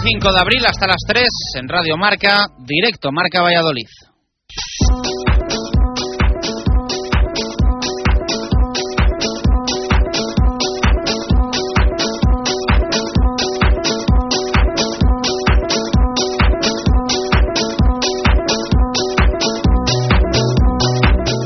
25 de abril hasta las 3 en Radio Marca, directo Marca Valladolid.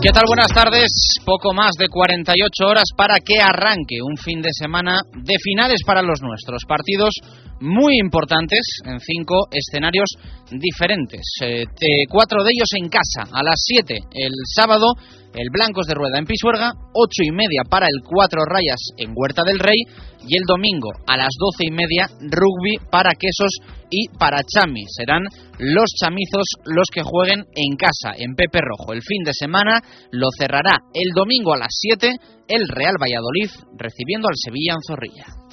¿Qué tal? Buenas tardes. Poco más de 48 horas para que arranque un fin de semana de finales para los nuestros. Partidos muy importantes en cinco escenarios diferentes. Eh, cuatro de ellos en casa, a las 7 el sábado, el Blancos de Rueda en Pisuerga, ocho y media para el Cuatro Rayas en Huerta del Rey y el domingo a las doce y media rugby para Quesos y para Chami. Serán los chamizos los que jueguen en casa, en Pepe Rojo. El fin de semana lo cerrará el domingo a las 7 el Real Valladolid recibiendo al Sevilla en Zorrilla.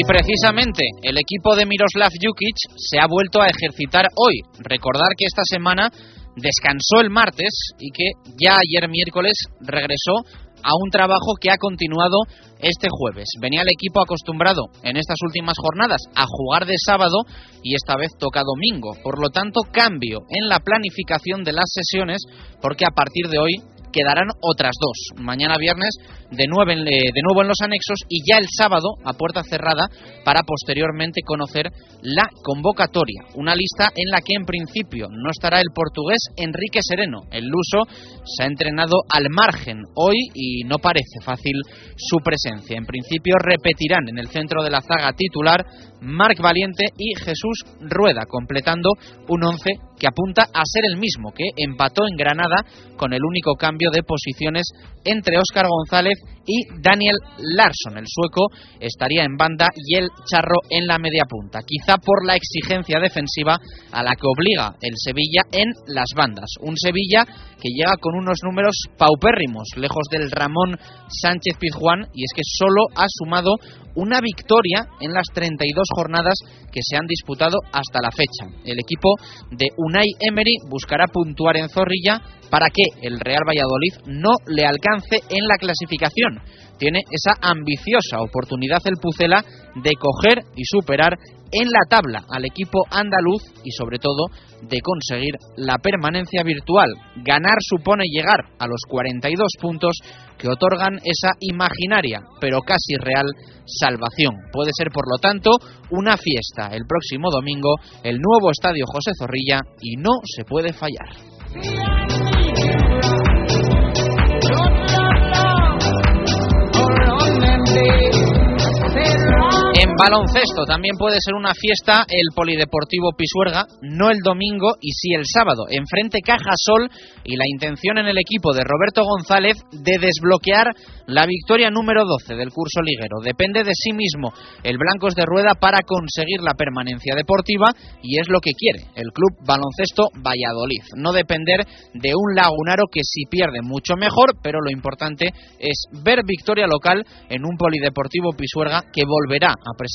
Y precisamente el equipo de Miroslav Jukic se ha vuelto a ejercitar hoy. Recordar que esta semana descansó el martes y que ya ayer miércoles regresó a un trabajo que ha continuado este jueves. Venía el equipo acostumbrado en estas últimas jornadas a jugar de sábado y esta vez toca domingo. Por lo tanto, cambio en la planificación de las sesiones porque a partir de hoy quedarán otras dos. Mañana viernes de nuevo, en, de nuevo en los anexos y ya el sábado a puerta cerrada para posteriormente conocer la convocatoria. Una lista en la que en principio no estará el portugués Enrique Sereno. El luso se ha entrenado al margen hoy y no parece fácil su presencia. En principio repetirán en el centro de la zaga titular Marc Valiente y Jesús Rueda, completando un once que apunta a ser el mismo que empató en Granada con el único cambio de posiciones entre Óscar González y Daniel Larsson. El sueco estaría en banda y el charro en la media punta. Quizá por la exigencia defensiva a la que obliga el Sevilla en las bandas. Un Sevilla que llega con unos números paupérrimos, lejos del Ramón Sánchez Pizjuán, y es que solo ha sumado una victoria en las 32 jornadas que se han disputado hasta la fecha. El equipo de Unai Emery buscará puntuar en Zorrilla para que el Real Valladolid no le alcance en la clasificación. Tiene esa ambiciosa oportunidad el Pucela de coger y superar en la tabla al equipo andaluz y sobre todo de conseguir la permanencia virtual. Ganar supone llegar a los 42 puntos que otorgan esa imaginaria, pero casi real, salvación. Puede ser, por lo tanto, una fiesta el próximo domingo, el nuevo estadio José Zorrilla, y no se puede fallar. Baloncesto también puede ser una fiesta el Polideportivo Pisuerga, no el domingo y sí el sábado. Enfrente Caja Sol y la intención en el equipo de Roberto González de desbloquear la victoria número 12 del curso liguero. Depende de sí mismo el Blancos de Rueda para conseguir la permanencia deportiva y es lo que quiere el Club Baloncesto Valladolid. No depender de un lagunaro que si pierde mucho mejor, pero lo importante es ver victoria local en un Polideportivo Pisuerga que volverá a presentar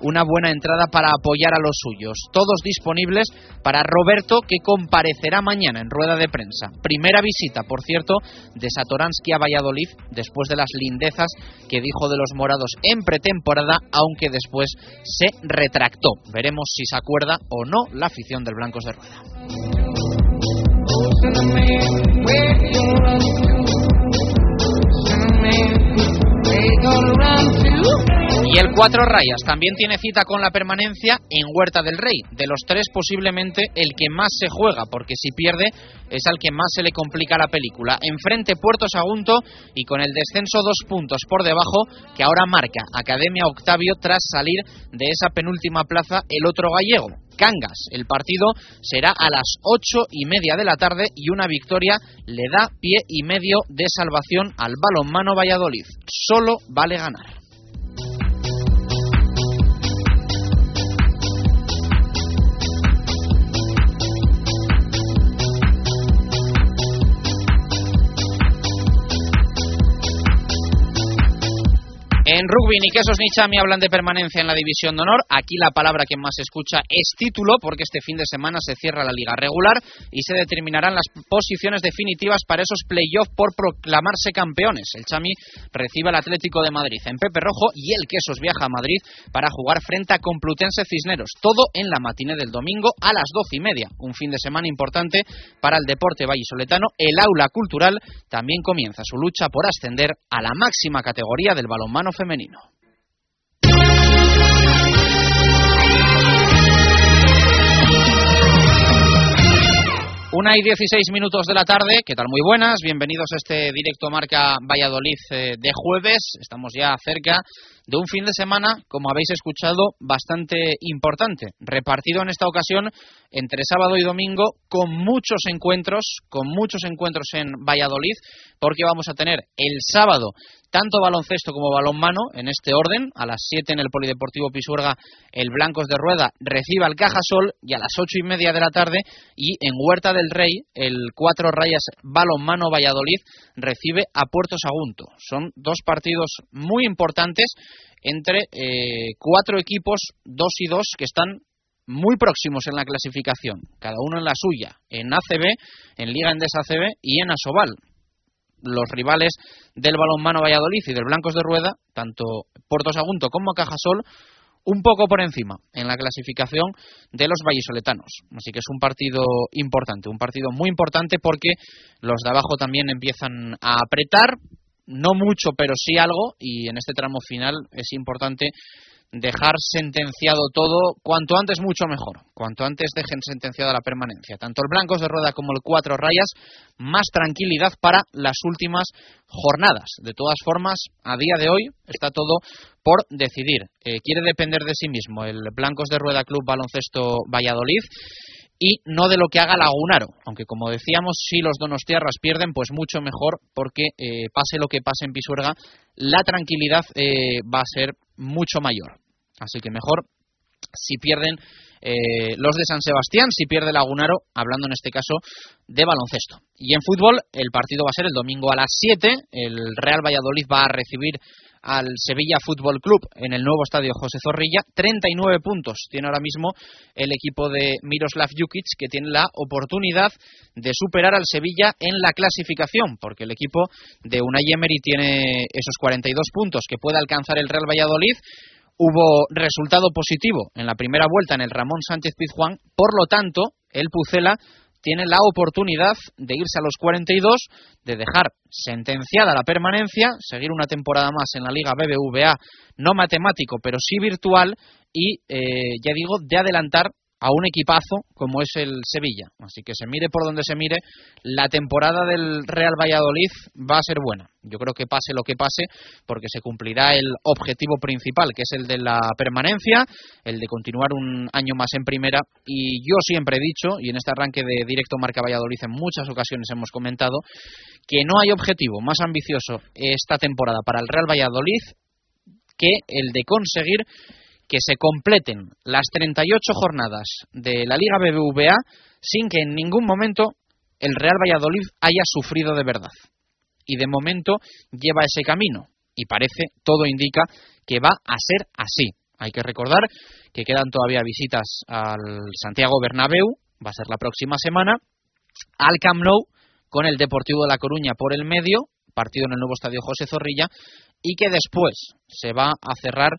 una buena entrada para apoyar a los suyos. Todos disponibles para Roberto, que comparecerá mañana en rueda de prensa. Primera visita, por cierto, de Satoransky a Valladolid después de las lindezas que dijo de los morados en pretemporada, aunque después se retractó. Veremos si se acuerda o no la afición del Blancos de Rueda. Y el Cuatro Rayas también tiene cita con la permanencia en Huerta del Rey. De los tres, posiblemente el que más se juega, porque si pierde es al que más se le complica la película. Enfrente Puerto Sagunto y con el descenso dos puntos por debajo, que ahora marca Academia Octavio tras salir de esa penúltima plaza el otro gallego. Cangas. El partido será a las ocho y media de la tarde y una victoria le da pie y medio de salvación al balonmano Valladolid. Solo vale ganar. En rugby, ni quesos ni chami hablan de permanencia en la división de honor. Aquí la palabra que más se escucha es título, porque este fin de semana se cierra la liga regular y se determinarán las posiciones definitivas para esos playoffs por proclamarse campeones. El chami recibe al Atlético de Madrid en Pepe Rojo y el quesos viaja a Madrid para jugar frente a Complutense Cisneros. Todo en la matiné del domingo a las doce y media. Un fin de semana importante para el deporte vallisoletano. El aula cultural también comienza su lucha por ascender a la máxima categoría del balonmano femenino. Una y 16 minutos de la tarde, ¿qué tal? Muy buenas, bienvenidos a este directo Marca Valladolid eh, de jueves. Estamos ya cerca de un fin de semana, como habéis escuchado, bastante importante, repartido en esta ocasión entre sábado y domingo con muchos encuentros, con muchos encuentros en Valladolid, porque vamos a tener el sábado tanto baloncesto como balonmano en este orden. A las 7 en el Polideportivo Pisuerga el Blancos de Rueda recibe al Cajasol y a las ocho y media de la tarde y en Huerta del Rey el Cuatro Rayas Balonmano Valladolid recibe a Puerto Sagunto. Son dos partidos muy importantes entre eh, cuatro equipos, dos y dos, que están muy próximos en la clasificación, cada uno en la suya, en ACB, en Liga Endesa ACB y en Asobal los rivales del balonmano Valladolid y del Blancos de Rueda, tanto Puerto Sagunto como Cajasol, un poco por encima en la clasificación de los vallisoletanos. Así que es un partido importante, un partido muy importante porque los de abajo también empiezan a apretar, no mucho, pero sí algo, y en este tramo final es importante dejar sentenciado todo cuanto antes mucho mejor. Cuanto antes dejen sentenciada la permanencia. Tanto el Blancos de Rueda como el Cuatro Rayas, más tranquilidad para las últimas jornadas. De todas formas, a día de hoy está todo por decidir. Eh, quiere depender de sí mismo el Blancos de Rueda Club Baloncesto Valladolid y no de lo que haga Lagunaro. Aunque, como decíamos, si los donostiarras pierden, pues mucho mejor, porque eh, pase lo que pase en Pisuerga, la tranquilidad eh, va a ser mucho mayor. Así que mejor si pierden eh, los de San Sebastián, si pierde Lagunaro, hablando en este caso de baloncesto. Y en fútbol, el partido va a ser el domingo a las 7. El Real Valladolid va a recibir al Sevilla Fútbol Club en el nuevo estadio José Zorrilla. 39 puntos tiene ahora mismo el equipo de Miroslav Jukic, que tiene la oportunidad de superar al Sevilla en la clasificación, porque el equipo de Unai Emery tiene esos 42 puntos que puede alcanzar el Real Valladolid. Hubo resultado positivo en la primera vuelta en el Ramón Sánchez Pizjuán, por lo tanto, el Pucela tiene la oportunidad de irse a los 42, de dejar sentenciada la permanencia, seguir una temporada más en la Liga BBVA, no matemático, pero sí virtual, y eh, ya digo, de adelantar a un equipazo como es el Sevilla. Así que se mire por donde se mire, la temporada del Real Valladolid va a ser buena. Yo creo que pase lo que pase, porque se cumplirá el objetivo principal, que es el de la permanencia, el de continuar un año más en primera. Y yo siempre he dicho, y en este arranque de Directo Marca Valladolid en muchas ocasiones hemos comentado, que no hay objetivo más ambicioso esta temporada para el Real Valladolid que el de conseguir que se completen las 38 jornadas de la Liga BBVA sin que en ningún momento el Real Valladolid haya sufrido de verdad. Y de momento lleva ese camino. Y parece, todo indica, que va a ser así. Hay que recordar que quedan todavía visitas al Santiago Bernabéu, va a ser la próxima semana, al Camp Nou con el Deportivo de La Coruña por el medio, partido en el nuevo estadio José Zorrilla, y que después se va a cerrar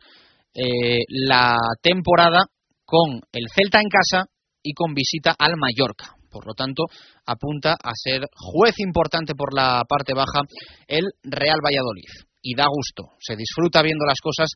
eh, la temporada con el Celta en casa y con visita al Mallorca. Por lo tanto, apunta a ser juez importante por la parte baja el Real Valladolid. Y da gusto, se disfruta viendo las cosas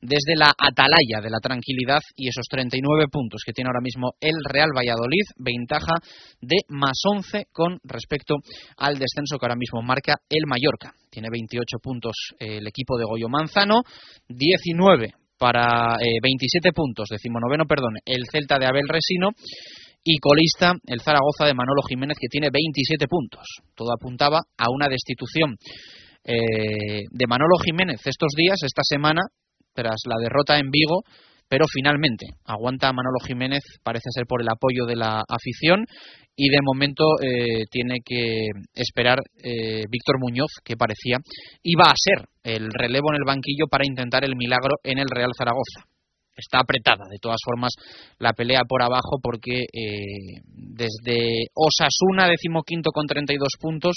desde la atalaya de la tranquilidad y esos 39 puntos que tiene ahora mismo el Real Valladolid, ventaja de más 11 con respecto al descenso que ahora mismo marca el Mallorca. Tiene 28 puntos el equipo de Goyo Manzano, 19 para 27 eh, puntos, decimonoveno, perdón, el Celta de Abel Resino y colista el Zaragoza de Manolo Jiménez que tiene 27 puntos. Todo apuntaba a una destitución eh, de Manolo Jiménez estos días, esta semana, tras la derrota en Vigo, pero finalmente aguanta Manolo Jiménez, parece ser por el apoyo de la afición y de momento eh, tiene que esperar eh, Víctor Muñoz, que parecía iba a ser el relevo en el banquillo para intentar el milagro en el Real Zaragoza. Está apretada, de todas formas, la pelea por abajo porque eh, desde Osasuna, decimoquinto con 32 puntos,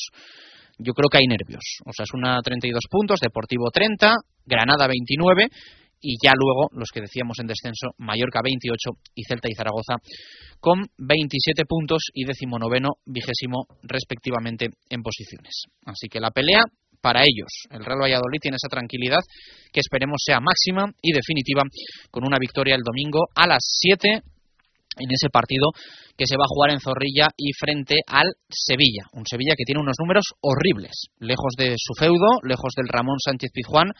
yo creo que hay nervios. Osasuna 32 puntos, Deportivo 30, Granada 29 y ya luego los que decíamos en descenso, Mallorca 28 y Celta y Zaragoza con 27 puntos y decimonoveno, vigésimo respectivamente en posiciones. Así que la pelea para ellos. El Real Valladolid tiene esa tranquilidad que esperemos sea máxima y definitiva con una victoria el domingo a las 7 en ese partido que se va a jugar en Zorrilla y frente al Sevilla. Un Sevilla que tiene unos números horribles, lejos de su feudo, lejos del Ramón Sánchez Pizjuán,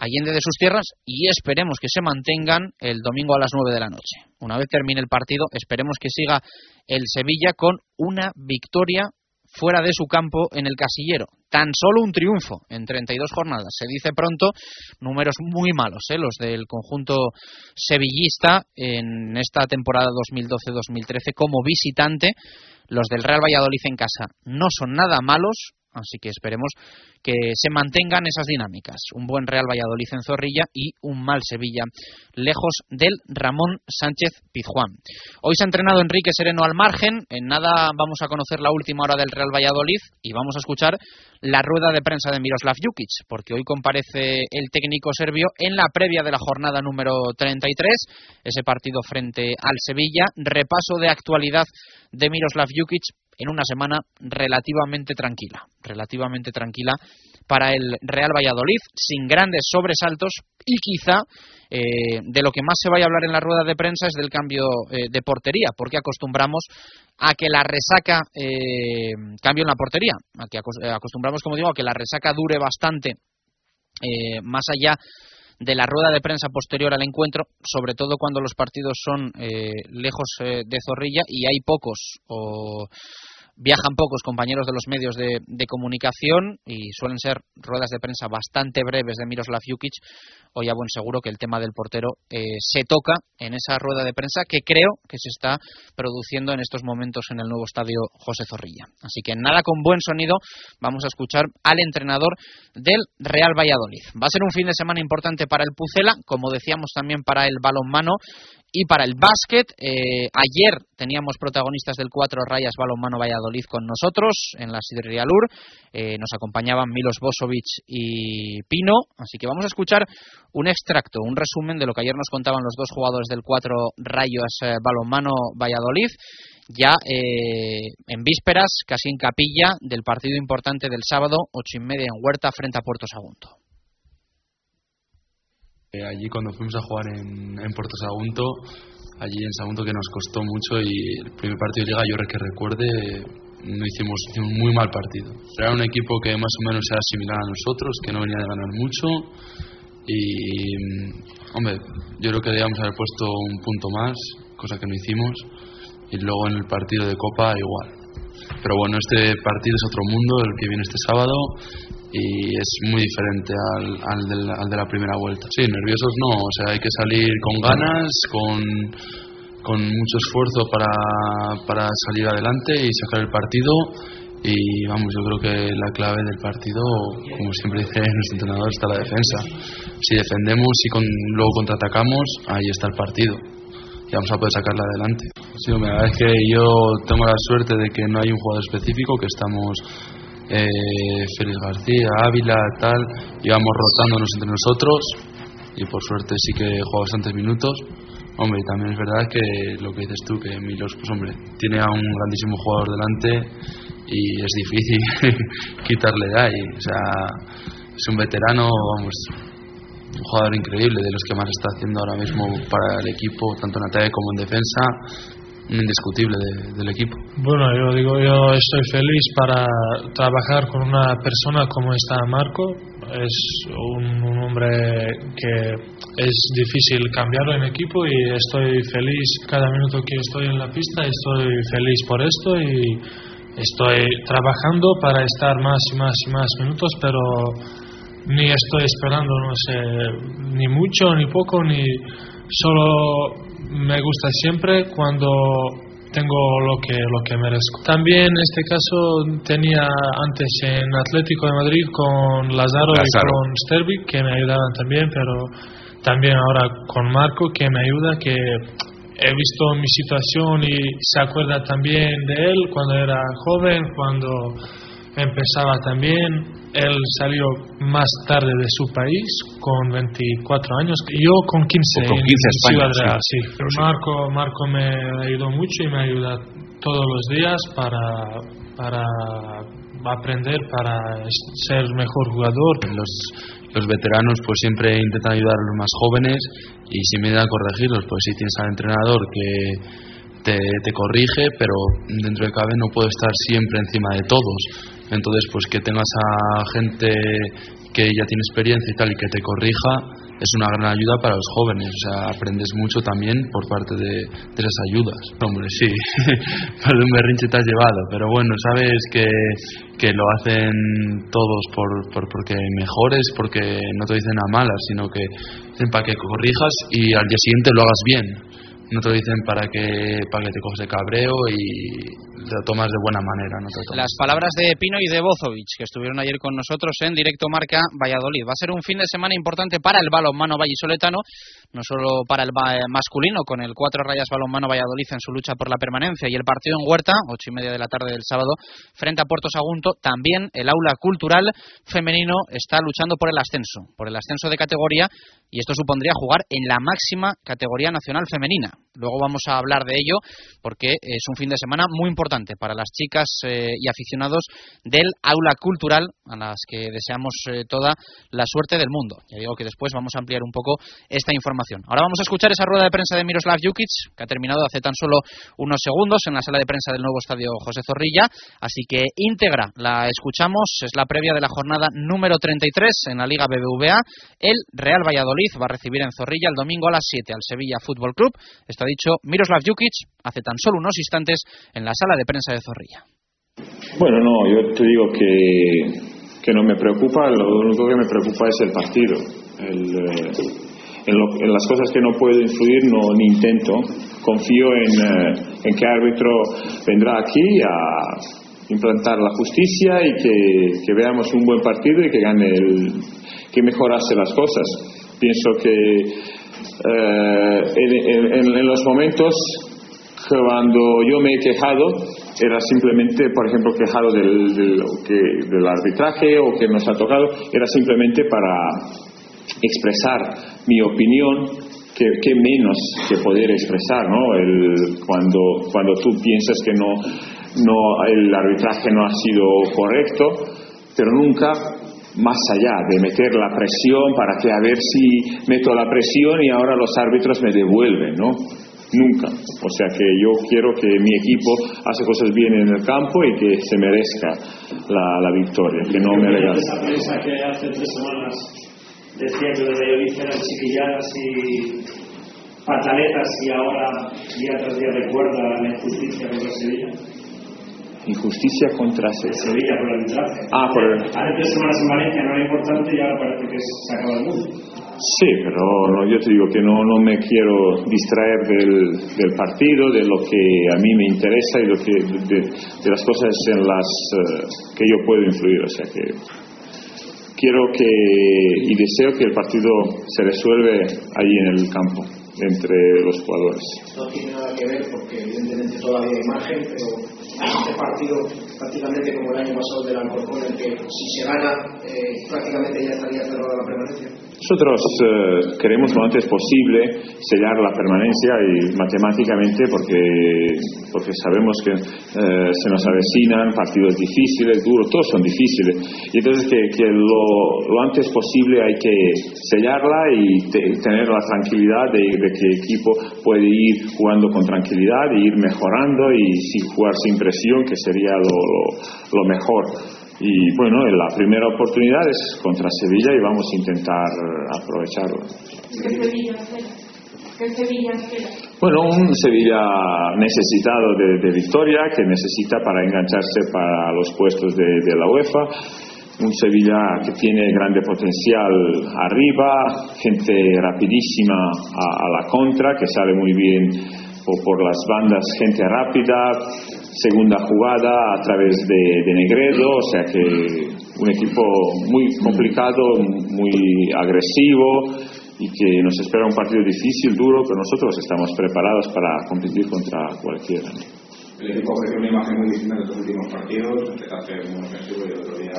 allende de sus tierras y esperemos que se mantengan el domingo a las 9 de la noche. Una vez termine el partido, esperemos que siga el Sevilla con una victoria fuera de su campo en el casillero. Tan solo un triunfo en 32 jornadas. Se dice pronto, números muy malos, ¿eh? los del conjunto sevillista en esta temporada 2012-2013 como visitante. Los del Real Valladolid en casa no son nada malos, Así que esperemos que se mantengan esas dinámicas. Un buen Real Valladolid en Zorrilla y un mal Sevilla lejos del Ramón Sánchez Pizjuán. Hoy se ha entrenado Enrique Sereno al margen. En nada vamos a conocer la última hora del Real Valladolid y vamos a escuchar la rueda de prensa de Miroslav Jukic, porque hoy comparece el técnico serbio en la previa de la jornada número 33, ese partido frente al Sevilla. Repaso de actualidad de Miroslav Jukic en una semana relativamente tranquila, relativamente tranquila para el Real Valladolid, sin grandes sobresaltos y quizá eh, de lo que más se vaya a hablar en la rueda de prensa es del cambio eh, de portería, porque acostumbramos a que la resaca eh, cambio en la portería, a que acostumbramos, como digo, a que la resaca dure bastante más allá de la rueda de prensa posterior al encuentro, sobre todo cuando los partidos son lejos de Zorrilla y hay pocos o Viajan pocos compañeros de los medios de, comunicación y suelen ser ruedas de prensa bastante breves de Miroslav Jukic. Hoy a buen seguro que el tema del portero eh, se toca en esa rueda de prensa que creo que se está produciendo en estos momentos en el nuevo estadio José Zorrilla. Así que nada con buen sonido, vamos a escuchar al entrenador del Real Valladolid. Va a ser un fin de semana importante para el Pucela, como decíamos también para el balonmano y para el básquet, eh, ayer teníamos protagonistas del Cuatro Rayas Balonmano Valladolid con nosotros en la Sidrería Lur. Eh, nos acompañaban Milos Bosovic y Pino. Así que vamos a escuchar un extracto, un resumen de lo que ayer nos contaban los dos jugadores del Cuatro Rayas eh, Balonmano Valladolid. Ya en vísperas, casi en capilla, del partido importante del sábado, ocho y media en Huerta frente a Puerto Sagunto. Eh, allí cuando fuimos a jugar en, Puerto Sagunto, allí en Sagunto que nos costó mucho y el primer partido de liga yo que recuerde no hicimos, un muy mal partido. Era un equipo que más o menos era similar a nosotros, que no venía de ganar mucho y hombre, yo creo que debíamos haber puesto un punto más, cosa que no hicimos y luego en el partido de Copa igual. Pero bueno, este partido es otro mundo, el que viene este sábado y es muy diferente al, al, de la, primera vuelta. Sí, nerviosos no, o sea, hay que salir con ganas, con, con mucho esfuerzo para, para salir adelante y sacar el partido y vamos, yo creo que la clave del partido, como siempre dice nuestro entrenador, está la defensa. Si defendemos y con, luego contraatacamos, ahí está el partido y vamos a poder sacarla adelante. Sí, la verdad es que yo tengo la suerte de que no hay un jugador específico, que estamos eh, Félix García, Ávila, tal, íbamos rotándonos entre nosotros y por suerte sí que juega bastantes minutos. Hombre, también es verdad que lo que dices tú, que Milos, pues hombre, tiene a un grandísimo jugador delante y es difícil quitarle de ahí. O sea, es un veterano, vamos, un jugador increíble, de los que más está haciendo ahora mismo para el equipo, tanto en ataque como en defensa indiscutible del equipo. Bueno, yo digo, yo estoy feliz para trabajar con una persona como está Marco. Es un, hombre que es difícil cambiarlo en equipo y estoy feliz cada minuto que estoy en la pista. Estoy feliz por esto y estoy trabajando para estar más y más y más minutos, pero ni estoy esperando, no sé, ni mucho ni poco, ni solo me gusta siempre cuando tengo lo que lo que merezco. También en este caso tenía antes en Atlético de Madrid con Lazaro, y con Stervik que me ayudaban también, pero también ahora con Marco que me ayuda que he visto mi situación y se acuerda también de él cuando era joven, cuando empezaba también él salió más tarde de su país con 24 años. Yo con 15, con 15 en Ciudad Real, sí. Marco, Marco me ayudó mucho y me ayuda todos los días para, para aprender, para ser mejor jugador. Los, los veteranos pues siempre intentan ayudar a los más jóvenes y si me dan a corregirlos, pues si tienes al entrenador que te, te corrige, pero dentro de cabe no puede estar siempre encima de todos entonces, pues que tengas a gente que ya tiene experiencia y tal y que te corrija es una gran ayuda para los jóvenes. O sea, aprendes mucho también por parte de, esas ayudas. Hombre, sí, para un berrinche te has llevado, pero bueno, sabes que, que lo hacen todos por, por, porque mejores, porque no te dicen a malas, sino que dicen para que corrijas y al día siguiente lo hagas bien. No te lo dicen para que, para que te coges de cabreo y, lo tomas de buena manera. No Las palabras de Pino y de Bozovic, que estuvieron ayer con nosotros en directo Marca Valladolid. Va a ser un fin de semana importante para el balonmano vallisoletano, no solo para el masculino, con el cuatro rayas balonmano Valladolid en su lucha por la permanencia y el partido en Huerta, ocho y media de la tarde del sábado, frente a Puerto Sagunto. También el aula cultural femenino está luchando por el ascenso, por el ascenso de categoría y esto supondría jugar en la máxima categoría nacional femenina. Luego vamos a hablar de ello porque es un fin de semana muy importante para las chicas eh, y aficionados del aula cultural a las que deseamos eh, toda la suerte del mundo. Ya digo que después vamos a ampliar un poco esta información. Ahora vamos a escuchar esa rueda de prensa de Miroslav Jukic que ha terminado hace tan solo unos segundos en la sala de prensa del nuevo estadio José Zorrilla, así que íntegra la escuchamos, es la previa de la jornada número 33 en la Liga BBVA. El Real Valladolid va a recibir en Zorrilla el domingo a las 7 al Sevilla Fútbol Club. Está dicho Miroslav Jukic hace tan solo unos instantes en la sala de prensa de Zorrilla. Bueno, no, yo te digo que, que no me preocupa, lo único que me preocupa es el partido. Eh, en, las cosas que no puedo influir no ni intento. Confío en, eh, en que árbitro vendrá aquí a implantar la justicia y que, que veamos un buen partido y que gane el, que mejorase las cosas. Pienso que eh, en, en- en los momentos cuando yo me he quejado era simplemente, por ejemplo, quejado del, del, que- del arbitraje o que nos ha tocado, era simplemente para expresar mi opinión, que, que menos que poder expresar, ¿no? El, cuando, cuando tú piensas que no, no, el arbitraje no ha sido correcto, pero nunca más allá de meter la presión para que a ver si meto la presión y ahora los árbitros me devuelven, ¿no? Nunca. O sea que yo quiero que mi equipo hace cosas bien en el campo y que se merezca la, la victoria, que no me regale. Esa prensa que hace tres semanas decía que los eran chiquilladas y pataletas y ahora día tras día recuerda la injusticia contra Sevilla. Injusticia contra Sevilla. Sevilla por el arbitraje. Ah, por el- Hace tres semanas en Valencia no era importante y ahora parece que se acaba el mundo. Sí, pero no, yo te digo que no, no me quiero distraer del, del partido, de lo que a mí me interesa y lo que, de, de las cosas en las eh, que yo puedo influir. O sea que quiero que y deseo que el partido se resuelve allí en el campo, entre los jugadores. no tiene nada que ver porque evidentemente todavía hay margen, pero este partido prácticamente como el año pasado del Alcorcón, en que si se gana eh, prácticamente ya estaría cerrada la permanencia. Nosotros eh, queremos lo antes posible sellar la permanencia y matemáticamente porque, porque sabemos que eh, se nos avecinan partidos difíciles, duros, todos son difíciles. Y entonces que, que lo, lo antes posible hay que sellarla y te- tener la tranquilidad de, de que el equipo puede ir jugando con tranquilidad e ir mejorando y sin jugar sin presión, que sería lo, lo- lo mejor. Y bueno, la primera oportunidad es contra Sevilla y vamos a intentar aprovecharla. Bueno, un Sevilla necesitado de, de victoria, que necesita para engancharse para los puestos de, de la UEFA. Un Sevilla que tiene grande potencial arriba, gente rapidísima a, a la contra, que sale muy bien por, por las bandas, gente rápida, segunda jugada a través de, de Negredo, o sea que un equipo muy complicado, muy agresivo y que nos espera un partido difícil, duro, pero nosotros estamos preparados para competir contra cualquiera. El equipo ofreció una imagen muy distinta en los últimos partidos, empezaste muy ofensivo y el otro día.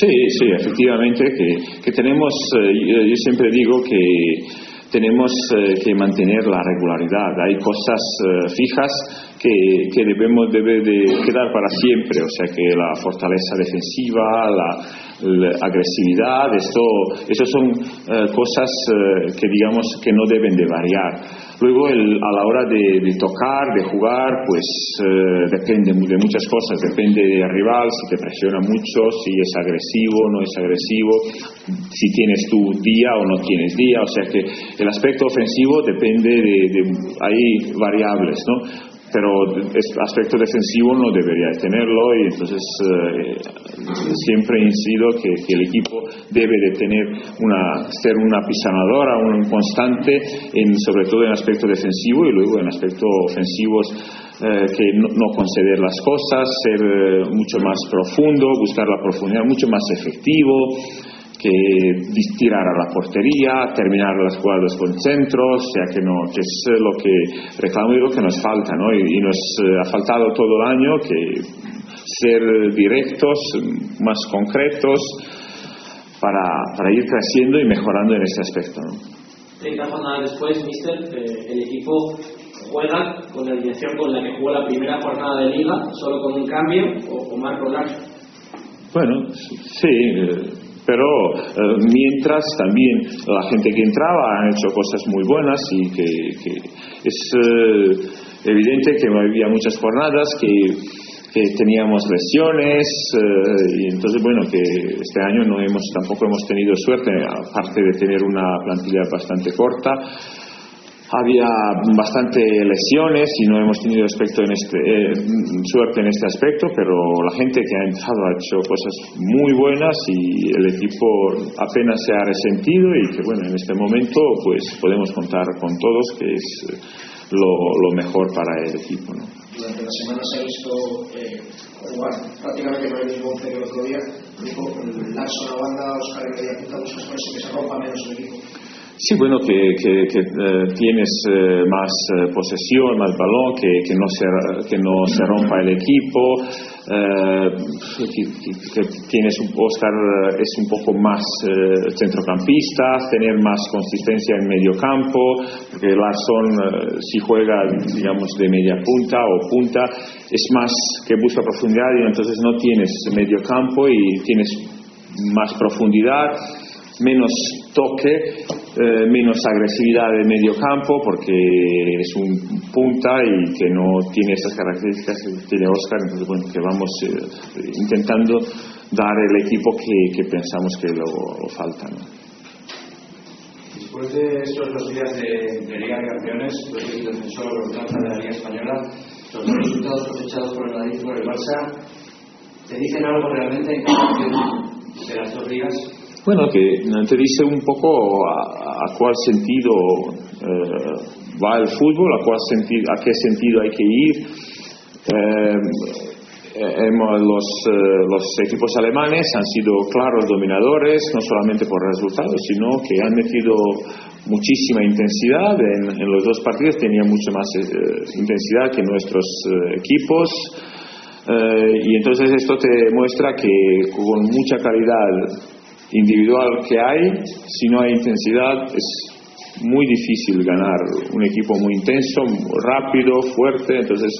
Sí, sí, efectivamente, que, que tenemos, eh, yo, siempre digo que tenemos eh, que mantener la regularidad. Hay cosas eh, fijas que, que debemos debe de quedar para siempre, o sea que la fortaleza defensiva, la, agresividad, esto, eso son eh, cosas que digamos que no deben de variar. Luego el- a la hora de, tocar, de jugar, pues eh, depende de muchas cosas, depende del rival, si te presiona mucho, si es agresivo, no es agresivo, si tienes tu día o no tienes día, o sea que el aspecto ofensivo depende de, de- hay variables, ¿no? Pero aspecto defensivo no debería tenerlo y entonces eh, siempre incido que, que el equipo debe de tener una ser una pisonadora, un constante en, sobre todo en aspecto defensivo y luego en aspectos ofensivos eh, que no, no conceder las cosas, ser eh, mucho más profundo, buscar la profundidad, mucho más efectivo que tirar a la portería, terminar las jugadas con centros, o sea que no, que es eh, lo que reclamo y lo que nos falta, ¿no? Y, y nos eh, ha faltado todo el año que ser directos, más concretos, para, para ir creciendo y mejorando en ese aspecto, ¿no? 30 jornadas después, Mister, eh, el equipo juega con la alineación con la que jugó la primera jornada de liga, solo con un cambio, o, o Marco Lasso. Bueno, sí, eh, pero eh, mientras también la gente que entraba han hecho cosas muy buenas y que, es eh, evidente que había muchas jornadas que, que teníamos lesiones eh, y entonces bueno que este año no hemos tampoco hemos tenido suerte aparte de tener una plantilla bastante corta había bastante lesiones y no hemos tenido en este, eh, suerte en este aspecto, pero la gente que ha entrado ha hecho cosas muy buenas y el equipo apenas se ha resentido y que bueno, en este momento pues podemos contar con todos que es lo, lo mejor para el equipo. ¿no? Durante la semana se ha visto eh, prácticamente con el mismo once que el otro día, Larson a banda, Oscar eso que se rompa menos el equipo. Sí, bueno, que, que, que eh, tienes eh, más eh, posesión, más balón, que, que, no se, que no se rompa el equipo, eh, que, tienes un, Oscar es un poco más centrocampista, tener más consistencia en medio campo, porque Larson si juega, digamos, de media punta o punta, es más que busca profundidad y entonces no tienes medio campo y tienes más profundidad, menos toque, eh, menos agresividad de medio campo porque es un punta y que no tiene esas características que tiene Oscar, entonces bueno, que vamos eh, intentando dar el equipo que, que pensamos que lo, lo falta. ¿no? Después de estos dos días de, de Liga de Campeones, los equipos defensor de la Liga Española, los dos resultados cosechados por el Madrid por el Barça, ¿te dicen algo realmente en de las dos ligas? Bueno, que te dice un poco a, a cuál sentido eh, va el fútbol, a, cuál sentido, a qué sentido hay que ir. Eh, hemos, los, eh, los equipos alemanes han sido claros dominadores, no solamente por resultados, sino que han metido muchísima intensidad en, en los dos partidos, tenían mucha más eh, intensidad que nuestros eh, equipos. y entonces esto te muestra que con mucha calidad individual que hay, si no hay intensidad, es muy difícil ganar un equipo muy intenso, rápido, fuerte, entonces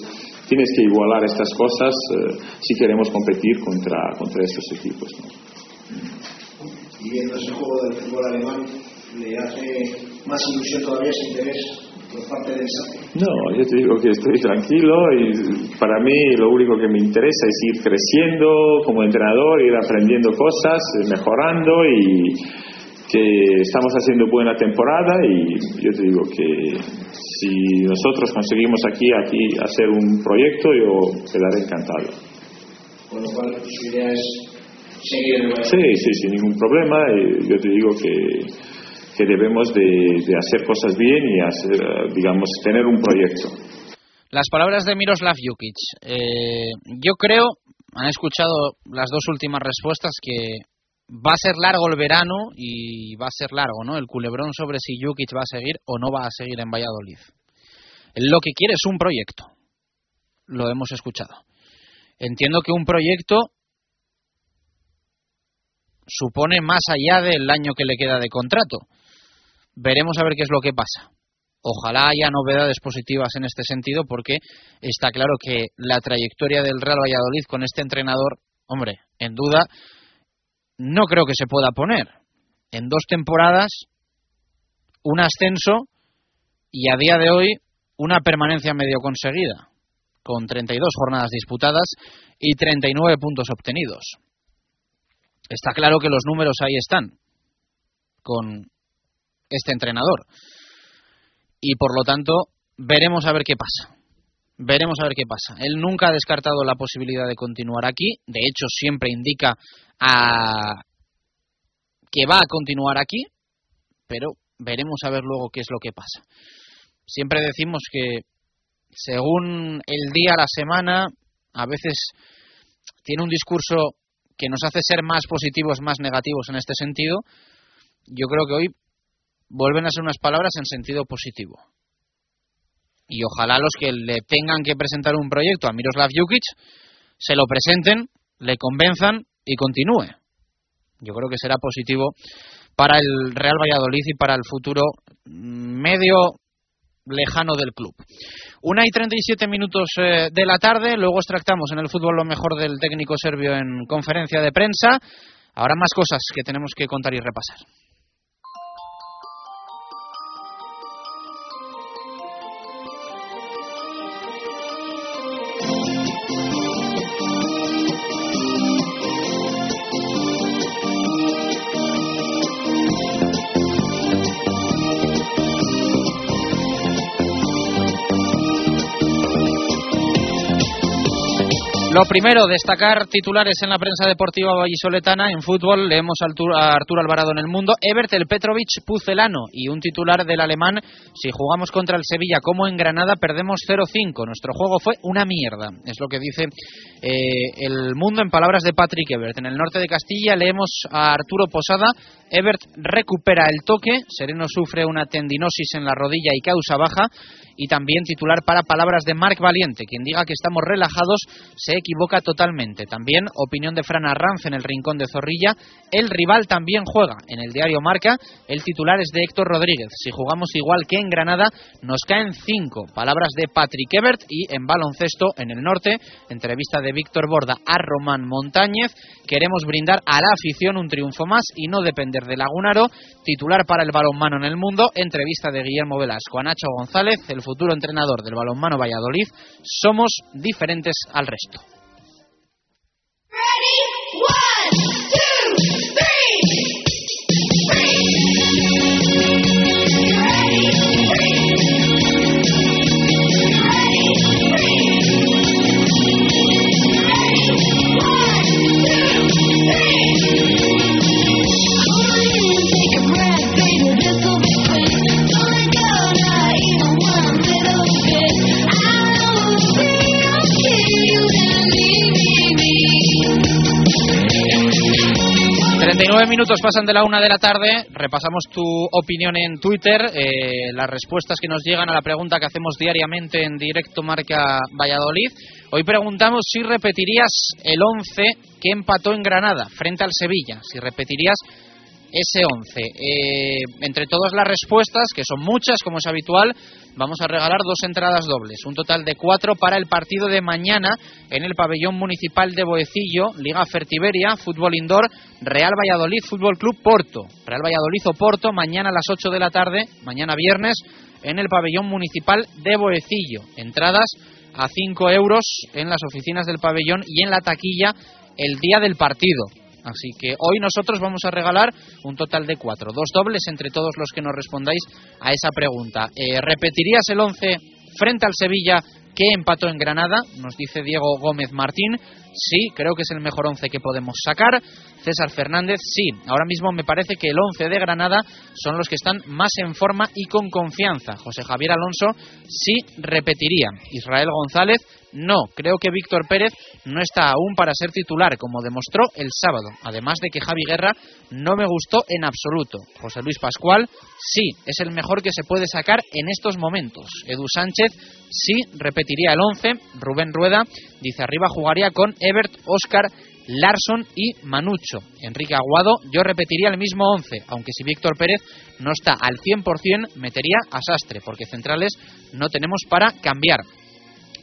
tienes que igualar estas cosas eh, si queremos competir contra, contra estos equipos. ¿no? Y ese juego del fútbol alemán, ¿le hace más ilusión todavía ese interés No, yo te digo que estoy tranquilo y para mí lo único que me interesa es ir creciendo como entrenador, ir aprendiendo cosas, eh, mejorando y que estamos haciendo buena temporada y yo te digo que si nosotros conseguimos aquí, aquí hacer un proyecto, yo quedaré encantado. Con lo cual, su idea es seguir Sí, sí, sin ningún problema. Yo te digo que, que debemos de, hacer cosas bien y hacer, eh, digamos, tener un proyecto. Las palabras de Miroslav Jukic. Eh, yo creo, han escuchado las dos últimas respuestas, que va a ser largo el verano y va a ser largo, ¿no? El culebrón sobre si Jukic va a seguir o no va a seguir en Valladolid. Lo que quiere es un proyecto. Lo hemos escuchado. Entiendo que un proyecto supone más allá del año que le queda de contrato. Veremos a ver qué es lo que pasa. Ojalá haya novedades positivas en este sentido porque está claro que la trayectoria del Real Valladolid con este entrenador, hombre, en duda, no creo que se pueda poner. En dos temporadas, un ascenso y a día de hoy una permanencia medio conseguida, con 32 jornadas disputadas y 39 puntos obtenidos. Está claro que los números ahí están, con este entrenador. Y por lo tanto, veremos a ver qué pasa. Veremos a ver qué pasa. Él nunca ha descartado la posibilidad de continuar aquí. De hecho, siempre indica a que va a continuar aquí, pero veremos a ver luego qué es lo que pasa. Siempre decimos que según el día, la semana, a veces tiene un discurso que nos hace ser más positivos, más negativos en este sentido. Yo creo que hoy vuelven a ser unas palabras en sentido positivo. Y ojalá los que le tengan que presentar un proyecto a Miroslav Jukic se lo presenten, le convenzan y continúe. Yo creo que será positivo para el Real Valladolid y para el futuro medio lejano del club. Una y 37 minutos eh, de la tarde, luego extractamos en el fútbol lo mejor del técnico serbio en conferencia de prensa. Ahora más cosas que tenemos que contar y repasar. Lo primero, destacar titulares en la prensa deportiva vallisoletana. En fútbol leemos a Arturo Alvarado en el mundo. Ebert, el Petrovic, Pucelano. Y un titular del alemán. Si jugamos contra el Sevilla como en Granada, perdemos 0-5. Nuestro juego fue una mierda. Es lo que dice eh, el mundo en palabras de Patrick Ebert. En el norte de Castilla leemos a Arturo Posada. Ebert recupera el toque. Sereno sufre una tendinosis en la rodilla y causa baja y también titular para palabras de Marc Valiente. Quien diga que estamos relajados se equivoca totalmente. También opinión de Fran Arranz en el rincón de Zorrilla. El rival también juega. En el diario Marca, el titular es de Héctor Rodríguez. Si jugamos igual que en Granada, nos caen cinco. Palabras de Patrick Ebert y en baloncesto en el norte, entrevista de Víctor Borda a Román Montañez. Queremos brindar a la afición un triunfo más y no depender de Lagunaro. Titular para el balonmano en el mundo, entrevista de Guillermo Velasco a Nacho González, el futuro entrenador del balonmano Valladolid, somos diferentes al resto. 39 minutos pasan de la una de la tarde. Repasamos tu opinión en Twitter, eh, las respuestas que nos llegan a la pregunta que hacemos diariamente en directo Marca Valladolid. Hoy preguntamos si repetirías el 11 que empató en Granada frente al Sevilla. Si repetirías ese 11. Eh, entre todas las respuestas, que son muchas como es habitual, vamos a regalar dos entradas dobles, un total de cuatro para el partido de mañana en el pabellón municipal de Boecillo, Liga Fertiberia, Fútbol Indoor, Real Valladolid, Fútbol Club Porto. Real Valladolid o Porto, mañana a las 8 de la tarde, mañana viernes, en el pabellón municipal de Boecillo. Entradas a 5 euros en las oficinas del pabellón y en la taquilla el día del partido. Así que hoy nosotros vamos a regalar un total de cuatro, dos dobles entre todos los que nos respondáis a esa pregunta. Eh, ¿Repetirías el 11 frente al Sevilla que empató en Granada? Nos dice Diego Gómez Martín. Sí, creo que es el mejor 11 que podemos sacar. César Fernández, sí. Ahora mismo me parece que el 11 de Granada son los que están más en forma y con confianza. José Javier Alonso sí repetiría. Israel González, no. Creo que Víctor Pérez no está aún para ser titular, como demostró el sábado. Además de que Javi Guerra no me gustó en absoluto. José Luis Pascual, sí. Es el mejor que se puede sacar en estos momentos. Edu Sánchez, sí. Repetiría el 11. Rubén Rueda dice arriba jugaría con Ebert, Oscar Larson y Manucho. Enrique Aguado, yo repetiría el mismo 11, aunque si Víctor Pérez no está al 100%, metería a Sastre, porque centrales no tenemos para cambiar.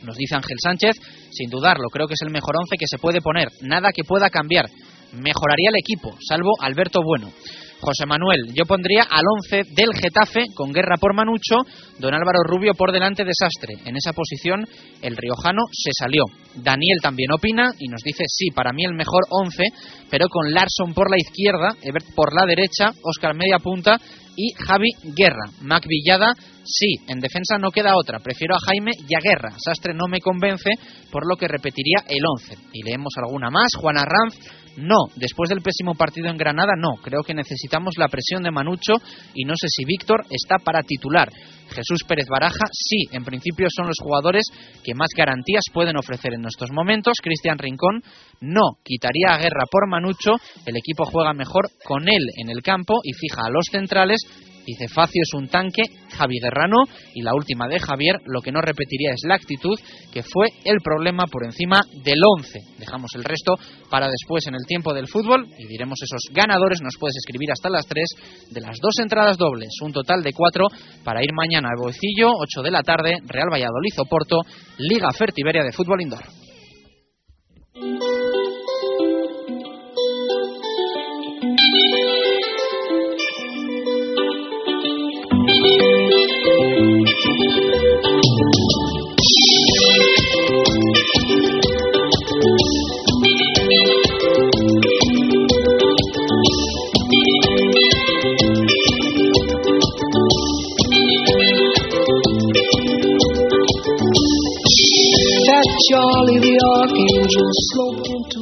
Nos dice Ángel Sánchez, sin dudarlo, creo que es el mejor 11 que se puede poner, nada que pueda cambiar. Mejoraría el equipo, salvo Alberto Bueno. José Manuel, yo pondría al 11 del Getafe con guerra por Manucho, don Álvaro Rubio por delante de Sastre. En esa posición el riojano se salió. Daniel también opina y nos dice sí, para mí el mejor 11, pero con Larson por la izquierda, Ebert por la derecha, Oscar media punta y Javi Guerra. Mac Villada, sí, en defensa no queda otra. Prefiero a Jaime y a Guerra. Sastre no me convence, por lo que repetiría el 11. Y leemos alguna más. Juan Arranz, no, después del pésimo partido en Granada, no. Creo que necesitamos la presión de Manucho y no sé si Víctor está para titular. Jesús Pérez Baraja, sí, en principio son los jugadores que más garantías pueden ofrecer en estos momentos. Cristian Rincón, no, quitaría a Guerra por Manucho. El equipo juega mejor con él en el campo y fija a los centrales Dice Facio es un tanque, Javi Guerrano y la última de Javier, lo que no repetiría es la actitud, que fue el problema por encima del 11. Dejamos el resto para después en el tiempo del fútbol y diremos esos ganadores. Nos puedes escribir hasta las 3 de las dos entradas dobles, un total de 4 para ir mañana al Boecillo, 8 de la tarde, Real Valladolid Oporto, Liga Fertiberia de Fútbol Indoor.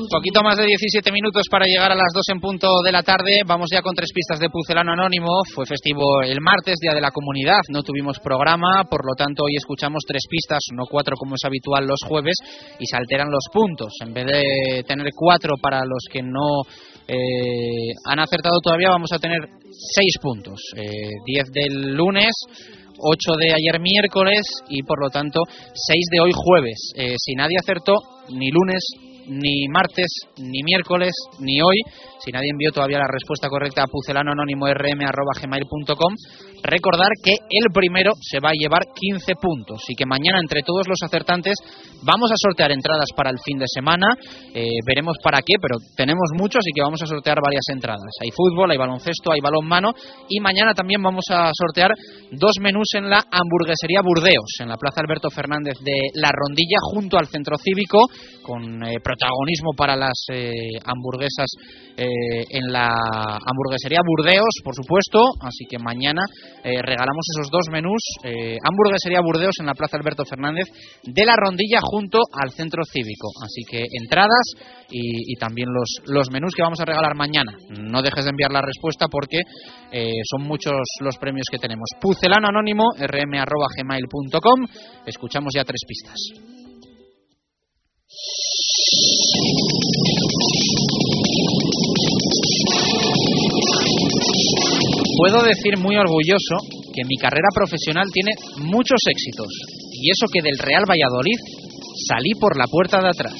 Poquito más de 17 minutos para llegar a las 2 en punto de la tarde. Vamos ya con tres pistas de Pucelano Anónimo. Fue festivo el martes, Día de la Comunidad. No tuvimos programa, por lo tanto hoy escuchamos tres pistas, no cuatro como es habitual los jueves, y se alteran los puntos. En vez de tener cuatro para los que no eh, han acertado todavía, vamos a tener seis puntos. Eh, diez del lunes. 8 de ayer miércoles y por lo tanto 6 de hoy jueves. Eh, si nadie acertó, ni lunes, ni martes, ni miércoles, ni hoy, si nadie envió todavía la respuesta correcta a pucelanoanónimo.rm.gmail.com, recordar que el primero se va a llevar 15 puntos y que mañana entre todos los acertantes vamos a sortear entradas para el fin de semana. Eh, veremos para qué, pero tenemos muchos y que vamos a sortear varias entradas. Hay fútbol, hay baloncesto, hay balonmano y mañana también vamos a sortear dos menús en la hamburguesería Burdeos, en la Plaza Alberto Fernández de La Rondilla, junto al Centro Cívico, con eh, protagonismo para las eh, hamburguesas en la hamburguesería Burdeos, por supuesto. Así que mañana regalamos esos dos menús, hamburguesería Burdeos en la Plaza Alberto Fernández de La Rondilla, junto al centro cívico. Así que entradas y, también los, los menús que vamos a regalar mañana. No dejes de enviar la respuesta porque eh, son muchos los premios que tenemos. Pucelano anónimo, rm.gmail.com. Escuchamos ya tres pistas. Puedo decir muy orgulloso que mi carrera profesional tiene muchos éxitos y eso que del Real Valladolid salí por la puerta de atrás.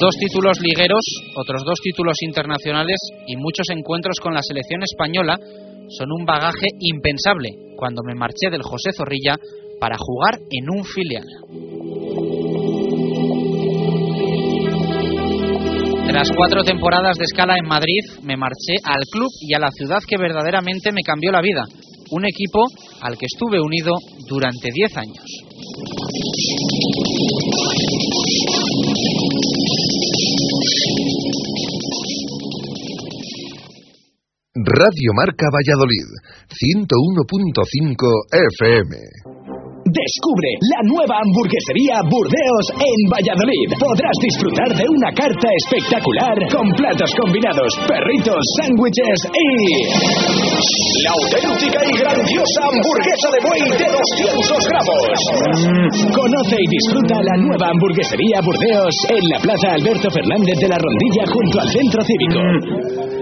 Dos títulos ligueros, otros dos títulos internacionales y muchos encuentros con la selección española son un bagaje impensable cuando me marché del José Zorrilla para jugar en un filial. Tras cuatro temporadas de escala en Madrid, me marché al club y a la ciudad que verdaderamente me cambió la vida, un equipo al que estuve unido durante diez años. Radio Marca Valladolid, 101.5 FM. Descubre la nueva hamburguesería Burdeos en Valladolid. Podrás disfrutar de una carta espectacular con platos combinados, perritos, sándwiches y... La auténtica y grandiosa hamburguesa de buey de 200 gramos. Conoce y disfruta la nueva hamburguesería Burdeos en la Plaza Alberto Fernández de la Rondilla junto al Centro Cívico.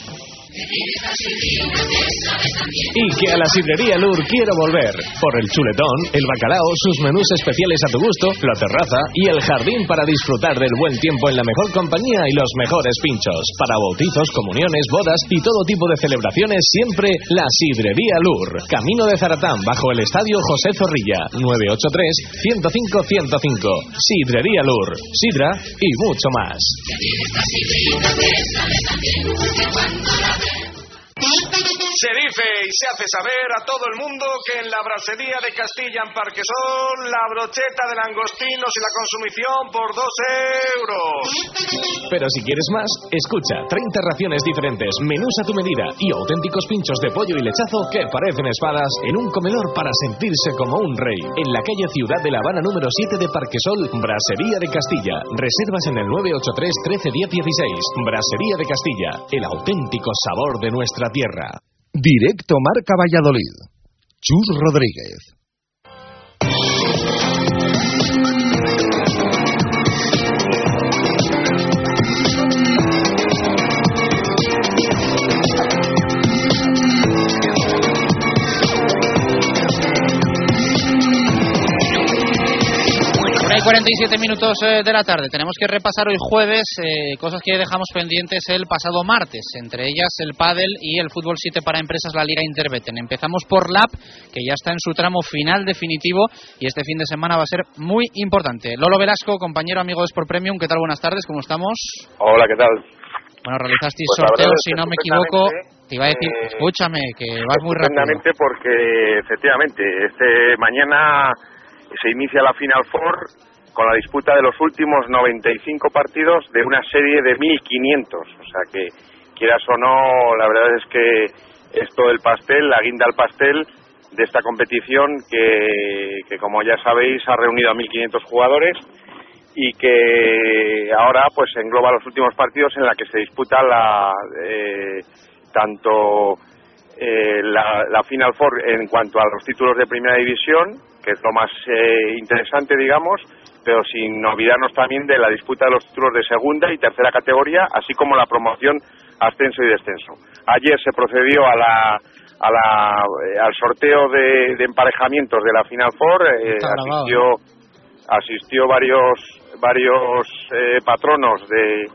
Y que a la sidrería Lur quiero volver. Por el chuletón, el bacalao, sus menús especiales a tu gusto, la terraza y el jardín para disfrutar del buen tiempo en la mejor compañía y los mejores pinchos. Para bautizos, comuniones, bodas y todo tipo de celebraciones, siempre la sidrería Lur. Camino de Zaratán, bajo el estadio José Zorrilla. 983-105-105. Sidrería Lur. Sidra y mucho más. Amen. Se dice y se hace saber a todo el mundo que en la brasería de Castilla en Parquesol la brocheta de langostinos y la consumición por dos euros. Pero si quieres más, escucha 30 raciones diferentes, menús a tu medida y auténticos pinchos de pollo y lechazo que parecen espadas en un comedor para sentirse como un rey. En la calle Ciudad de La Habana número 7 de Parquesol, Brasería de Castilla. Reservas en el 983 13 10 16. Brasería de Castilla, el auténtico sabor de nuestra tierra. Directo Marca Valladolid. Chus Rodríguez. Hay 47 minutos eh, de la tarde. Tenemos que repasar hoy jueves eh, cosas que dejamos pendientes el pasado martes, entre ellas el pádel y el fútbol 7 para empresas, la Liga Interbeten. Empezamos por LAP, que ya está en su tramo final definitivo y este fin de semana va a ser muy importante. Lolo Velasco, compañero amigo de Sport Premium, ¿qué tal? Buenas tardes, ¿cómo estamos? Hola, ¿qué tal? Bueno, realizasteis Pues la sorteo, verdad es si no me equivoco, te iba a decir, Eh, escúchame, que vas muy rápido. Porque efectivamente este mañana se inicia la Final Four con la disputa de los últimos 95 partidos de una serie de 1500. O sea que quieras o no, la verdad es que es todo el pastel, la guinda al pastel de esta competición que, que como ya sabéis ha reunido a 1500 jugadores y que ahora pues engloba los últimos partidos en la que se disputa la eh, tanto eh, la, la Final Four en cuanto a los títulos de primera división, que es lo más eh, interesante, digamos, pero sin olvidarnos también de la disputa de los títulos de segunda y tercera categoría, así como la promoción, ascenso y descenso. Ayer se procedió a la, a la, eh, al sorteo de, de emparejamientos de la Final Four, eh, asistió, asistió varios, varios eh, patronos de,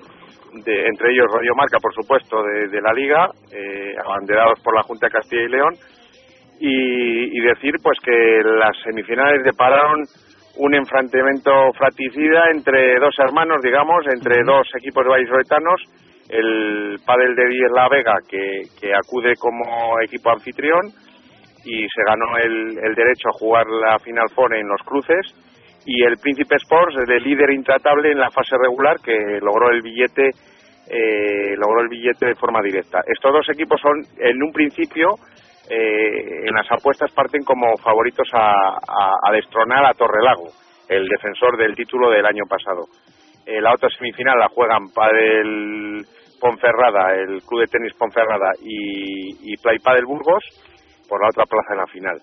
de, entre ellos Radio Marca, por supuesto, de, de la Liga, eh, abanderados por la Junta de Castilla y León, y, y decir pues que las semifinales depararon un enfrentamiento fratricida entre dos hermanos, digamos, entre dos equipos vallisoletanos, el Padel de Diez La Vega, que, que acude como equipo anfitrión, y se ganó el, el derecho a jugar la Final Four en los cruces, y el Príncipe Sports, de líder intratable en la fase regular, que logró el billete eh, logró el billete de forma directa. Estos dos equipos son, en un principio, eh, en las apuestas parten como favoritos a, a, a destronar a Torrelago, el defensor del título del año pasado. Eh, la otra semifinal la juegan Padel Ponferrada, el Club de Tenis Ponferrada y, y Play Padel Burgos por la otra plaza en la final.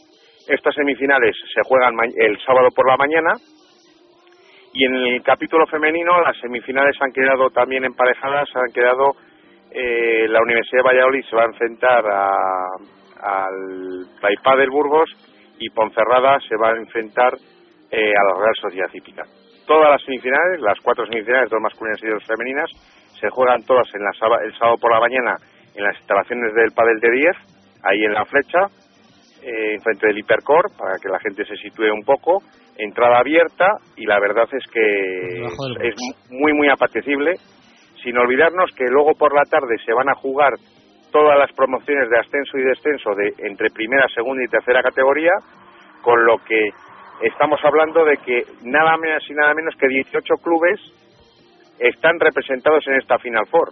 Estas semifinales se juegan el sábado por la mañana y en el capítulo femenino las semifinales han quedado también emparejadas, han quedado eh, la Universidad de Valladolid se va a enfrentar a- al Play del Burgos y Ponferrada se va a enfrentar eh, a la Real Sociedad Hípica. Todas las semifinales, las cuatro semifinales, dos masculinas y dos femeninas, se juegan todas en la, el sábado por la mañana en las instalaciones del Padel de 10, ahí en la flecha, eh, enfrente del Hipercor, para que la gente se sitúe un poco, entrada abierta y la verdad es que es muy muy apetecible, sin olvidarnos que luego por la tarde se van a jugar todas las promociones de ascenso y descenso de entre primera, segunda y tercera categoría, con lo que estamos hablando de que nada menos y nada menos que 18 clubes están representados en esta Final Four,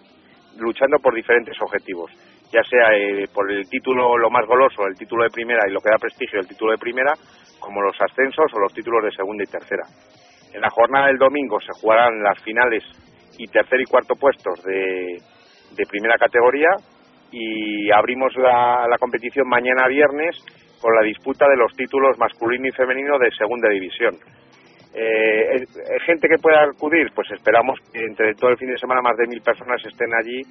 luchando por diferentes objetivos, ya sea eh, por el título lo más goloso, el título de primera y lo que da prestigio el título de primera, como los ascensos o los títulos de segunda y tercera. En la jornada del domingo se jugarán las finales y tercer y cuarto puestos de, de primera categoría y abrimos la, la competición mañana viernes con la disputa de los títulos masculino y femenino de segunda división. Eh, gente que pueda acudir, pues esperamos que entre todo el fin de semana más de mil personas estén allí.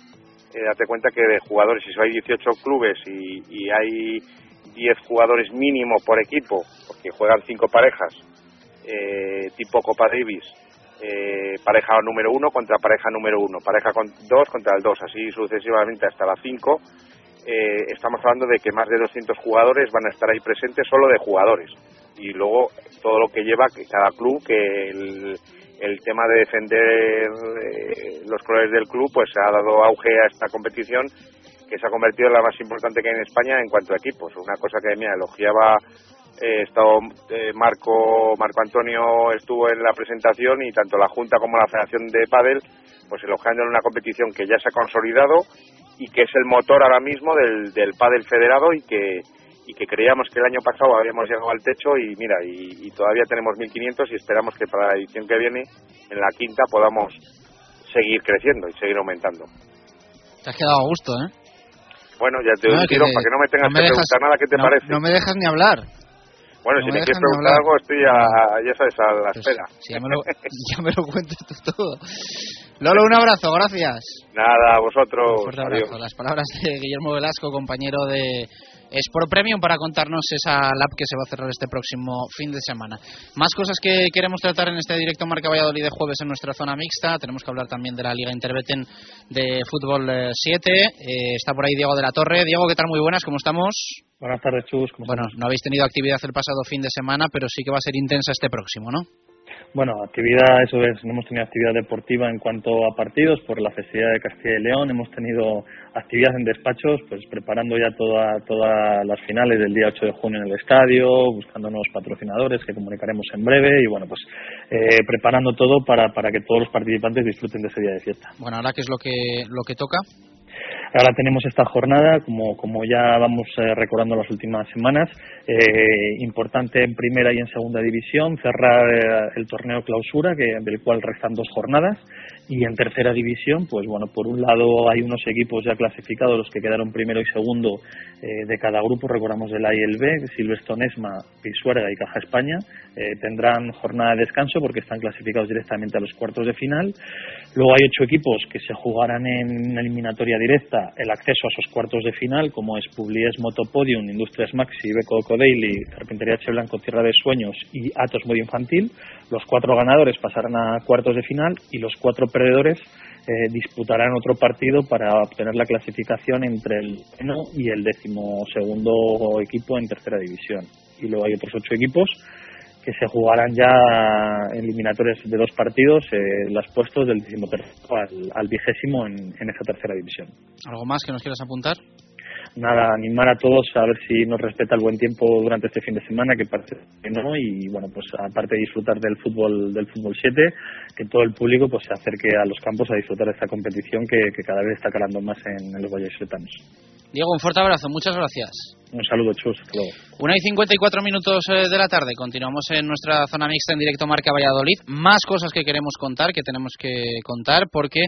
Eh, date cuenta que de jugadores, si hay 18 clubes y, y hay 10 jugadores mínimo por equipo, porque juegan cinco parejas, eh, tipo Copa Davis, eh, pareja número uno contra pareja número uno, pareja con dos contra el dos, así sucesivamente hasta las cinco. Eh, estamos hablando de que más de 200 jugadores van a estar ahí presentes solo de jugadores. Y luego todo lo que lleva que cada club que el, el tema de defender eh, los colores del club pues ha dado auge a esta competición que se ha convertido en la más importante que hay en España en cuanto a equipos. Una cosa que mira elogiaba eh, estado, eh, Marco Marco Antonio estuvo en la presentación y tanto la Junta como la Federación de Padel pues elogiando en una competición que ya se ha consolidado y que es el motor ahora mismo del, del pádel federado y que y que creíamos que el año pasado habíamos llegado al techo y mira y, y todavía tenemos 1500 y esperamos que para la edición que viene en la quinta podamos seguir creciendo y seguir aumentando Te has quedado a gusto, ¿eh? bueno ya te doy No, un tirón para que no me tengas no me que dejas- preguntar nada qué te no, parece No me dejas ni hablar. Bueno no si me me quieres preguntar hablar. algo estoy a, ya sabes a la espera Si ya me lo, ya me lo cuentas tú todo. Lolo, un abrazo, gracias. nada a vosotros adiós abrazo. Las palabras de Guillermo Velasco, compañero de Sport Premium, para contarnos esa lab que se va a cerrar este próximo fin de semana. Más cosas que queremos tratar en este directo Marca Valladolid de jueves en nuestra zona mixta. Tenemos que hablar también de la Liga Interbeten de Fútbol eh, 7. Eh, está por ahí Diego de la Torre. Diego, ¿qué tal? Muy buenas, ¿cómo estamos? Buenas tardes, Chus. ¿cómo Bueno, no habéis tenido actividad el pasado fin de semana, pero sí que va a ser intensa este próximo, ¿no? Bueno, actividad, eso es, no hemos tenido actividad deportiva en cuanto a partidos por la festividad de Castilla y León, hemos tenido actividad en despachos, pues preparando ya toda, todas las finales del día 8 de junio en el estadio, buscando nuevos patrocinadores que comunicaremos en breve y bueno, pues eh, preparando todo para, para que todos los participantes disfruten de ese día de fiesta. Bueno, ahora qué es lo que, lo que toca. Ahora tenemos esta jornada, como, como ya vamos eh, recordando las últimas semanas, eh, importante en primera y en segunda división, cerrar eh, el torneo clausura, que, del cual restan dos jornadas, y en tercera división, pues bueno, por un lado hay unos equipos ya clasificados, los que quedaron primero y segundo eh, de cada grupo, recordamos del A y el B, Silvestre Esma, Pisuerga y Caja España, tendrán jornada de descanso porque están clasificados directamente a los cuartos de final. Luego hay ocho equipos que se jugarán en eliminatoria directa el acceso a esos cuartos de final, como es Publies Motopodium, Industrias Maxi, Beco Daily, Carpintería Che Blanco, Tierra de Sueños y Atos Modo Infantil. Los cuatro ganadores pasarán a cuartos de final y los cuatro perdedores eh, disputarán otro partido para obtener la clasificación entre el noveno y el décimo segundo equipo en tercera división. Y luego hay otros ocho equipos que se jugarán ya eliminatorias de dos partidos, eh, las puestos del decimotercero al, al vigésimo en, en esa tercera división. ¿Algo más que nos quieras apuntar? Nada, animar a todos a ver si nos respeta el buen tiempo durante este fin de semana, que parece que no, y bueno, pues aparte de disfrutar del fútbol del fútbol 7, que todo el público pues se acerque a los campos a disfrutar de esta competición que, que cada vez está calando más en, en los valles setanos. Diego, un fuerte abrazo, muchas gracias. Un saludo, chus, luego. Una y 54 minutos eh, de la tarde. Continuamos en nuestra zona mixta en directo Marca Valladolid. Más cosas que queremos contar, que tenemos que contar, porque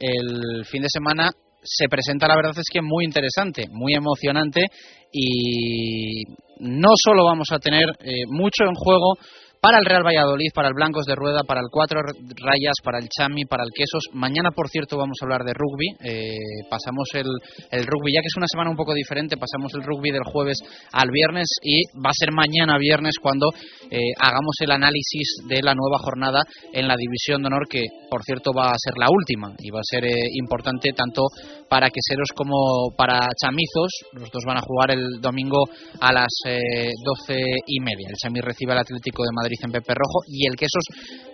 el fin de semana se presenta, la verdad es que muy interesante, muy emocionante y no solo vamos a tener eh, mucho en juego para el Real Valladolid, para el Blancos de Rueda, para el Cuatro Rayas, para el Chami, para el Quesos. Mañana, por cierto, vamos a hablar de rugby. Eh, pasamos el, el, rugby, ya que es una semana un poco diferente, pasamos el rugby del jueves al viernes y va a ser mañana viernes cuando eh, hagamos el análisis de la nueva jornada en la División de Honor, que por cierto va a ser la última y va a ser eh, importante tanto para queseros como para chamizos. Los dos van a jugar el domingo a las doce y media. El Chami recibe al Atlético de Madrid en Pepe Rojo y el Quesos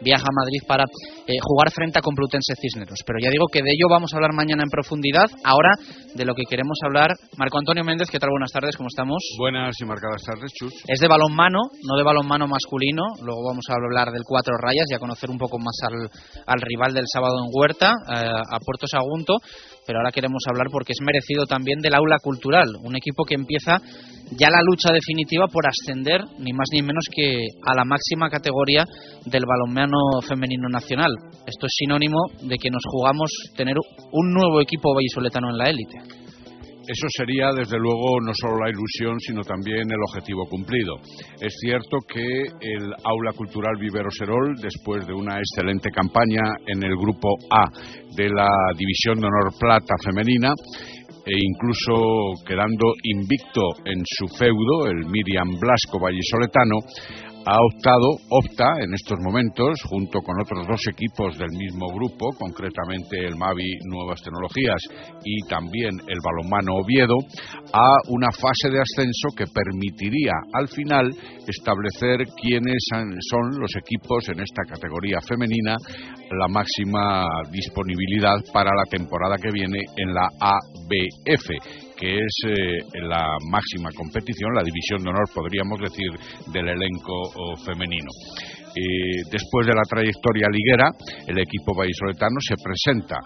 viaja a Madrid para eh, jugar frente a Complutense Cisneros. Pero ya digo que de ello vamos a hablar mañana en profundidad. Ahora, de lo que queremos hablar, Marco Antonio Méndez, ¿qué tal? Buenas tardes, ¿cómo estamos? Buenas y marcadas tardes, Chus. Es de balonmano, no de balonmano masculino. Luego vamos a hablar del Cuatro Rayas y a conocer un poco más al, al rival del sábado en Huerta, eh, a Puerto Sagunto pero ahora queremos hablar porque es merecido también del aula cultural, un equipo que empieza ya la lucha definitiva por ascender ni más ni menos que a la máxima categoría del balonmano femenino nacional. Esto es sinónimo de que nos jugamos tener un nuevo equipo vallisoletano en la élite. Eso sería, desde luego, no solo la ilusión, sino también el objetivo cumplido. Es cierto que el Aula Cultural Vivero Serol, después de una excelente campaña en el grupo A de la División de Honor Plata Femenina, e incluso quedando invicto en su feudo, el Miriam Blasco Vallisoletano, ha optado, opta en estos momentos, junto con otros dos equipos del mismo grupo, concretamente el Mavi Nuevas Tecnologías y también el Balonmano Oviedo, a una fase de ascenso que permitiría al final establecer quiénes son los equipos en esta categoría femenina, la máxima disponibilidad para la temporada que viene en la ABF que es eh, la máxima competición, la división de honor, podríamos decir, del elenco femenino. Eh, después de la trayectoria liguera, el equipo vallisoletano se presenta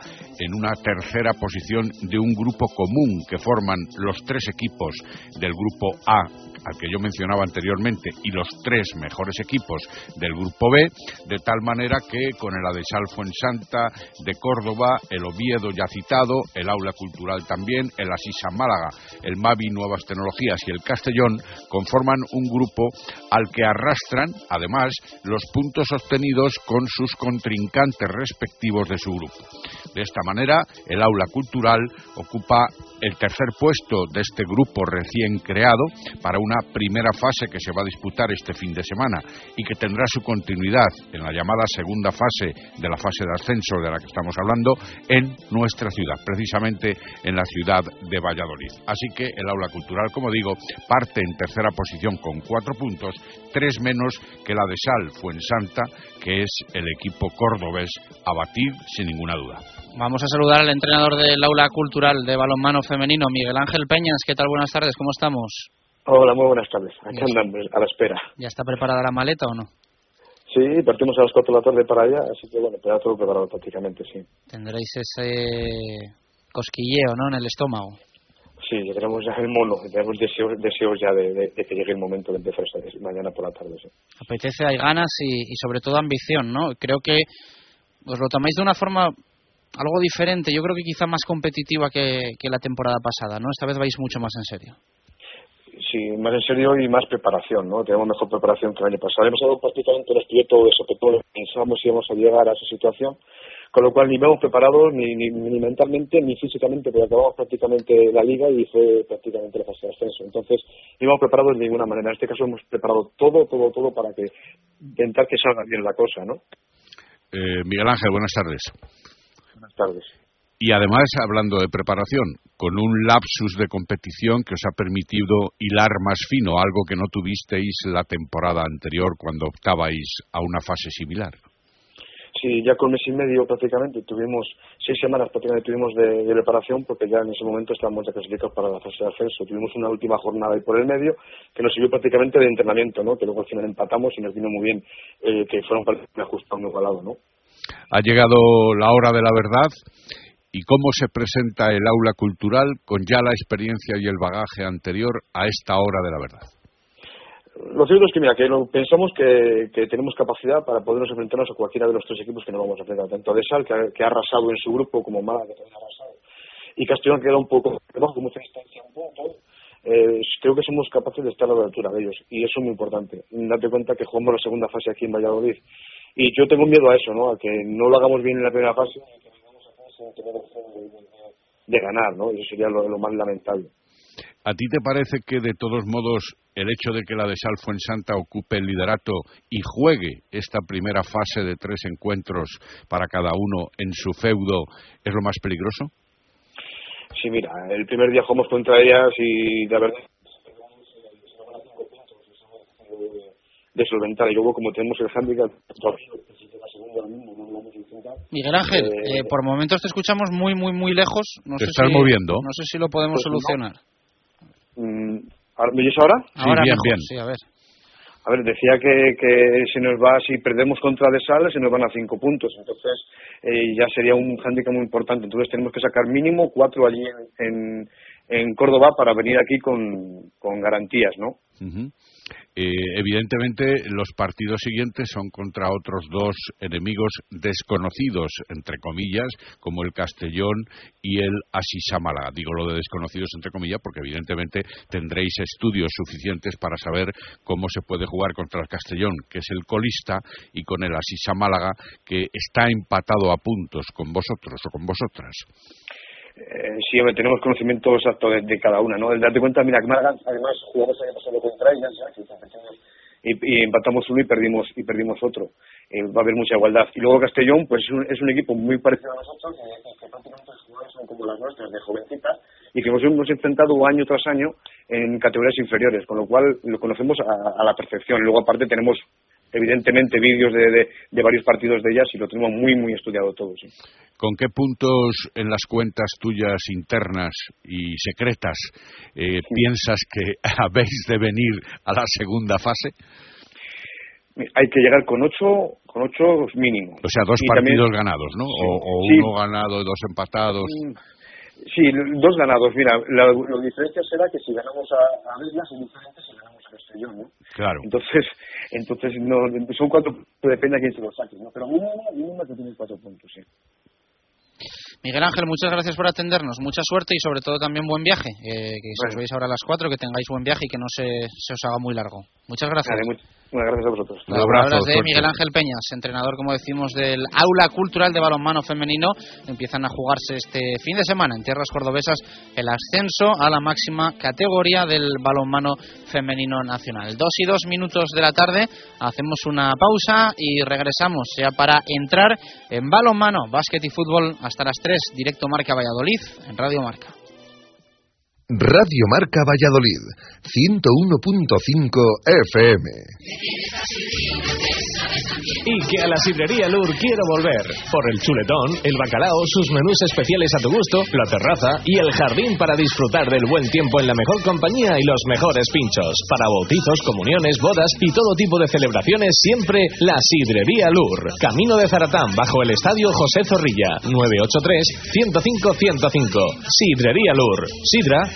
en una tercera posición de un grupo común que forman los tres equipos del grupo A al que yo mencionaba anteriormente y los tres mejores equipos del grupo B, de tal manera que con el Adesal Fuensanta de Córdoba, el Oviedo ya citado, el Aula Cultural también, el Asisa Málaga, el Mavi Nuevas Tecnologías y el Castellón conforman un grupo al que arrastran, además, los puntos obtenidos con sus contrincantes respectivos de su grupo. De esta manera, el Aula Cultural ocupa el tercer puesto de este grupo recién creado para una primera fase que se va a disputar este fin de semana y que tendrá su continuidad en la llamada segunda fase de la fase de ascenso de la que estamos hablando en nuestra ciudad, precisamente en la ciudad de Valladolid. Así que el aula cultural, como digo, parte en tercera posición con cuatro puntos, tres menos que la de Sal Fuensanta, que es el equipo cordobés a batir sin ninguna duda. Vamos a saludar al entrenador del aula cultural de balonmano femenino, Miguel Ángel Peñas. ¿Qué tal? Buenas tardes, ¿cómo estamos? Hola, muy buenas tardes. Aquí andando, a la espera. ¿Ya está preparada la maleta o no? Sí, partimos a las 4 de la tarde para allá, así que bueno, ya todo preparado prácticamente, sí. Tendréis ese cosquilleo, ¿no?, en el estómago. Sí, ya tenemos ya el mono, tenemos deseos, deseos ya de, de- de que llegue el momento de empezar mañana por la tarde, sí. Apetece, hay ganas y, y sobre todo ambición, ¿no? Creo que os lo tomáis de una forma algo diferente, yo creo que quizá más competitiva que, que la temporada pasada, ¿no? Esta vez vais mucho más en serio. Sí, más en serio y más preparación, ¿no? Tenemos mejor preparación que el año pasado. Hemos dado prácticamente el estudio todo eso, que todos pensábamos si íbamos a llegar a esa situación, con lo cual ni me hemos preparado ni, ni, ni mentalmente ni físicamente, porque acabamos prácticamente la liga y fue prácticamente la fase de ascenso. Entonces, no hemos preparado de ninguna manera. En este caso hemos preparado todo, todo, todo para que intentar que salga bien la cosa, ¿no? Eh, Miguel Ángel, buenas tardes. Buenas tardes. Y además, hablando de preparación, con un lapsus de competición que os ha permitido hilar más fino, algo que no tuvisteis la temporada anterior cuando optabais a una fase similar. Sí, ya con mes y medio prácticamente tuvimos, seis semanas prácticamente tuvimos de, de preparación porque ya en ese momento estábamos ya clasificados para la fase de ascenso. Tuvimos una última jornada ahí por el medio que nos sirvió prácticamente de entrenamiento, ¿no? Que luego al final empatamos y nos vino muy bien eh, que fueron prácticamente ajustados muy igualado, ¿no? Ha llegado la hora de la verdad y cómo se presenta el aula cultural con ya la experiencia y el bagaje anterior a esta hora de la verdad. Lo cierto es que, mira, que pensamos que, que tenemos capacidad para podernos enfrentarnos a cualquiera de los tres equipos que nos vamos a enfrentar, tanto a Desal, que ha, que ha arrasado en su grupo, como Málaga, que también ha arrasado, y Castellón, que era un poco debajo, con mucha distancia, un punto. Eh, creo que somos capaces de estar a la altura de ellos, y eso es muy importante. Date cuenta que jugamos la segunda fase aquí en Valladolid, y yo tengo miedo a eso, ¿no? A que no lo hagamos bien en la primera fase que sin tener opción de, de- de ganar, ¿no? Eso sería lo, lo más lamentable. ¿A ti te parece que, de todos modos, el hecho de que la de Sal Fuensanta ocupe el liderato y juegue esta primera fase de tres encuentros para cada uno en su feudo es lo más peligroso? Sí, mira, el primer día jugamos contra ellas y la verdad de solventar y luego como tenemos el handicap Miguel Ángel, Eh, eh, por momentos te escuchamos muy, muy, muy lejos. No Te sé estás si, moviendo. No sé si lo podemos Pues solucionar. Mm, ¿ahora- ¿Me oyes ahora? Ahora bien, mejor, bien. sí, a ver. A ver, decía que, que se nos va, si perdemos contra De Sal, se nos van a cinco puntos. Entonces, eh, ya sería un handicap muy importante. Entonces, tenemos que sacar mínimo cuatro allí en, en, en Córdoba para venir aquí con, con garantías, ¿no? Ujú. Eh, evidentemente, los partidos siguientes son contra otros dos enemigos desconocidos, entre comillas, como el Castellón y el Asisamala. Digo lo de desconocidos, entre comillas, porque evidentemente tendréis estudios suficientes para saber cómo se puede jugar contra el Castellón, que es el colista, y con el Asisamálaga, que está empatado a puntos con vosotros o con vosotras. Eh, sí, hombre, tenemos conocimiento exacto de, cada una, ¿no? El darte cuenta, mira, que Málaga, además, jugamos el año pasado contra ellas, y, y empatamos uno y perdimos y perdimos otro. Eh, va a haber mucha igualdad. Y luego Castellón, pues es un, es un equipo muy parecido a nosotros, y que prácticamente los jugadores son como las nuestras, de jovencitas, y que nos hemos enfrentado año tras año en categorías inferiores, con lo cual lo conocemos a, a la perfección. Luego, aparte, tenemos evidentemente vídeos de, de, de varios partidos de ellas y lo tenemos muy, muy estudiado todo, sí. ¿Con qué puntos en las cuentas tuyas internas y secretas eh, piensas que habéis de venir a la segunda fase? hay que llegar con ocho, con ocho mínimo. O sea, dos Y partidos también- ganados, ¿no? Sí, o uno ganado, dos empatados. Sí, dos ganados. Mira, la, la diferencia será que si ganamos a, a Veslas es diferente si ganamos a Castellón, ¿no? Claro. Entonces, entonces no, son cuatro puntos, depende a quién se los saque, ¿no? Pero mínimo, mínimo que tienes cuatro puntos, sí. Miguel Ángel, muchas gracias por atendernos. Mucha suerte y sobre todo también buen viaje. Eh, que si os veis ahora a las 4, que tengáis buen viaje y que no se, se os haga muy largo. Muchas gracias. Vale, mu- gracias a vosotros. Un abrazo. de Miguel Ángel Peñas, entrenador, como decimos, del Aula Cultural de Balonmano Femenino. Empiezan a jugarse este fin de semana en tierras cordobesas el ascenso a la máxima categoría del balonmano femenino nacional. Dos y dos minutos de la tarde, hacemos una pausa y regresamos ya para entrar en balonmano, básquet y fútbol hasta las tres, directo Marca Valladolid en Radio Marca. Radio Marca Valladolid, 101.5 FM. Y que a la sidrería Lur quiero volver. Por el chuletón, el bacalao, sus menús especiales a tu gusto, la terraza y el jardín para disfrutar del buen tiempo en la mejor compañía y los mejores pinchos. Para bautizos, comuniones, bodas y todo tipo de celebraciones, siempre la sidrería Lur. Camino de Zaratán, bajo el estadio José Zorrilla, 983-105-105. Sidrería Lur. Sidra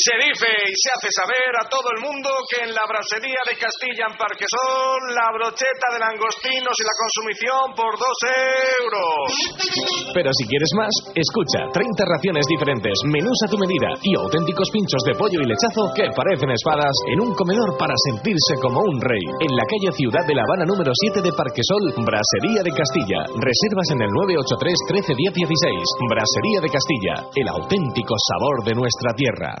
Se dice y se hace saber a todo el mundo que en la brasería de Castilla en Parquesol la brocheta de langostinos y la consumición por dos euros. Pero si quieres más, escucha 30 raciones diferentes, menús a tu medida y auténticos pinchos de pollo y lechazo que parecen espadas en un comedor para sentirse como un rey. En la calle Ciudad de La Habana número 7 de Parquesol, Brasería de Castilla. Reservas en el 983 13 10 16. Brasería de Castilla, el auténtico sabor de nuestra tierra.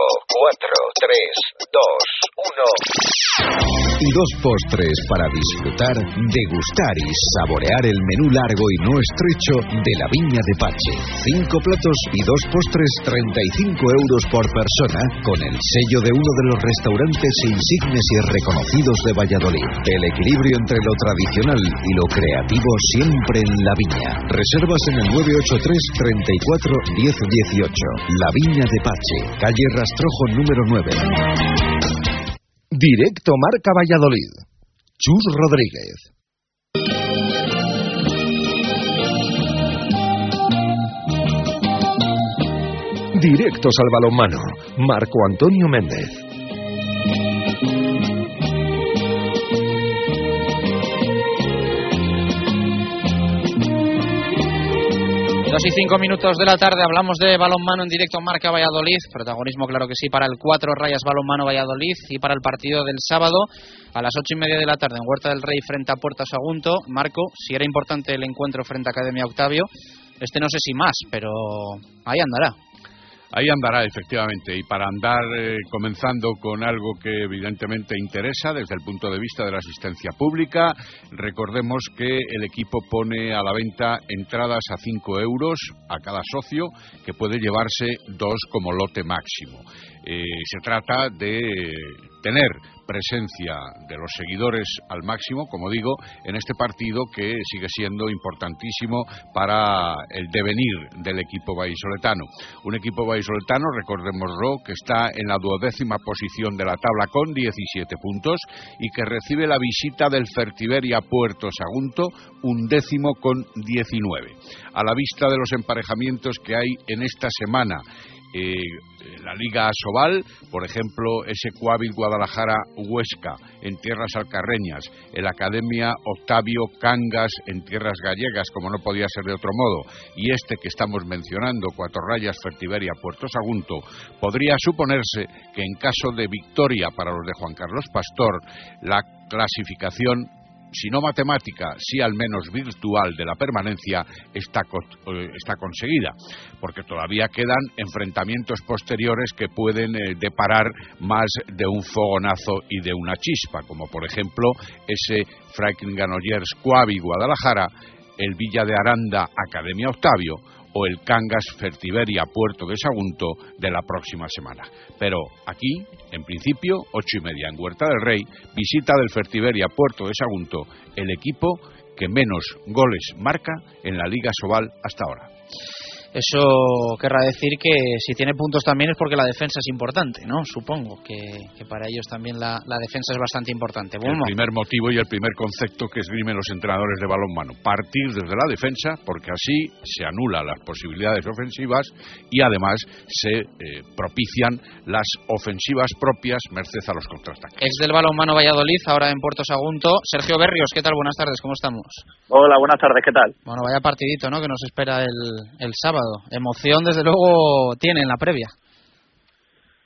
4, 3, 2, 1. Y dos postres para disfrutar, degustar y saborear el menú largo y no estrecho de la Viña de Pache. Cinco platos y dos postres, 35 euros por persona, con el sello de uno de los restaurantes insignes y reconocidos de Valladolid. El equilibrio entre lo tradicional y lo creativo siempre en la Viña. Reservas en el 983 34 10 18. La Viña de Pache, calle Rastrojo número 9. Directo Marca Valladolid. Chus Rodríguez. Directos al balonmano. Marco Antonio Méndez. Dos y cinco minutos de la tarde hablamos de balonmano en directo Marca Valladolid. Protagonismo, claro que sí, para el cuatro rayas balonmano Valladolid y para el partido del sábado a las ocho y media de la tarde en Huerta del Rey frente a Puerta Sagunto. Marco, si era importante el encuentro frente a Academia Octavio, este no sé si más, pero ahí andará. Ahí andará, efectivamente, y para andar eh, comenzando con algo que evidentemente interesa desde el punto de vista de la asistencia pública, recordemos que el equipo pone a la venta entradas a 5 euros a cada socio, que puede llevarse dos como lote máximo. Eh, se trata de tener presencia de los seguidores al máximo, como digo, en este partido que sigue siendo importantísimo para el devenir del equipo vallisoletano. Un equipo vallisoletano, recordémoslo, que está en la duodécima posición de la tabla con 17 puntos y que recibe la visita del Fertiberia Puerto Sagunto, un décimo con 19. A la vista de los emparejamientos que hay en esta semana eh, la Liga Asobal, por ejemplo, ese Coavit Guadalajara Huesca en tierras alcarreñas, el Academia Octavio Cangas en tierras gallegas, como no podía ser de otro modo, y este que estamos mencionando, Cuatro Rayas Fertiberia Puerto Sagunto, podría suponerse que en caso de victoria para los de Juan Carlos Pastor, la clasificación si no matemática, sí al menos virtual de la permanencia, está, eh, está conseguida, porque todavía quedan enfrentamientos posteriores que pueden eh, deparar más de un fogonazo y de una chispa, como por ejemplo ese Franklin Ganoyers Coavi Guadalajara, el Villa de Aranda Academia Octavio o el Cangas Fertiberia Puerto de Sagunto de la próxima semana. Pero aquí, en principio, ocho y media en Huerta del Rey, visita del Fertiberia Puerto de Sagunto, el equipo que menos goles marca en la Liga Sobal hasta ahora. Eso querrá decir que si tiene puntos también es porque la defensa es importante, ¿no? Supongo que, para ellos también la, defensa es bastante importante. El primer motivo y el primer concepto que esgrimen los entrenadores de balonmano. Partir desde la defensa porque así se anulan las posibilidades ofensivas y además se eh, propician las ofensivas propias merced a los contraataques. Ex del balonmano Valladolid, ahora en Puerto Sagunto. Sergio Berrios, ¿qué tal? Buenas tardes, ¿cómo estamos? Hola, buenas tardes, ¿qué tal? Bueno, vaya partidito, ¿no? Que nos espera el, el sábado. Emoción, desde luego, tiene en la previa.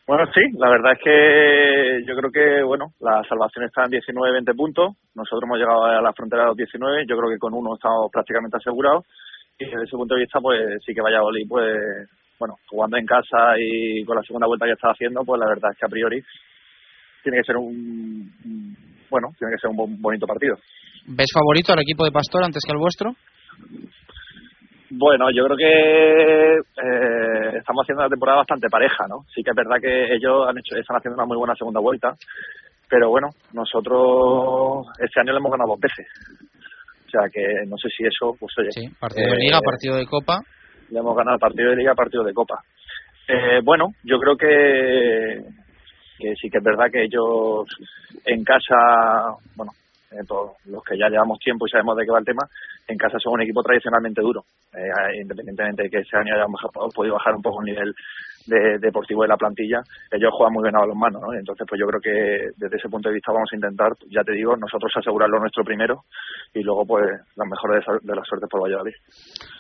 Bueno, sí, la verdad es que yo creo que, bueno, la salvación está en 19-20 puntos. Nosotros hemos llegado a la frontera de los 19. Yo creo que con uno estamos prácticamente asegurados. Y desde ese punto de vista, pues sí que Valladolid, pues, bueno, jugando en casa y con la segunda vuelta que está haciendo, pues la verdad es que a priori tiene que ser un, bueno, tiene que ser un bonito partido. ¿Ves favorito al equipo de Pastor antes que al vuestro? Bueno, yo creo que eh, estamos haciendo una temporada bastante pareja, ¿no? Sí que es verdad que ellos han hecho, están haciendo una muy buena segunda vuelta, pero bueno, nosotros este año le hemos ganado dos veces. O sea que no sé si eso, pues oye. Sí, partido de Liga, eh, partido de Copa. Le hemos ganado partido de Liga, partido de Copa. Eh, bueno, yo creo que, que sí que es verdad que ellos en casa, bueno, todos los que ya llevamos tiempo y sabemos de qué va el tema, en casa son un equipo tradicionalmente duro, eh, independientemente de que ese año hayamos podido bajar un poco el nivel de, deportivo de la plantilla, ellos juegan muy bien a los manos, ¿no? Entonces, pues yo creo que desde ese punto de vista vamos a intentar, ya te digo, nosotros asegurarlo nuestro primero y luego, pues, las mejores de las suertes por Valladolid.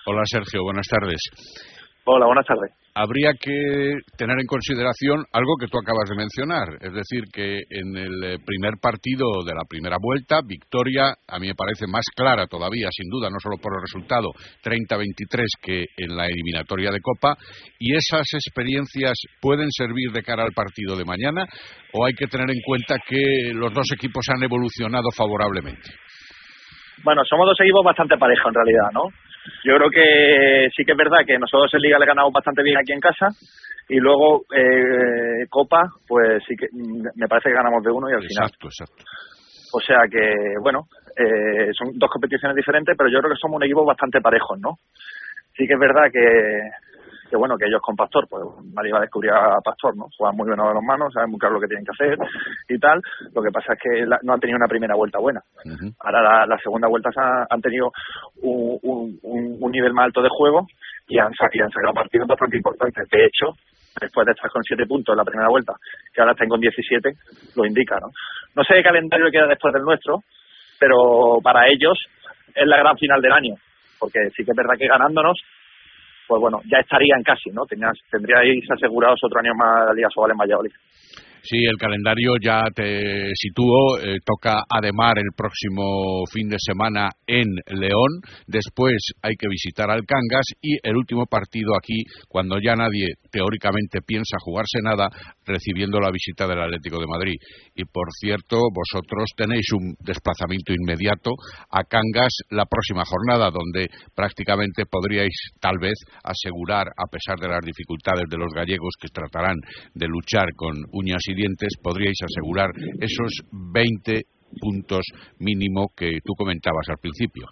Hola, Sergio, buenas tardes. Hola, buenas tardes. Habría que tener en consideración algo que tú acabas de mencionar, es decir, que en el eh, primer partido de la primera vuelta, victoria, a mí me parece más clara todavía, sin duda, no solo por el resultado 30-23 que en la eliminatoria de Copa, y esas experiencias pueden servir de cara al partido de mañana, o hay que tener en cuenta que los dos equipos han evolucionado favorablemente. Bueno, somos dos equipos bastante parejos en realidad, ¿no? Yo creo que sí que es verdad que nosotros en Liga le ganamos bastante bien aquí en casa y luego eh, Copa, pues sí que mm, me parece que ganamos de uno y al final. Exacto, exacto. O sea que, bueno, eh, son dos competiciones diferentes, pero yo creo que somos un equipo bastante parejos, ¿no? Sí que es verdad que, que bueno, que ellos con Pastor, pues nadie va a descubrir a Pastor, ¿no? Juegan muy bien a las manos, saben muy claro lo que tienen que hacer y tal. Lo que pasa es que no han tenido una primera vuelta buena. Ahora la, segunda vuelta han, tenido un, un, nivel más alto de juego y han, han sacado partidos bastante importantes. De hecho, después de estar con siete puntos en la primera vuelta, que ahora estén con 17, lo indica, ¿no? No sé qué calendario queda después del nuestro, pero para ellos es la gran final del año, porque sí que es verdad que ganándonos pues bueno, ya estarían casi, ¿no? Tenías, tendríais asegurados otro año más la Liga Sobal en Valladolid. Sí, el calendario ya te sitúo. Eh, toca Ademar el próximo fin de semana en León. Después hay que visitar al Cangas y el último partido aquí, cuando ya nadie teóricamente piensa jugarse nada, recibiendo la visita del Atlético de Madrid. Y por cierto, vosotros tenéis un desplazamiento inmediato a Cangas la próxima jornada, donde prácticamente podríais tal vez asegurar, a pesar de las dificultades de los gallegos que tratarán de luchar con uñas y podríais asegurar esos 20 puntos mínimo que tú comentabas al principio.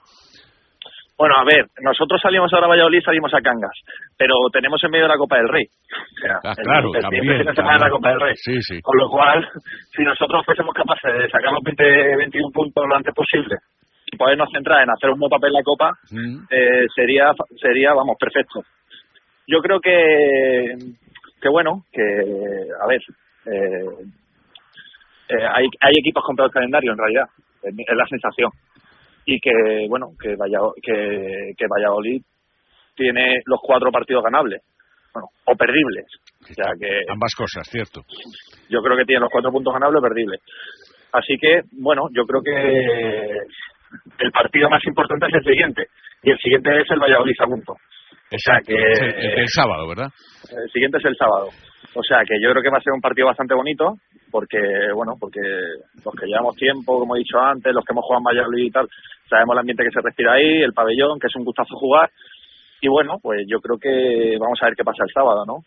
Bueno, a ver, nosotros salimos ahora a Valladolid, salimos a Cangas, pero tenemos en medio de la Copa del Rey. O sea, ah, claro, el, también, la Copa del Rey. Sí, sí. Con lo cual, si nosotros fuésemos capaces de sacar los 20, 21 puntos lo antes posible y podernos centrar en hacer un buen papel en la Copa, mm. eh, sería, sería, vamos, perfecto. Yo creo que, que bueno, que, a ver, eh, eh, hay, hay equipos con el calendario en realidad, es la sensación. Y que, bueno, que, que, que Valladolid tiene los cuatro partidos ganables, bueno, o perdibles. O sea que, Ambas cosas, cierto. Yo creo que tiene los cuatro puntos ganables o perdibles. Así que, bueno, yo creo que el partido más importante es el siguiente, y el siguiente es el Valladolid Sagunto. O sea que... el sábado, ¿verdad? El siguiente es el sábado. O sea que yo creo que va a ser un partido bastante bonito, porque, bueno, porque los que llevamos tiempo, como he dicho antes, los que hemos jugado en Valladolid y tal, sabemos el ambiente que se respira ahí, el pabellón, que es un gustazo jugar. Y bueno, pues yo creo que vamos a ver qué pasa el sábado, ¿no?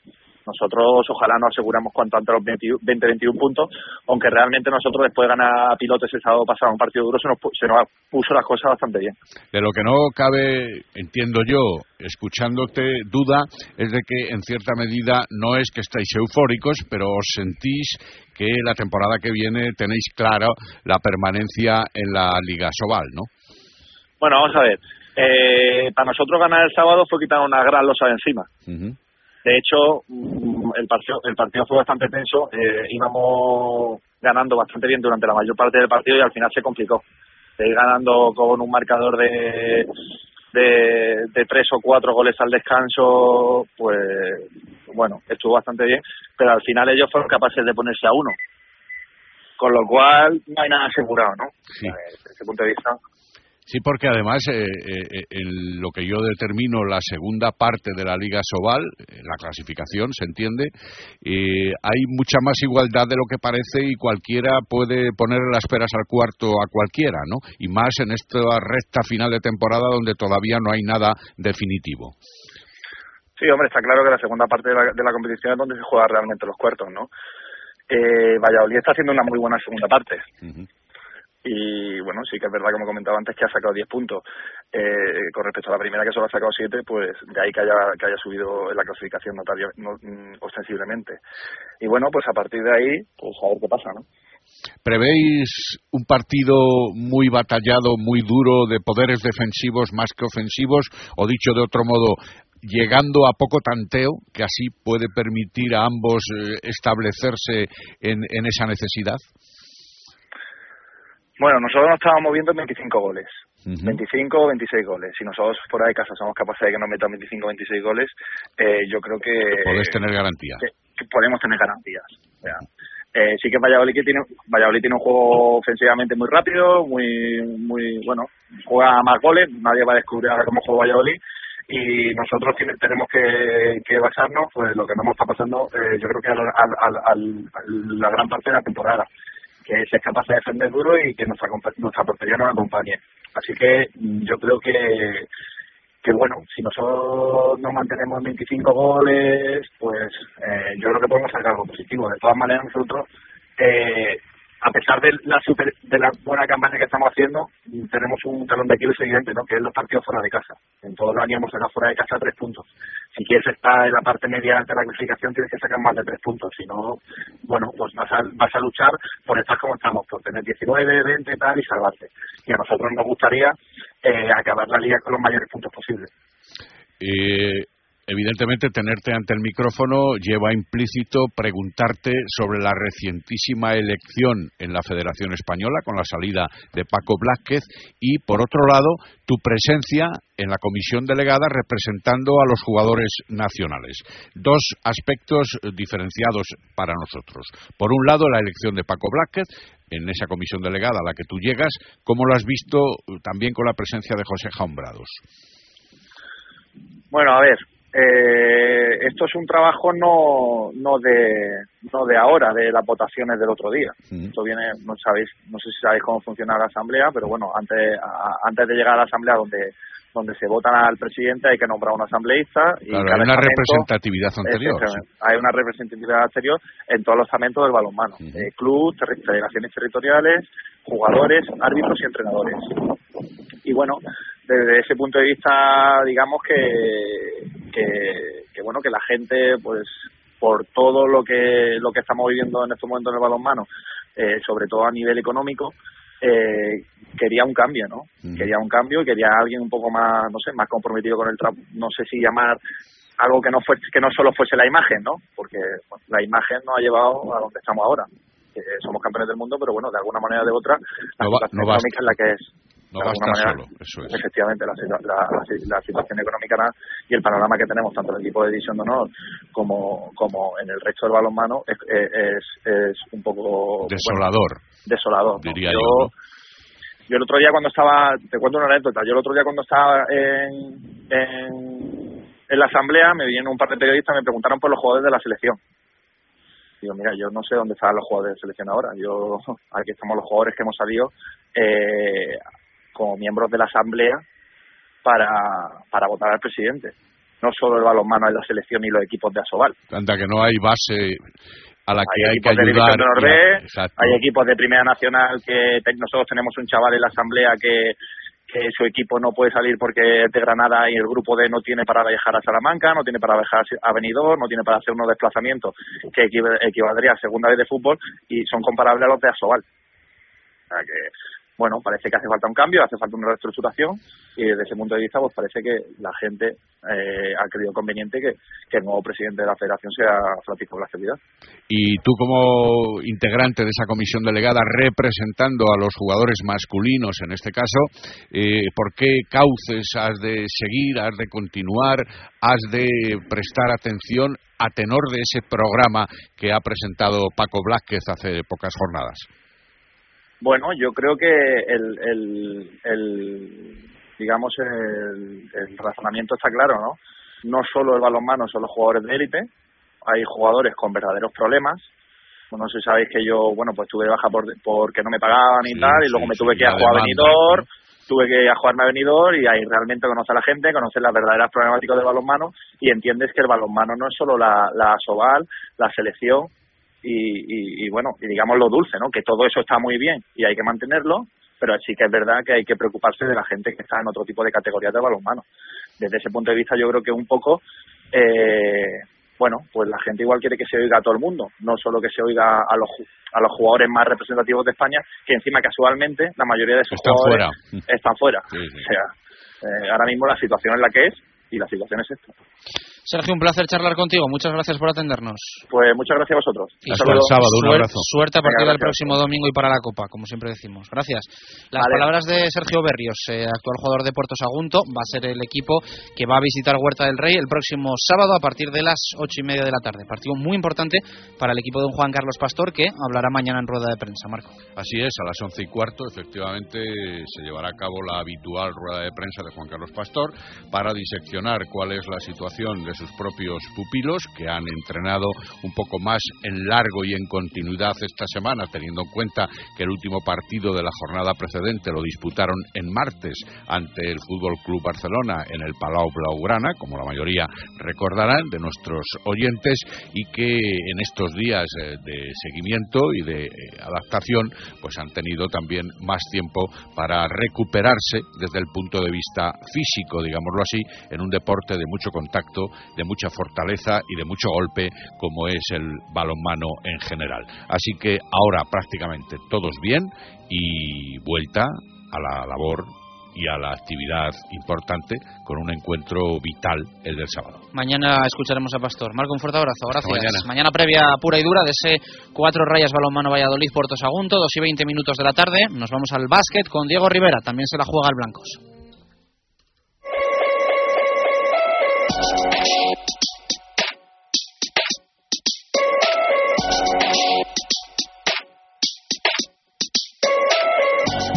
Nosotros ojalá nos aseguramos cuanto antes los 20-21 puntos, aunque realmente nosotros después de ganar a Pilotes el sábado pasado un partido duro se nos, se nos puso las cosas bastante bien. De lo que no cabe, entiendo yo, escuchándote, duda, es de que en cierta medida no es que estáis eufóricos, pero os sentís que la temporada que viene tenéis claro la permanencia en la Liga Sobal, ¿no? Bueno, vamos a ver. Eh, para nosotros ganar el sábado fue quitar una gran losa de encima. De hecho, mm, el partido, el partido fue bastante tenso. Eh, íbamos ganando bastante bien durante la mayor parte del partido y al final se complicó. De ir ganando con un marcador de, de, de tres o cuatro goles al descanso, pues bueno, estuvo bastante bien, pero al final ellos fueron capaces de ponerse a uno. Con lo cual no hay nada asegurado, ¿no? Desde ese punto de vista. Sí, porque además eh, eh, en lo que yo determino la segunda parte de la Liga Sobal, eh, la clasificación, se entiende, eh, hay mucha más igualdad de lo que parece y cualquiera puede poner las peras al cuarto a cualquiera, ¿no? Y más en esta recta final de temporada donde todavía no hay nada definitivo. Sí, hombre, está claro que la segunda parte de la, de la competición es donde se juega realmente los cuartos, ¿no? Eh, Valladolid está haciendo una muy buena segunda parte. Y bueno, sí que es verdad, como comentaba antes, que ha sacado 10 puntos. Eh, con respecto a la primera, que solo ha sacado 7, pues de ahí que haya, que haya subido la clasificación notaria, no, mm, ostensiblemente. Y bueno, pues a partir de ahí, pues a ver qué pasa, ¿no? ¿Prevéis un partido muy batallado, muy duro, de poderes defensivos más que ofensivos? O dicho de otro modo, llegando a poco tanteo, que así puede permitir a ambos eh, establecerse en, en esa necesidad? Bueno, nosotros nos estábamos moviendo en 25 goles. 25 o 26 goles. Si nosotros fuera de casa somos capaces de que nos metan 25 o 26 goles, eh, yo creo que... Podés tener garantía. Que, que podemos tener garantías. O sea, eh, sí que Valladolid que tiene Valladolid tiene un juego ofensivamente muy rápido, muy muy bueno, juega más goles, nadie va a descubrir ahora cómo juega Valladolid y nosotros tiene, tenemos que, que basarnos, pues lo que nos está pasando, eh, yo creo que al, al, la gran parte de la temporada que es capaz de defender duro y que nuestra, nuestra portería nos acompañe. Así que yo creo que, que bueno, si nosotros nos mantenemos en 25 goles, pues eh, yo creo que podemos sacar algo positivo. De todas maneras, nosotros, eh, a pesar de la super, de la buena campaña que estamos haciendo, tenemos un talón de Aquiles evidente, ¿no? que es los partidos fuera de casa. En todos los años hemos sacado fuera de casa tres puntos. Si quieres estar en la parte media de la clasificación, tienes que sacar más de tres puntos. Si no, bueno, pues vas a, vas a luchar por estar como estamos, por tener 19, 20 y tal y salvarte. Y a nosotros nos gustaría eh, acabar la liga con los mayores puntos posibles. Eh, evidentemente tenerte ante el micrófono lleva implícito preguntarte sobre la recientísima elección en la Federación Española con la salida de Paco Blázquez y por otro lado tu presencia en la comisión delegada representando a los jugadores nacionales. Dos aspectos diferenciados para nosotros. Por un lado la elección de Paco Blázquez en esa comisión delegada a la que tú llegas, ¿cómo lo has visto también con la presencia de José Jaumbrados? Bueno, a ver, eh, esto es un trabajo no no de no de ahora de las votaciones del otro día. Esto viene no sabéis no sé si sabéis cómo funciona la asamblea pero bueno antes a, antes de llegar a la asamblea donde donde se votan al presidente hay que nombrar un asambleísta y claro, hay una representatividad anterior. Hay una representatividad anterior en todos los estamentos del balonmano. Eh, clubes terri- federaciones territoriales jugadores árbitros y entrenadores. Y bueno desde ese punto de vista digamos que que, que bueno que la gente pues por todo lo que lo que estamos viviendo en estos momentos en el balonmano eh, sobre todo a nivel económico eh, quería un cambio no quería un cambio y quería alguien un poco más no sé más comprometido con el trabajo no sé si llamar algo que no fuese que no solo fuese la imagen no porque bueno, la imagen nos ha llevado a donde estamos ahora somos campeones del mundo pero bueno de alguna manera o de otra la No va- no basta. es la que es No basta manera, solo, eso es. efectivamente la, la- la- situación económica y el panorama que tenemos tanto en el equipo de división de honor como como en el resto del balonmano es, es, es un poco bueno, Desolador, desolador ¿no? diría yo, yo. ¿no? yo el otro día cuando estaba, te cuento una anécdota, yo el otro día cuando estaba en, en, en la asamblea me vinieron un par de periodistas me preguntaron por los jugadores de la selección. Digo, mira, yo no sé dónde están los jugadores de selección ahora. Yo, aquí estamos los jugadores que hemos salido eh, como miembros de la asamblea para, para votar al presidente. no solo el balonmano en la selección y los equipos de Asobal. Anda que no hay base a la que hay, que equipos de ayudar. De Exacto. hay equipos de Primera Nacional que nosotros tenemos un chaval en la asamblea que, que su equipo no puede salir porque es de Granada y el grupo D no tiene para viajar a Salamanca, no tiene para viajar a Benidorm, no tiene para hacer unos desplazamientos que equiv- equivaldría a segunda vez de fútbol y son comparables a los de Asobal. O sea que, bueno, parece que hace falta un cambio, hace falta una reestructuración y desde ese punto de vista pues parece que la gente eh, ha creído conveniente que, el nuevo presidente de la federación sea Francisco Blas. Y tú como integrante de esa comisión delegada, representando a los jugadores masculinos en este caso, eh, ¿por qué cauces has de seguir, has de continuar, has de prestar atención a tenor de ese programa que ha presentado Paco Blázquez hace pocas jornadas? Bueno, yo creo que el, el, el digamos, el, el razonamiento está claro, ¿no? No solo el balonmano son los jugadores de élite, hay jugadores con verdaderos problemas. Bueno, no sé si sabéis que yo, bueno, pues tuve baja por, porque no me pagaban y Sí, tal, y sí, luego me sí, tuve que ir a la jugar a Benidorm, tuve que ir a jugarme a Benidorm y ahí realmente conoces a la gente, conoces las verdaderas problemáticas del balonmano y entiendes que el balonmano no es solo la, la Asobal, la selección y, y, y bueno, y digamos lo dulce, ¿no? Que todo eso está muy bien y hay que mantenerlo, pero sí que es verdad que hay que preocuparse de la gente que está en otro tipo de categorías de balonmano. Desde ese punto de vista yo creo que un poco, eh, bueno, pues la gente igual quiere que se oiga a todo el mundo, no solo que se oiga a los, a los jugadores más representativos de España, que encima casualmente la mayoría de esos Están jugadores fuera. están fuera. Sí, sí. O sea, eh, ahora mismo la situación es la que es y la situación es esta. Sergio, un placer charlar contigo. Muchas gracias por atendernos. Pues muchas gracias a vosotros. Y Hasta suerte- el sábado, un abrazo. Suerte a partir Venga, del próximo domingo y para la Copa, como siempre decimos. Gracias. Las Vale. palabras de Sergio Berrios, eh, actual jugador de Puerto Sagunto, va a ser el equipo que va a visitar Huerta del Rey el próximo sábado a partir de las ocho y media de la tarde. Partido muy importante para el equipo de un Juan Carlos Pastor que hablará mañana en rueda de prensa. Marco. Así es, a las once y cuarto, efectivamente, se llevará a cabo la habitual rueda de prensa de Juan Carlos Pastor para diseccionar cuál es la situación de sus propios pupilos que han entrenado un poco más en largo y en continuidad esta semana, teniendo en cuenta que el último partido de la jornada precedente lo disputaron en martes ante el Fútbol Club Barcelona en el Palau Blaugrana, como la mayoría recordarán de nuestros oyentes, y que en estos días eh, de seguimiento y de eh, adaptación, pues han tenido también más tiempo para recuperarse desde el punto de vista físico, digámoslo así, en un deporte de mucho contacto, de mucha fortaleza y de mucho golpe, como es el balonmano en general. Así que ahora prácticamente todos bien y vuelta a la labor y a la actividad importante con un encuentro vital el del sábado. Mañana escucharemos a Pastor. Marco, un fuerte abrazo. Gracias. mañana. previa pura y dura de ese cuatro rayas balonmano Valladolid Puerto Sagunto, dos y veinte minutos de la tarde. Nos vamos al básquet con Diego Rivera. También se la juega el Blancos.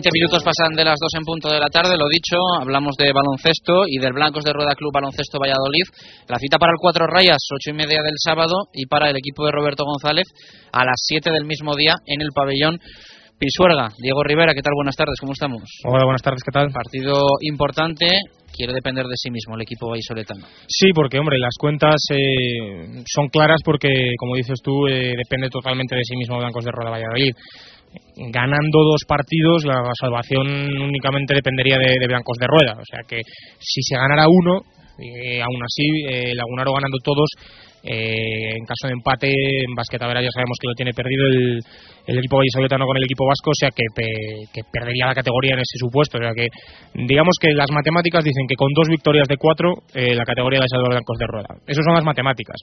Veinte minutos pasan de las dos en punto de la tarde, lo dicho, hablamos de baloncesto y del Blancos de Rueda Club Baloncesto Valladolid. La cita para el Cuatro Rayas, ocho y media del sábado, y para el equipo de Roberto González a las siete del mismo día en el pabellón Pisuerga. Diego Rivera, ¿qué tal? Buenas tardes, ¿cómo estamos? Hola, buenas tardes, ¿qué tal? Partido importante, quiere depender de sí mismo el equipo vallisoletano. Sí, porque, hombre, las cuentas eh, son claras porque, como dices tú, eh, depende totalmente de sí mismo Blancos de Rueda Valladolid. Ganando dos partidos, la salvación únicamente dependería de, Blancos de Rueda. O sea que si se ganara uno, eh, aún así, eh, Lagunaro ganando todos, eh, en caso de empate, en Basquetavera ya sabemos que lo tiene perdido el, el equipo vallisoletano con el equipo vasco, o sea que, que perdería la categoría en ese supuesto. O sea que, digamos que las matemáticas dicen que con dos victorias de cuatro, eh, la categoría de Salvador Blancos de Rueda. Esas son las matemáticas.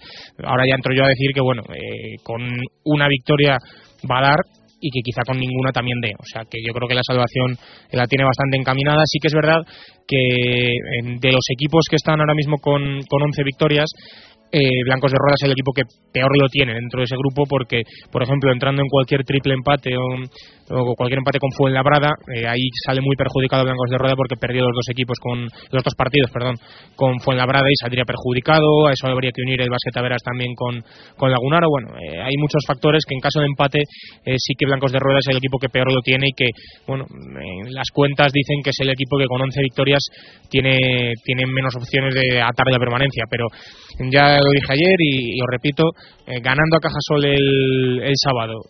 Ahora ya entro yo a decir que, bueno, eh, con una victoria va a dar y que quizá con ninguna también dé. O sea que yo creo que la salvación la tiene bastante encaminada. Sí que es verdad que en- de los equipos que están ahora mismo con, con 11 victorias, eh, Blancos de Rueda es el equipo que peor lo tiene dentro de ese grupo porque, por ejemplo, entrando en cualquier triple empate o, cualquier empate con Fuenlabrada, eh, ahí sale muy perjudicado Blancos de Rueda porque perdió los dos equipos con los dos partidos, perdón, con Fuenlabrada y saldría perjudicado. A eso habría que unir el Basket también con, con Lagunaro. Bueno, eh, hay muchos factores que en caso de empate eh, sí que Blancos de Rueda es el equipo que peor lo tiene y que, bueno, en las cuentas dicen que es el equipo que con 11 victorias tiene, tiene menos opciones de atar la permanencia, pero ya lo dije ayer y, os repito, eh, ganando a Cajasol el, el sábado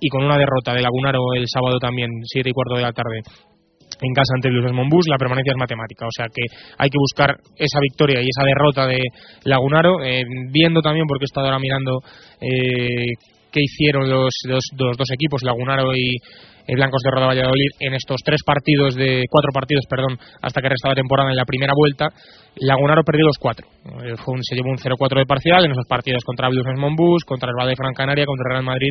y con una derrota de Lagunaro el sábado también, 7 y cuarto de la tarde, en casa ante el Monbus, la permanencia es matemática. O sea que hay que buscar esa victoria y esa derrota de Lagunaro, eh, viendo también, porque he estado ahora mirando eh, qué hicieron los, los, los, dos equipos, Lagunaro y Blancos de Roda Valladolid, en estos tres partidos, de cuatro partidos, perdón, hasta que restaba temporada en la primera vuelta. Lagunaro perdió los cuatro. Eh, fue un, se llevó un 0-4 de parcial en esos partidos contra Blues Monbus, contra el Valle Gran Canaria, contra Real Madrid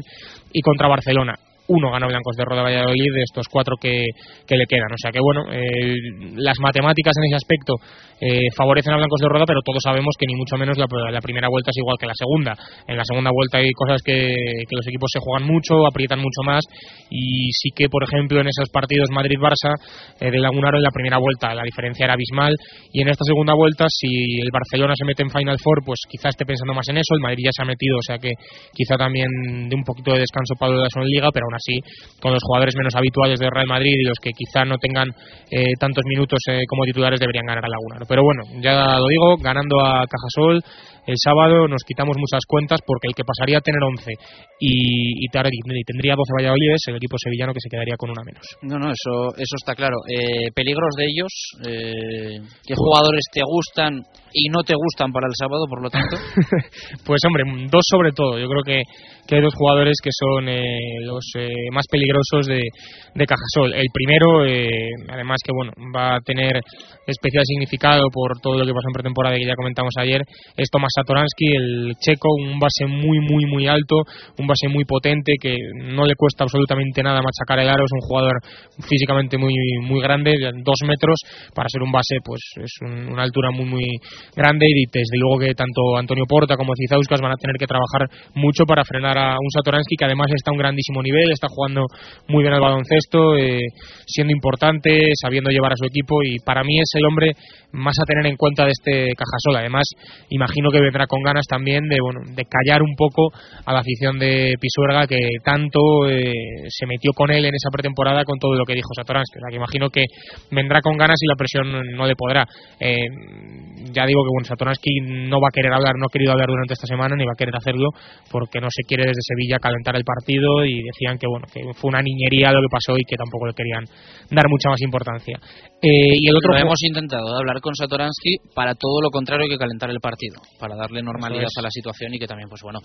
y contra Barcelona uno ganó Blancos de Roda Valladolid de estos cuatro que, que le quedan. O sea que, bueno, eh, las matemáticas en ese aspecto eh, favorecen a Blancos de Roda, pero todos sabemos que ni mucho menos la, la, primera vuelta es igual que la segunda. En la segunda vuelta hay cosas que, que, los equipos se juegan mucho, aprietan mucho más y sí que, por ejemplo, en esos partidos Madrid-Barça eh, de Lagunaro en la primera vuelta la diferencia era abismal y en esta segunda vuelta si el Barcelona se mete en Final Four, pues quizá esté pensando más en eso, el Madrid ya se ha metido, o sea que quizá también de un poquito de descanso Pablo de en Liga, pero aún así con los jugadores menos habituales de Real Madrid y los que quizá no tengan eh, tantos minutos eh, como titulares deberían ganar a Laguna. Pero bueno, ya lo digo, ganando a Cajasol el sábado nos quitamos muchas cuentas porque el que pasaría a tener 11 y, y, tendría 12 Valladolides, el equipo sevillano que se quedaría con una menos. No, no, eso, eso está claro. Eh, peligros de ellos, eh, ¿qué jugadores te gustan y no te gustan para el sábado, por lo tanto? pues hombre, dos sobre todo. Yo creo que, que hay dos jugadores que son eh, los eh, más peligrosos de, de Cajasol. El primero, eh, además que bueno, va a tener especial significado por todo lo que pasó en pretemporada que ya comentamos ayer, es Tomás Satoransky, el checo, un base muy, muy, muy alto, un base muy potente que no le cuesta absolutamente nada machacar el aro, es un jugador físicamente muy, muy grande, dos metros, para ser un base, pues es una altura muy, muy grande. Y desde luego que tanto Antonio Porta como Cizauskas van a tener que trabajar mucho para frenar a un Satoransky que además está a un grandísimo nivel, está jugando muy bien el baloncesto, eh, siendo importante, sabiendo llevar a su equipo. Y para mí es el hombre más a tener en cuenta de este Cajasol. Además, imagino que vendrá con ganas también de, bueno, de callar un poco a la afición de Pisuerga que tanto eh, se metió con él en esa pretemporada con todo lo que dijo Satoransky. O sea, que imagino que vendrá con ganas y la presión no le podrá. Eh, ya digo que bueno, Satoransky no va a querer hablar, no ha querido hablar durante esta semana ni va a querer hacerlo porque no se quiere desde Sevilla calentar el partido y decían que bueno que fue una niñería lo que pasó y que tampoco le querían dar mucha más importancia. Eh, y el otro lo hemos intentado hablar con Satoransky para todo lo contrario que calentar el partido, para darle normalidad a la situación y que también, pues bueno,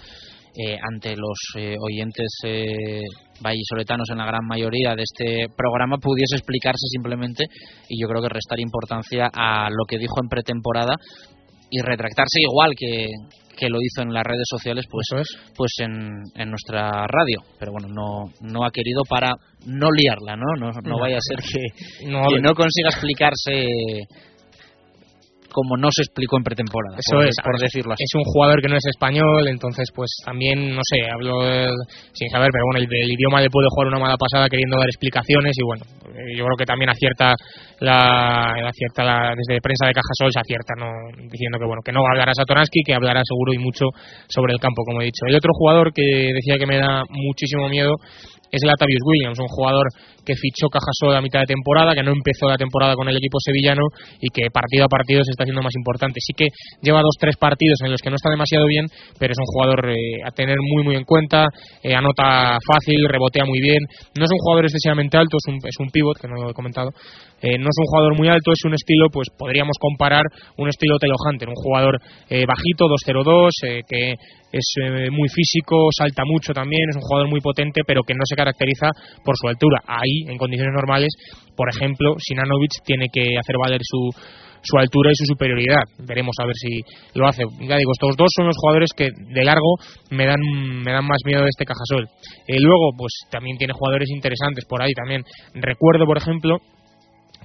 eh, ante los eh, oyentes eh, vallisoletanos en la gran mayoría de este programa pudiese explicarse simplemente y yo creo que restar importancia a lo que dijo en pretemporada y retractarse igual que, que lo hizo en las redes sociales pues pues en, en, nuestra radio. Pero bueno no no ha querido para no liarla no no, no vaya a ser que no, que no consiga explicarse como no se explicó en pretemporada. Eso por, es, por decirlo así. Es un jugador que no es español, entonces pues también, no sé, hablo sin saber, pero bueno, el, el, idioma le puede jugar una mala pasada queriendo dar explicaciones y bueno, eh, yo creo que también acierta la, acierta la, desde prensa de Cajasol se acierta, ¿no? diciendo que bueno, que no va a hablar a Satoransky, que hablará seguro y mucho sobre el campo, como he dicho. El otro jugador que decía que me da muchísimo miedo es el Atavius Williams, un jugador que fichó Cajasol a mitad de temporada, que no empezó la temporada con el equipo sevillano y que partido a partido se está haciendo más importante. Sí que lleva dos, tres partidos en los que no está demasiado bien, pero es un jugador eh, a tener muy, muy en cuenta, eh, anota fácil, rebotea muy bien. No es un jugador excesivamente alto, es un, es un pivot, que no lo he comentado. Eh, no es un jugador muy alto, es un estilo, pues podríamos comparar un estilo Telo Hunter, un jugador bajito, 2-0-2, que es muy físico, salta mucho también, es un jugador muy potente, pero que no se caracteriza por su altura. Ahí, en condiciones normales, por ejemplo, Sinanovic tiene que hacer valer su, su altura y su superioridad. Veremos a ver si lo hace. Ya digo, estos dos son los jugadores que de largo me dan, me dan más miedo de este Cajasol. Eh, luego, pues también tiene jugadores interesantes por ahí también. Recuerdo, por ejemplo,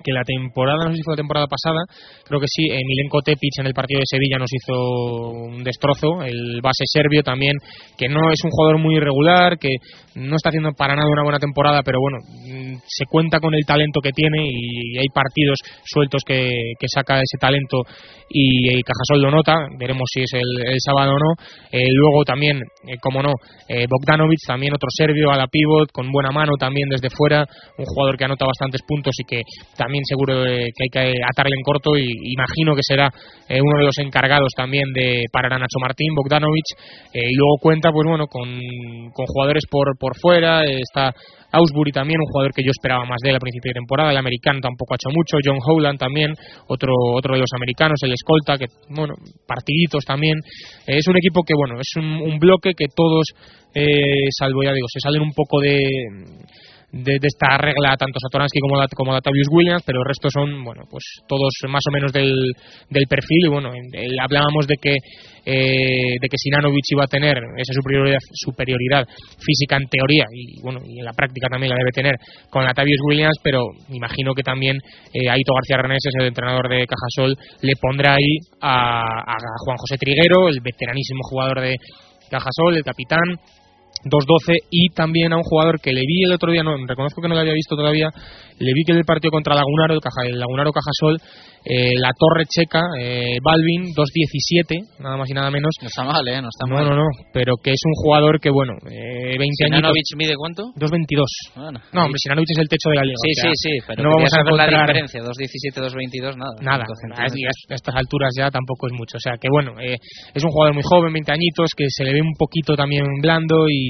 que la temporada, no sé si fue la temporada pasada, creo que sí, Milenko Tepic en el partido de Sevilla nos hizo un destrozo, el base serbio también, que no es un jugador muy irregular, que no está haciendo para nada una buena temporada, pero bueno, mm, se cuenta con el talento que tiene y hay partidos sueltos que, saca ese talento y, Cajasol lo nota, veremos si es el, sábado o no. Eh, luego también, eh, como no, eh, Bogdanovic, también otro serbio a la pivot, con buena mano también desde fuera, un jugador que anota bastantes puntos y que seguro que hay que atarle en corto y imagino que será uno de los encargados también de parar a Nacho Martín, Bogdanovic, y luego cuenta pues bueno con, con jugadores por, por fuera, está Ausbury también, un jugador que yo esperaba más de él a principio de temporada, el americano tampoco ha hecho mucho, John Howland también, otro, otro de los americanos, el escolta, que bueno, partiditos también. es un equipo que bueno, es un, bloque que todos, eh, salvo ya digo, se salen un poco de de, esta regla tanto Satoransky como, como Datavius Williams, pero el resto son, bueno, pues todos más o menos del, del perfil y bueno, hablábamos de que eh, de que Sinanovic iba a tener esa superioridad, superioridad física en teoría y bueno, y en la práctica también la debe tener con Latavius Williams, pero imagino que también eh, Aito García Reneses, el entrenador de Cajasol, le pondrá ahí a, a Juan José Triguero, el veteranísimo jugador de Cajasol, el capitán, 2-12 y también a un jugador que le vi el otro día, no reconozco que no lo había visto todavía, le vi que en el partido contra Lagunaro, el, Lagunaro Cajasol, eh, la torre checa, eh, Balvin, 2-17, nada más y nada menos. No está mal, ¿eh? No está no, mal. No, no, pero que es un jugador que, bueno, eh, 20 años. mide cuánto? 2-22. Bueno, no, hombre, Sinanovic es el techo de la liga. Sí, sí, sí, pero no vamos a ver la diferencia, 2-17, 2-22, nada. Nada, a estas alturas ya tampoco es mucho. O sea, que bueno, eh, es un jugador muy joven, 20 añitos, que se le ve un poquito también blando y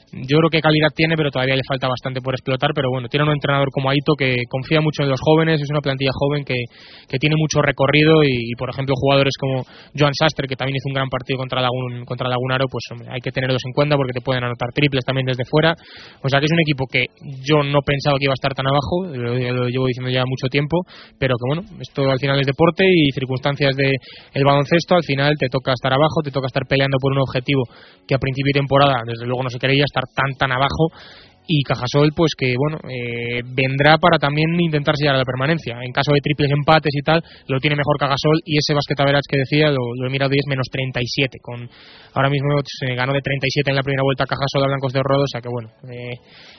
yo creo que calidad tiene, pero todavía le falta bastante por explotar. Pero bueno, tiene un entrenador como Aito que confía mucho en los jóvenes, es una plantilla joven que, que tiene mucho recorrido y, por ejemplo, jugadores como Joan Sastre, que también hizo un gran partido contra, Lagun, contra Lagunaro, pues hay que tenerlos en cuenta porque te pueden anotar triples también desde fuera. O sea que es un equipo que yo no pensaba que iba a estar tan abajo, lo, llevo diciendo ya mucho tiempo, pero que bueno, esto al final es deporte y circunstancias de el baloncesto, al final te toca estar abajo, te toca estar peleando por un objetivo que a principio de temporada, desde luego no se quería estar tan tan abajo y Cajasol pues que bueno eh, vendrá para también intentar sellar la permanencia. En caso de triples empates y tal lo tiene mejor Cajasol y ese Basket que decía lo, lo, he mirado y es menos 37 con ahora mismo se ganó de 37 en la primera vuelta Cajasol a Blancos de Rodo o sea que bueno eh,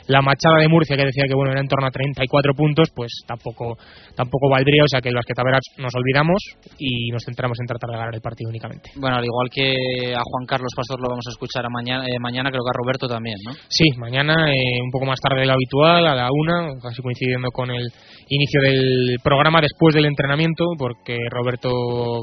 la machada de Murcia que decía que bueno era en torno a 34 puntos pues tampoco tampoco valdría o sea que el Basket nos olvidamos y nos centramos en tratar de ganar el partido únicamente. Bueno al igual que a Juan Carlos Pastor lo vamos a escuchar a mañana eh, mañana creo que a Roberto también ¿no? sí mañana un poco más tarde de lo habitual, a la una, casi coincidiendo con el inicio del programa después del entrenamiento, porque Roberto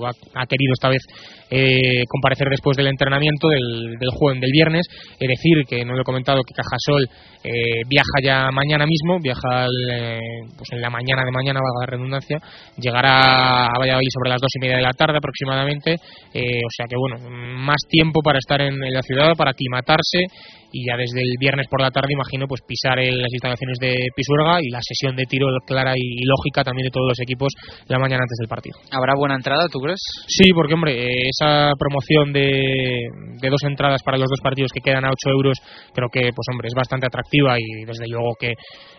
ha, querido esta vez eh, comparecer después del entrenamiento del, del jueves del viernes. Es decir, que no lo he comentado, que Cajasol eh, viaja ya mañana mismo, viaja eh, pues en la mañana de mañana, valga la redundancia, llegará a Valladolid sobre las dos y media de la tarde aproximadamente. o sea que, bueno, más tiempo para estar en, en la ciudad, para aclimatarse y ya desde el viernes por la tarde imagino pues pisar en las instalaciones de Pisuerga y la sesión de tiro clara y lógica también de todos los equipos la mañana antes del partido. ¿Habrá buena entrada, tú crees? Sí, porque hombre, eh, esa promoción de, de dos entradas para los dos partidos que quedan a 8 euros creo que pues hombre es bastante atractiva y desde luego que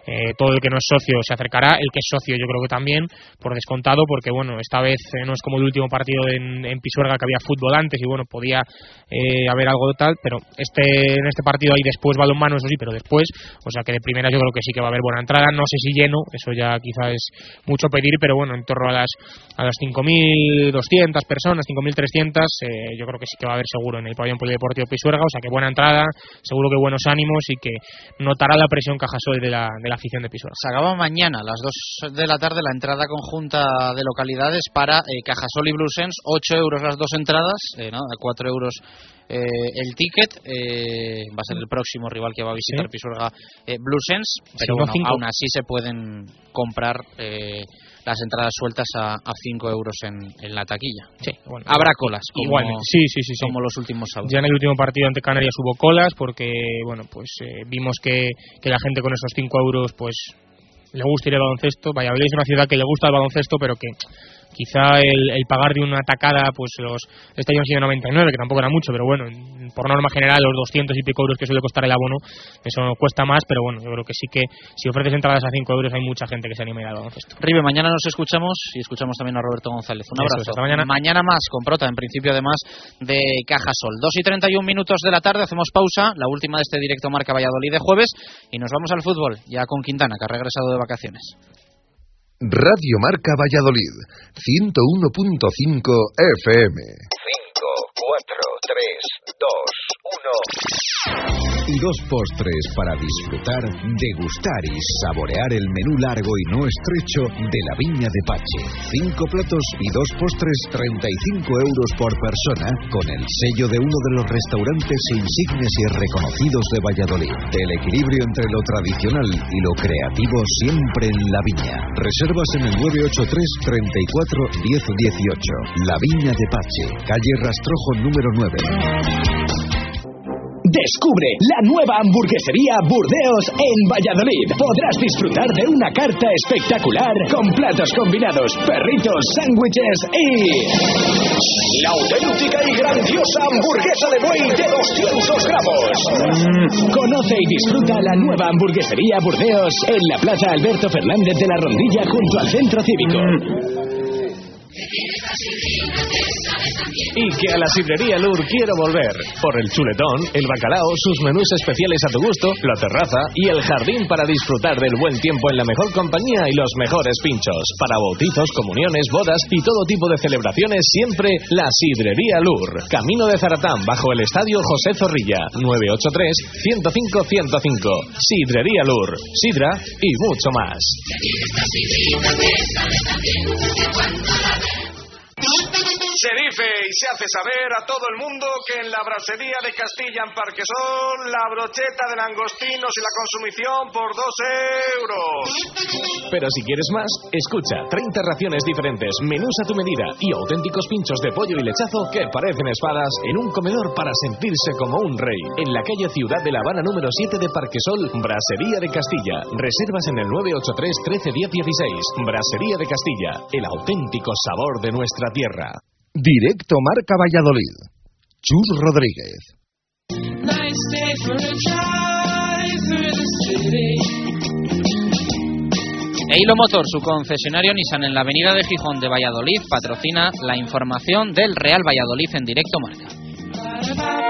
eh, todo el que no es socio se acercará, el que es socio yo creo que también, por descontado, porque bueno, esta vez eh, no es como el último partido en, en, Pisuerga que había fútbol antes y bueno, podía haber algo de tal, pero este en este partido hay después balonmano, eso sí, pero después, o sea que de primera yo creo que sí que va a haber buena entrada, no sé si lleno, eso ya quizás es mucho pedir, pero bueno, en torno a las a las 5.200 personas, 5.300, eh, yo creo que sí que va a haber seguro en el pabellón polideportivo Pisuerga, o sea que buena entrada, seguro que buenos ánimos y que notará la presión Cajasol de la, de la afición de Pisuerga. Se acaba mañana a las 2 de la tarde la entrada conjunta de localidades para eh, Cajasol y Blusens, 8 euros las dos entradas, eh, ¿no? 4 euros eh, el ticket eh, va a ser el próximo rival que va a visitar Pisuerga eh, Bluesens, pero aún así se pueden comprar las entradas sueltas a 5 euros en, la taquilla. Sí, Habrá colas, como, Igual, sí, sí, sí, como los últimos sábados. Ya en el último partido ante Canarias hubo colas porque, bueno, pues vimos que, que la gente con esos 5 euros, pues le gusta ir al baloncesto. Valladolid es una ciudad que le gusta el baloncesto, pero que quizá el, el pagar de una atacada, pues los este año han sido 99, que tampoco era mucho, pero bueno, por norma general los 200 y pico euros que suele costar el abono, eso cuesta más, pero bueno, yo creo que sí que si ofreces entradas a 5 euros hay mucha gente que se anima a ir al baloncesto. Ribe, mañana nos escuchamos y escuchamos también a Roberto González. Un es, abrazo. hasta mañana. mañana más con Prota, en principio además de Cajasol. 2 y 31 minutos de la tarde, hacemos pausa, la última de este directo Marca Valladolid de jueves y nos vamos al fútbol, ya con Quintana, que ha regresado de vacaciones. Radio Marca Valladolid, 101.5 FM. 5, 4, 3, 2, 1. Dos postres para disfrutar, degustar y saborear el menú largo y no estrecho de la Viña de Pache. Cinco platos y dos postres, 35 euros por persona, con el sello de uno de los restaurantes insignes y reconocidos de Valladolid. El equilibrio entre lo tradicional y lo creativo siempre en la Viña. Reservas en el 983 34 10 18. La Viña de Pache, calle Rastrojo número 9. Descubre la nueva hamburguesería Burdeos en Valladolid. Podrás disfrutar de una carta espectacular con platos combinados, perritos, sándwiches y... La auténtica y grandiosa hamburguesa de buey de 200 gramos. Conoce y disfruta la nueva hamburguesería Burdeos en la Plaza Alberto Fernández de la Rondilla junto al Centro Cívico. Y que a la sidrería Lur quiero volver. Por el chuletón, el bacalao, sus menús especiales a tu gusto, la terraza y el jardín para disfrutar del buen tiempo en la mejor compañía y los mejores pinchos. Para bautizos, comuniones, bodas y todo tipo de celebraciones, siempre la sidrería Lur. Camino de Zaratán, bajo el estadio José Zorrilla. 983-105-105. Sidrería Lur. Sidra y mucho más. Se dice y se hace saber a todo el mundo que en la brasería de Castilla en Parquesol la brocheta de langostinos y la consumición por dos euros. Pero si quieres más, escucha 30 raciones diferentes, menús a tu medida y auténticos pinchos de pollo y lechazo que parecen espadas en un comedor para sentirse como un rey. En la calle Ciudad de La Habana número 7 de Parquesol, Brasería de Castilla. Reservas en el 983 13 10 16. Brasería de Castilla, el auténtico sabor de nuestra tierra. Directo Marca Valladolid. Chus Rodríguez. Eilo Motor, su concesionario Nissan en la avenida de Gijón de Valladolid, patrocina la información del Real Valladolid en directo marca.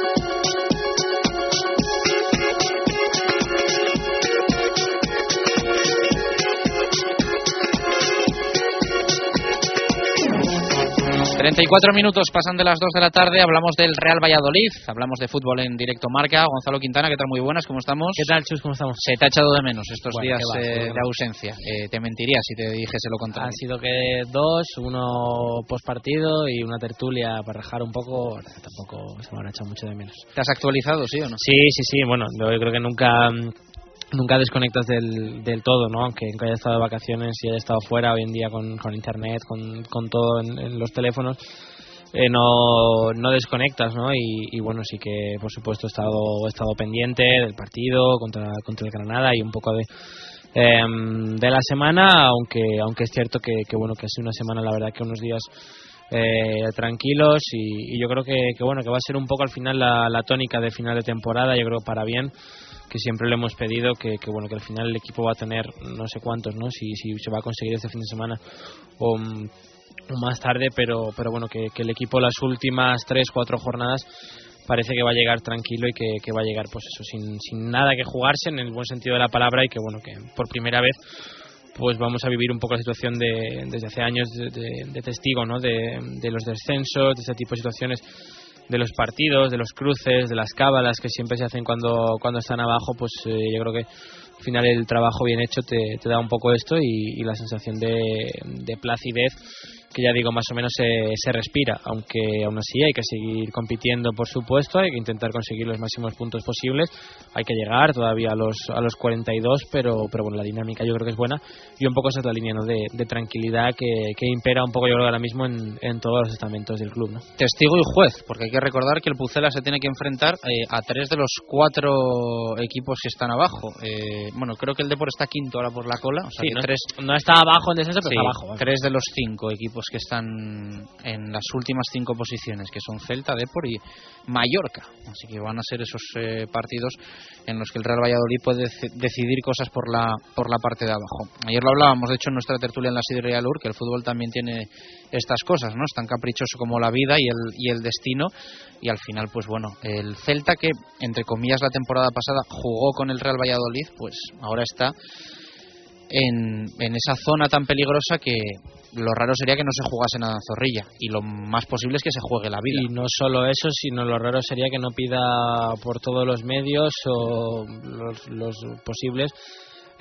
Treinta y cuatro minutos pasan de las 2 de la tarde, hablamos del Real Valladolid, hablamos de fútbol en directo marca. Gonzalo Quintana, ¿qué tal? Muy buenas, ¿cómo estamos? ¿Qué tal, Chus? ¿Cómo estamos? Se te ha echado de menos estos Bueno, días va, eh, de ausencia. Eh, te mentiría si te dijese lo contrario. Han sido que dos, uno post partido y una tertulia para rajar un poco. Tampoco se me han echado mucho de menos. ¿Te has actualizado, sí o no? Sí, sí, sí. Bueno, yo creo que nunca nunca desconectas del, del todo, ¿no? Aunque, haya estado de vacaciones y haya estado fuera hoy en día con, con internet, con, con todo en, los teléfonos. eh, no, no desconectas, ¿no? Y, y bueno, sí que por supuesto he estado, he estado pendiente del partido contra, contra el Granada y un poco de, em, de la semana, aunque aunque es cierto que, que bueno que ha sido una semana la verdad que unos días eh, tranquilos y, y yo creo que, que bueno que va a ser un poco al final la, tónica de final de temporada, yo creo para bien que siempre le hemos pedido que, que bueno que al final el equipo va a tener no sé cuántos, ¿no? Si, si se va a conseguir este fin de semana o mm, o más tarde, pero, pero bueno, que, que el equipo las últimas tres, cuatro jornadas parece que va a llegar tranquilo y que, que va a llegar pues eso, sin, sin nada que jugarse en el buen sentido de la palabra y que bueno, que por primera vez pues vamos a vivir un poco la situación de, desde hace años de, de- testigo, ¿no? De, los descensos, de este tipo de situaciones de los partidos, de los cruces, de las cábalas que siempre se hacen cuando, cuando están abajo, pues eh, yo creo que, al final el trabajo bien hecho te, te da un poco esto y, y la sensación de, de placidez que ya digo más o menos se, se, respira, aunque aún así hay que seguir compitiendo por supuesto, hay que intentar conseguir los máximos puntos posibles, hay que llegar todavía a los a los 42, pero pero bueno, la dinámica yo creo que es buena y un poco esa es la línea ¿no? de, de tranquilidad que, que, impera un poco yo creo ahora mismo en, en todos los estamentos del club. ¿no? Testigo y juez, porque hay que recordar que el Pucela se tiene que enfrentar eh, a tres de los cuatro equipos que están abajo. Eh, bueno, creo que el Depor está quinto ahora por la cola, o sea sí, que no, tres, no está abajo en descenso, pero sí, está abajo. Tres de los cinco equipos que están en las últimas cinco posiciones, que son Celta, Depor y Mallorca. Así que van a ser esos eh, partidos en los que el Real Valladolid puede decidir cosas por la por la parte de abajo. Ayer lo hablábamos, de hecho, en nuestra tertulia en la Sidrería Lur, que el fútbol también tiene estas cosas, ¿no? Es tan caprichoso como la vida y el, y el destino. Y al final, pues bueno, el Celta que, entre comillas, la temporada pasada jugó con el Real Valladolid, pues ahora está en, en esa zona tan peligrosa que lo raro sería que no se jugase nada en Zorrilla y lo más posible es que se juegue la vida. Y no solo eso, sino lo raro sería que no pida por todos los medios o los, los posibles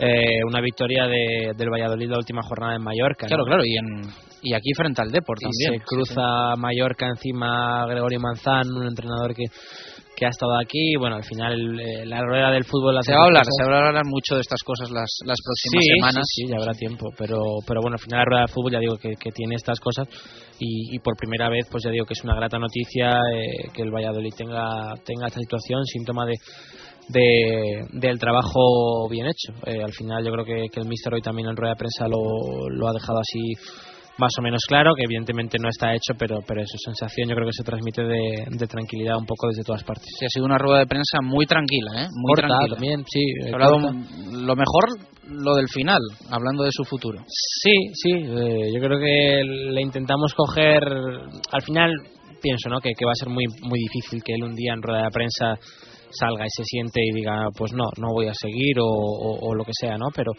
eh, una victoria de, del Valladolid la última jornada en Mallorca. Claro, ¿no? claro, y, en, y aquí frente al Deport y también. se cruza Mallorca encima Gregorio Manzán, un entrenador que que ha estado aquí. Bueno, al final eh, la rueda del fútbol... Se va a hablar, se va a hablar mucho de estas cosas las, las próximas sí, semanas. Sí, sí, ya habrá tiempo. Pero, pero bueno, al final la rueda del fútbol ya digo que, que tiene estas cosas y, y, por primera vez pues ya digo que es una grata noticia eh, que el Valladolid tenga, tenga esta situación, síntoma de... De, del trabajo bien hecho. Eh, al final yo creo que, que el Mister hoy también en rueda de prensa lo, lo ha dejado así más o menos claro, que evidentemente no está hecho, pero, pero su sensación yo creo que se transmite de, de, tranquilidad un poco desde todas partes. Sí, ha sido una rueda de prensa muy tranquila, ¿eh? Muy corta, tranquila. también, sí. Ha hablado lo mejor, lo del final, hablando de su futuro. Sí, sí, eh, yo creo que le intentamos coger, al final pienso ¿no? que, que va a ser muy, muy difícil que él un día en rueda de prensa salga y se siente y diga, pues no, no voy a seguir o, o, o lo que sea, ¿no? Pero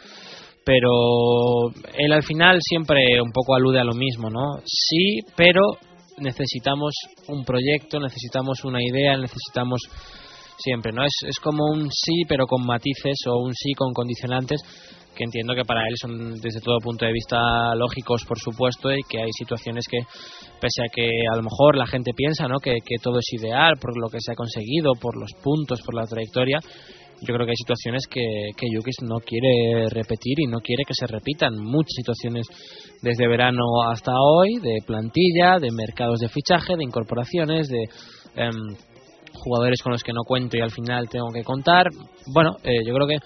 pero él al final siempre un poco alude a lo mismo, ¿no? Sí, pero necesitamos un proyecto, necesitamos una idea, necesitamos siempre, ¿no? Es, es como un sí, pero con matices o un sí con condicionantes que entiendo que para él son desde todo punto de vista lógicos, por supuesto, y que hay situaciones que, pese a que a lo mejor la gente piensa, ¿no? Que, que todo es ideal por lo que se ha conseguido, por los puntos, por la trayectoria, yo creo que hay situaciones que, que Yukis no quiere repetir y no quiere que se repitan. Muchas situaciones desde verano hasta hoy, de plantilla, de mercados de fichaje, de incorporaciones, de eh, jugadores con los que no cuento y al final tengo que contar. Bueno, eh, yo creo que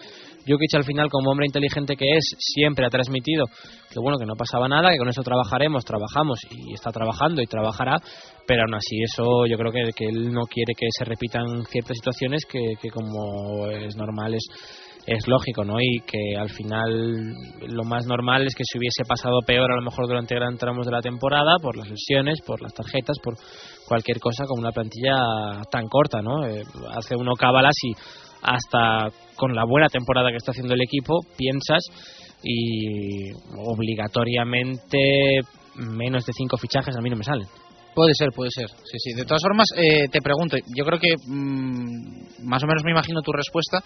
Jukic al final, como hombre inteligente que es, siempre ha transmitido que bueno, que no pasaba nada, que con eso trabajaremos, trabajamos y está trabajando y trabajará, pero aún así eso yo creo que, que él no quiere que se repitan ciertas situaciones que, que como es normal es es lógico, ¿no? Y que al final lo más normal es que se hubiese pasado peor a lo mejor durante gran tramos de la temporada por las lesiones, por las tarjetas, por cualquier cosa con una plantilla tan corta, ¿no? Eh, hace uno cábalas y hasta con la buena temporada que está haciendo el equipo piensas y obligatoriamente menos de cinco fichajes a mí no me salen. Puede ser, puede ser. Sí, sí. De todas formas, eh, te pregunto, yo creo que mmm, más o menos me imagino tu respuesta.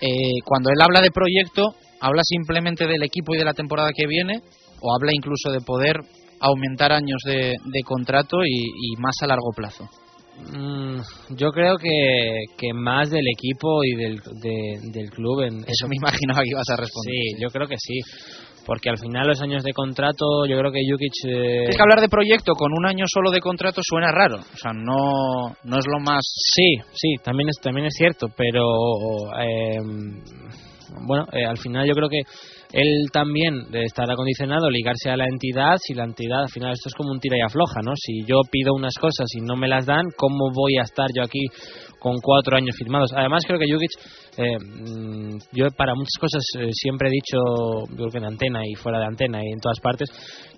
Eh, cuando él habla de proyecto, ¿habla simplemente del equipo y de la temporada que viene? ¿O habla incluso de poder aumentar años de, contrato y, más a largo plazo? Mm, yo creo que, que, más del equipo y del, de, del club. En, Eso me imaginaba que ibas a responder. Sí, yo creo que sí. Porque al final los años de contrato, yo creo que Jukic... Eh... Es que hablar de proyecto con un año solo de contrato suena raro. O sea, no, no es lo más... Sí, sí, también es, también es cierto, pero... Eh, bueno, eh, al final yo creo que él también estará condicionado a ligarse a la entidad si la entidad al final esto es como un tira y afloja no si yo pido unas cosas y no me las dan cómo voy a estar yo aquí con cuatro años firmados además creo que Jukic eh, yo para muchas cosas eh, siempre he dicho yo creo que en antena y fuera de antena y en todas partes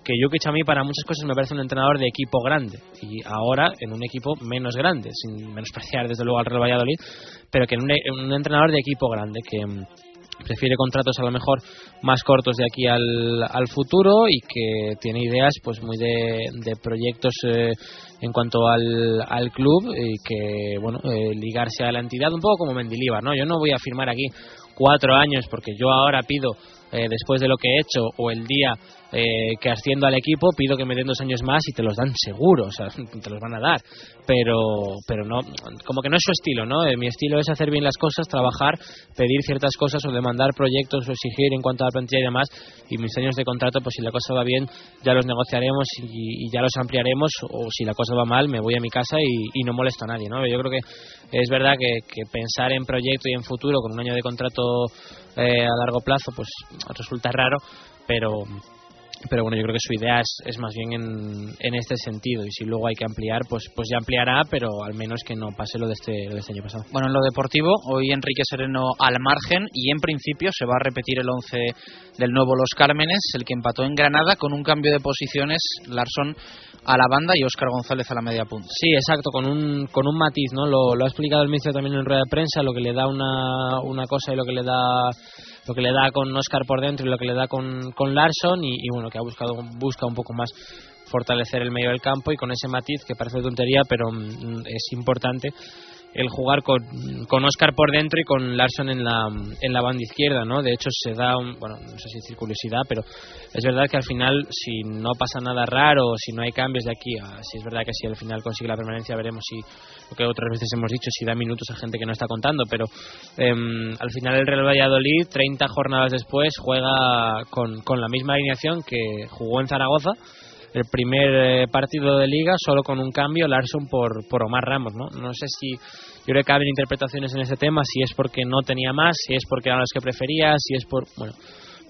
que Jukic a mí para muchas cosas me parece un entrenador de equipo grande y ahora en un equipo menos grande sin menospreciar desde luego al Real Valladolid pero que en un, en un entrenador de equipo grande que prefiere contratos a lo mejor más cortos de aquí al, al futuro y que tiene ideas pues muy de, de proyectos eh, en cuanto al, al club y que bueno eh, ligarse a la entidad un poco como Mendilibar no yo no voy a firmar aquí cuatro años, porque yo ahora pido eh, después de lo que he hecho o el día eh, que asciendo al equipo, pido que me den dos años más y te los dan seguro, o sea, te los van a dar. Pero, pero no, como que no es su estilo, ¿no? Eh, mi estilo es hacer bien las cosas, trabajar, pedir ciertas cosas o demandar proyectos o exigir en cuanto a la plantilla y demás. Y mis años de contrato, pues si la cosa va bien, ya los negociaremos y, ya los ampliaremos. O si la cosa va mal, me voy a mi casa y, no molesto a nadie, ¿no? Yo creo que es verdad que, pensar en proyecto y en futuro con un año de contrato eh, a largo plazo, pues resulta raro, pero pero bueno, yo creo que su idea es, es más bien en, en, este sentido y si luego hay que ampliar, pues pues ya ampliará, pero al menos que no pase lo de este, de este año pasado. Bueno, en lo deportivo, hoy Enrique Sereno al margen y en principio se va a repetir el 11 del nuevo Los Cármenes, el que empató en Granada con un cambio de posiciones, Larson a la banda y Óscar González a la media punta. Sí, exacto, con un, con un matiz, ¿no? Lo, lo ha explicado el ministro también en rueda de prensa, lo que le da una, una cosa y lo que le da lo que le da con Oscar por dentro y lo que le da con, con Larson y, bueno, que ha buscado busca un poco más fortalecer el medio del campo y con ese matiz que parece tontería pero mm, es importante el jugar con, con Oscar por dentro y con Larson en la, en la banda izquierda, ¿no? De hecho se da, un, bueno, no sé si decir curiosidad, pero es verdad que al final si no pasa nada raro, si no hay cambios de aquí, si es verdad que si al final consigue la permanencia veremos si, lo que otras veces hemos dicho, si da minutos a gente que no está contando, pero em, al final el Real Valladolid, 30 jornadas después, juega con, con la misma alineación que jugó en Zaragoza, el primer eh, partido de liga solo con un cambio Larson por, por Omar Ramos no no sé si yo creo que caben interpretaciones en ese tema si es porque no tenía más si es porque eran los que prefería si es por bueno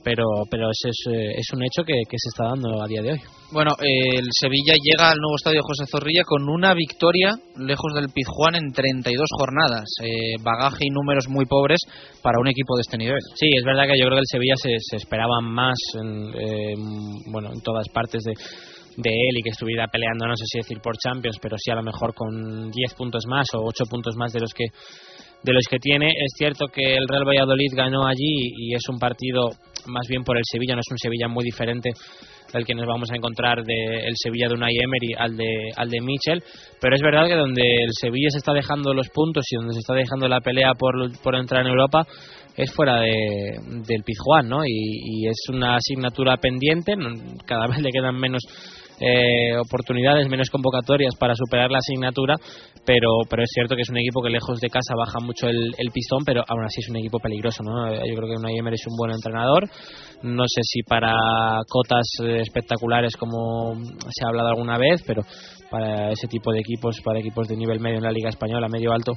pero pero ese es, eh, es un hecho que, que, se está dando a día de hoy. Bueno el Sevilla llega al nuevo estadio José Zorrilla con una victoria lejos del Pizjuán en 32 jornadas. Eh, bagaje y números muy pobres para un equipo de este nivel. Sí es verdad que yo creo que el Sevilla se, se esperaba más en, bueno en todas partes de de él y que estuviera peleando, no sé si decir por Champions, pero sí a lo mejor con 10 puntos más o 8 puntos más de los que de los que tiene. Es cierto que el Real Valladolid ganó allí y es un partido más bien por el Sevilla, no es un Sevilla muy diferente del que nos vamos a encontrar del Sevilla de Unai Emery al de al de Michel, pero es verdad que donde el Sevilla se está dejando los puntos y donde se está dejando la pelea por, por entrar en Europa es fuera de, del Pizjuán, ¿no? Y, y es una asignatura pendiente, cada vez le quedan menos eh, oportunidades, menos convocatorias para superar la asignatura, pero, pero es cierto que es un equipo que lejos de casa baja mucho el, pistón, pero aún así es un equipo peligroso. ¿no? Yo creo que Unai Emery es un buen entrenador. No sé si para cotas espectaculares como se ha hablado alguna vez, pero para ese tipo de equipos, para equipos de nivel medio en la Liga Española, medio alto,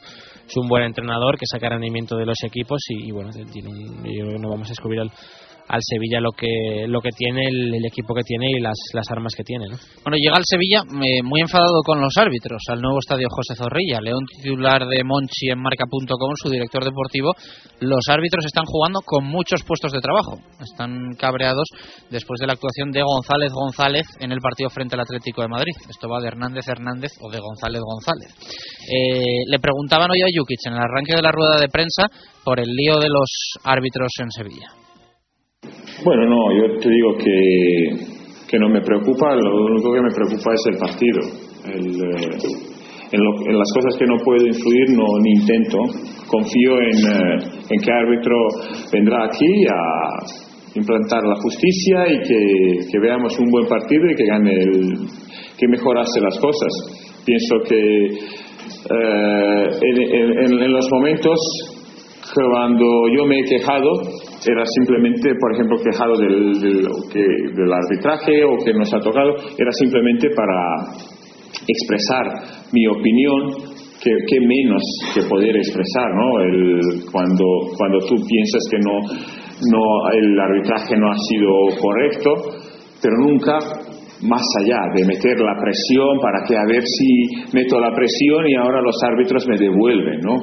es un buen entrenador que saca rendimiento de los equipos y, bueno, tiene no vamos a descubrir al al Sevilla lo que lo que tiene el, equipo que tiene y las, las armas que tiene ¿no? bueno llega al Sevilla eh, muy enfadado con los árbitros al nuevo estadio José Zorrilla. León titular de Monchi en marca.com su director deportivo. Los árbitros están jugando con muchos puestos de trabajo. Están cabreados después de la actuación de González González en el partido frente al Atlético de Madrid. Esto va de Hernández Hernández o de González González. Eh, le preguntaban hoy a Jukic en el arranque de la rueda de prensa por el lío de los árbitros en Sevilla bueno, no, yo te digo que, que no me preocupa, lo único que me preocupa es el partido. Eh, en, las cosas que no puedo influir no ni intento. Confío en, eh, en que árbitro vendrá aquí a implantar la justicia y que, que veamos un buen partido y que gane el, que mejorase las cosas. Pienso que eh, en, en los momentos cuando yo me he quejado era simplemente, por ejemplo, quejado del, del, del arbitraje o que nos ha tocado, era simplemente para expresar mi opinión que, que, menos que poder expresar, ¿no? El, cuando, cuando tú piensas que no, no, el arbitraje no ha sido correcto, pero nunca más allá de meter la presión para que a ver si meto la presión y ahora los árbitros me devuelven, ¿no?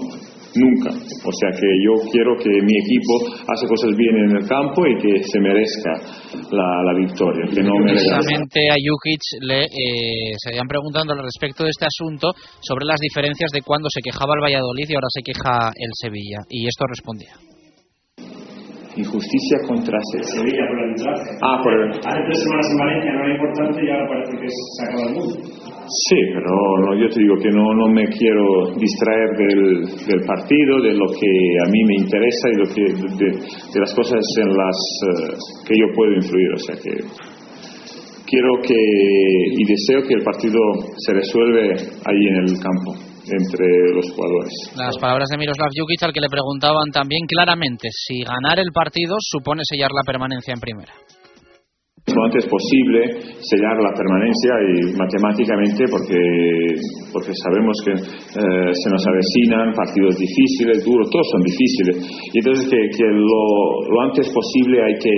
Nunca. O sea que yo quiero que mi equipo hace cosas bien en el campo y que se merezca la, victoria. Que no Precisamente a Jukic le eh, se habían preguntando al respecto de este asunto sobre las diferencias de cuando se quejaba el Valladolid y ahora se queja el Sevilla. Y esto respondía. Injusticia contra Sevilla por el. Ah, por el... Hace tres semanas en Valencia no era importante y ahora parece que se acaba el mundo. Sí, pero no, yo te digo que no, no me quiero distraer del, del partido, de lo que a mí me interesa y lo que, de, las cosas en las eh, que yo puedo influir. O sea que quiero que y deseo que el partido se resuelve ahí en el campo entre los jugadores. Las palabras de Miroslav Jukic al que le preguntaban también claramente si ganar el partido supone sellar la permanencia en primera lo antes posible sellar la permanencia y matemáticamente porque porque sabemos que eh, se nos avecinan partidos difíciles, duros, todos son difíciles y entonces que, lo, lo, antes posible hay que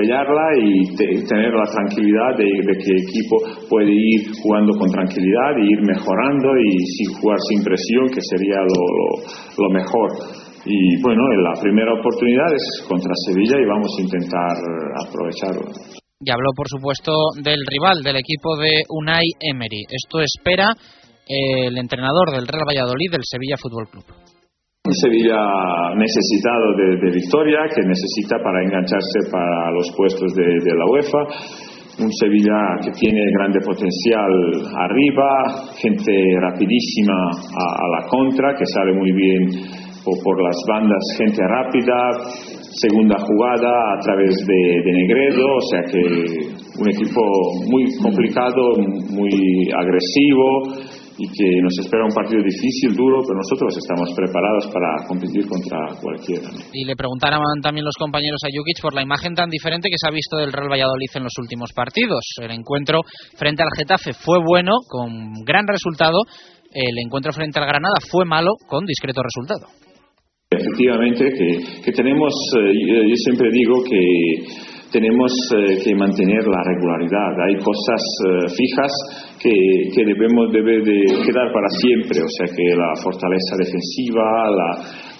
sellarla y te, tener la tranquilidad de, de, que el equipo puede ir jugando con tranquilidad y ir mejorando y sin jugar sin presión que sería lo, lo, lo mejor y bueno, la primera oportunidad es contra Sevilla y vamos a intentar aprovecharlo. Y habló, por supuesto, del rival, del equipo de Unai Emery. Esto espera el entrenador del Real Valladolid del Sevilla Fútbol Club. Un Sevilla necesitado de, de, victoria, que necesita para engancharse para los puestos de, de la UEFA. Un Sevilla que tiene grande potencial arriba, gente rapidísima a, a la contra, que sale muy bien por, por las bandas, gente rápida, segunda jugada a través de, de, Negredo, o sea que un equipo muy complicado, muy agresivo y que nos espera un partido difícil, duro, pero nosotros estamos preparados para competir contra cualquiera. Y le preguntaron también los compañeros a Jukic por la imagen tan diferente que se ha visto del Real Valladolid en los últimos partidos. El encuentro frente al Getafe fue bueno, con gran resultado. El encuentro frente al Granada fue malo, con discreto resultado. Efectivamente, que, que tenemos, eh, yo siempre digo que tenemos eh, que mantener la regularidad. Hay cosas eh, fijas que, que, debemos debe de quedar para siempre, o sea que la fortaleza defensiva, la,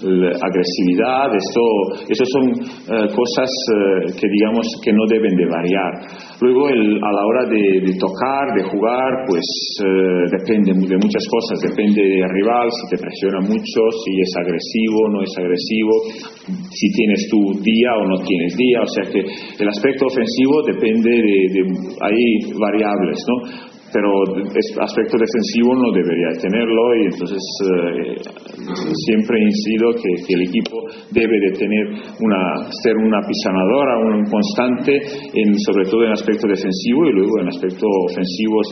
la agresividad, esto, eso son eh, cosas eh, que digamos que no deben de variar. Luego a la hora de, de, tocar, de jugar, pues eh, depende de muchas cosas, depende del rival, si te presiona mucho, si es agresivo, no es agresivo, si tienes tu día o no tienes día, o sea que el aspecto ofensivo depende de, de hay variables, ¿no? Pero aspecto defensivo no debería tenerlo y entonces eh, siempre incido que, que, el equipo debe de tener una ser una pisanadora, un constante en, sobre todo en aspecto defensivo y luego en aspecto ofensivos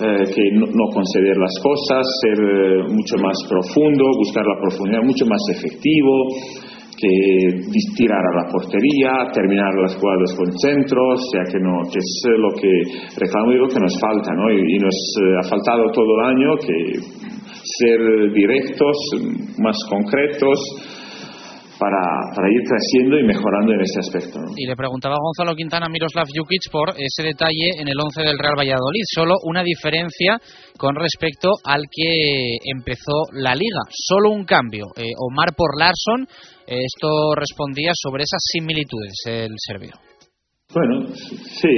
eh, que no, no, conceder las cosas, ser eh, mucho más profundo, buscar la profundidad, mucho más efectivo que tirar a la portería, terminar las jugadas con centros, o sea que no, que es lo que reclamo lo que nos falta, ¿no? Y, y nos eh, ha faltado todo el año que ser directos, más concretos, para, para, ir creciendo y mejorando en ese aspecto. ¿no? Y le preguntaba a Gonzalo Quintana a Miroslav Jukic por ese detalle en el 11 del Real Valladolid. Solo una diferencia con respecto al que empezó la liga. Solo un cambio. Eh, Omar por Larson. Esto respondía sobre esas similitudes, el serbio. Bueno, sí,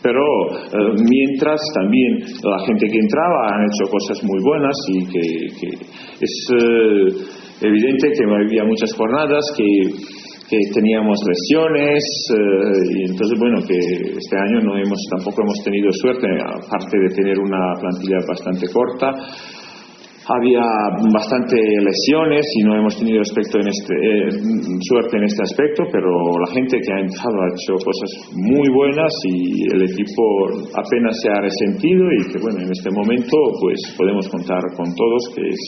pero eh, mientras también la gente que entraba han hecho cosas muy buenas y que, que es eh, evidente que había muchas jornadas que, que teníamos lesiones eh, y entonces bueno que este año no hemos tampoco hemos tenido suerte aparte de tener una plantilla bastante corta había bastante lesiones y no hemos tenido en este, eh, suerte en este aspecto, pero la gente que ha entrado ha hecho cosas muy buenas y el equipo apenas se ha resentido y que bueno, en este momento pues podemos contar con todos que es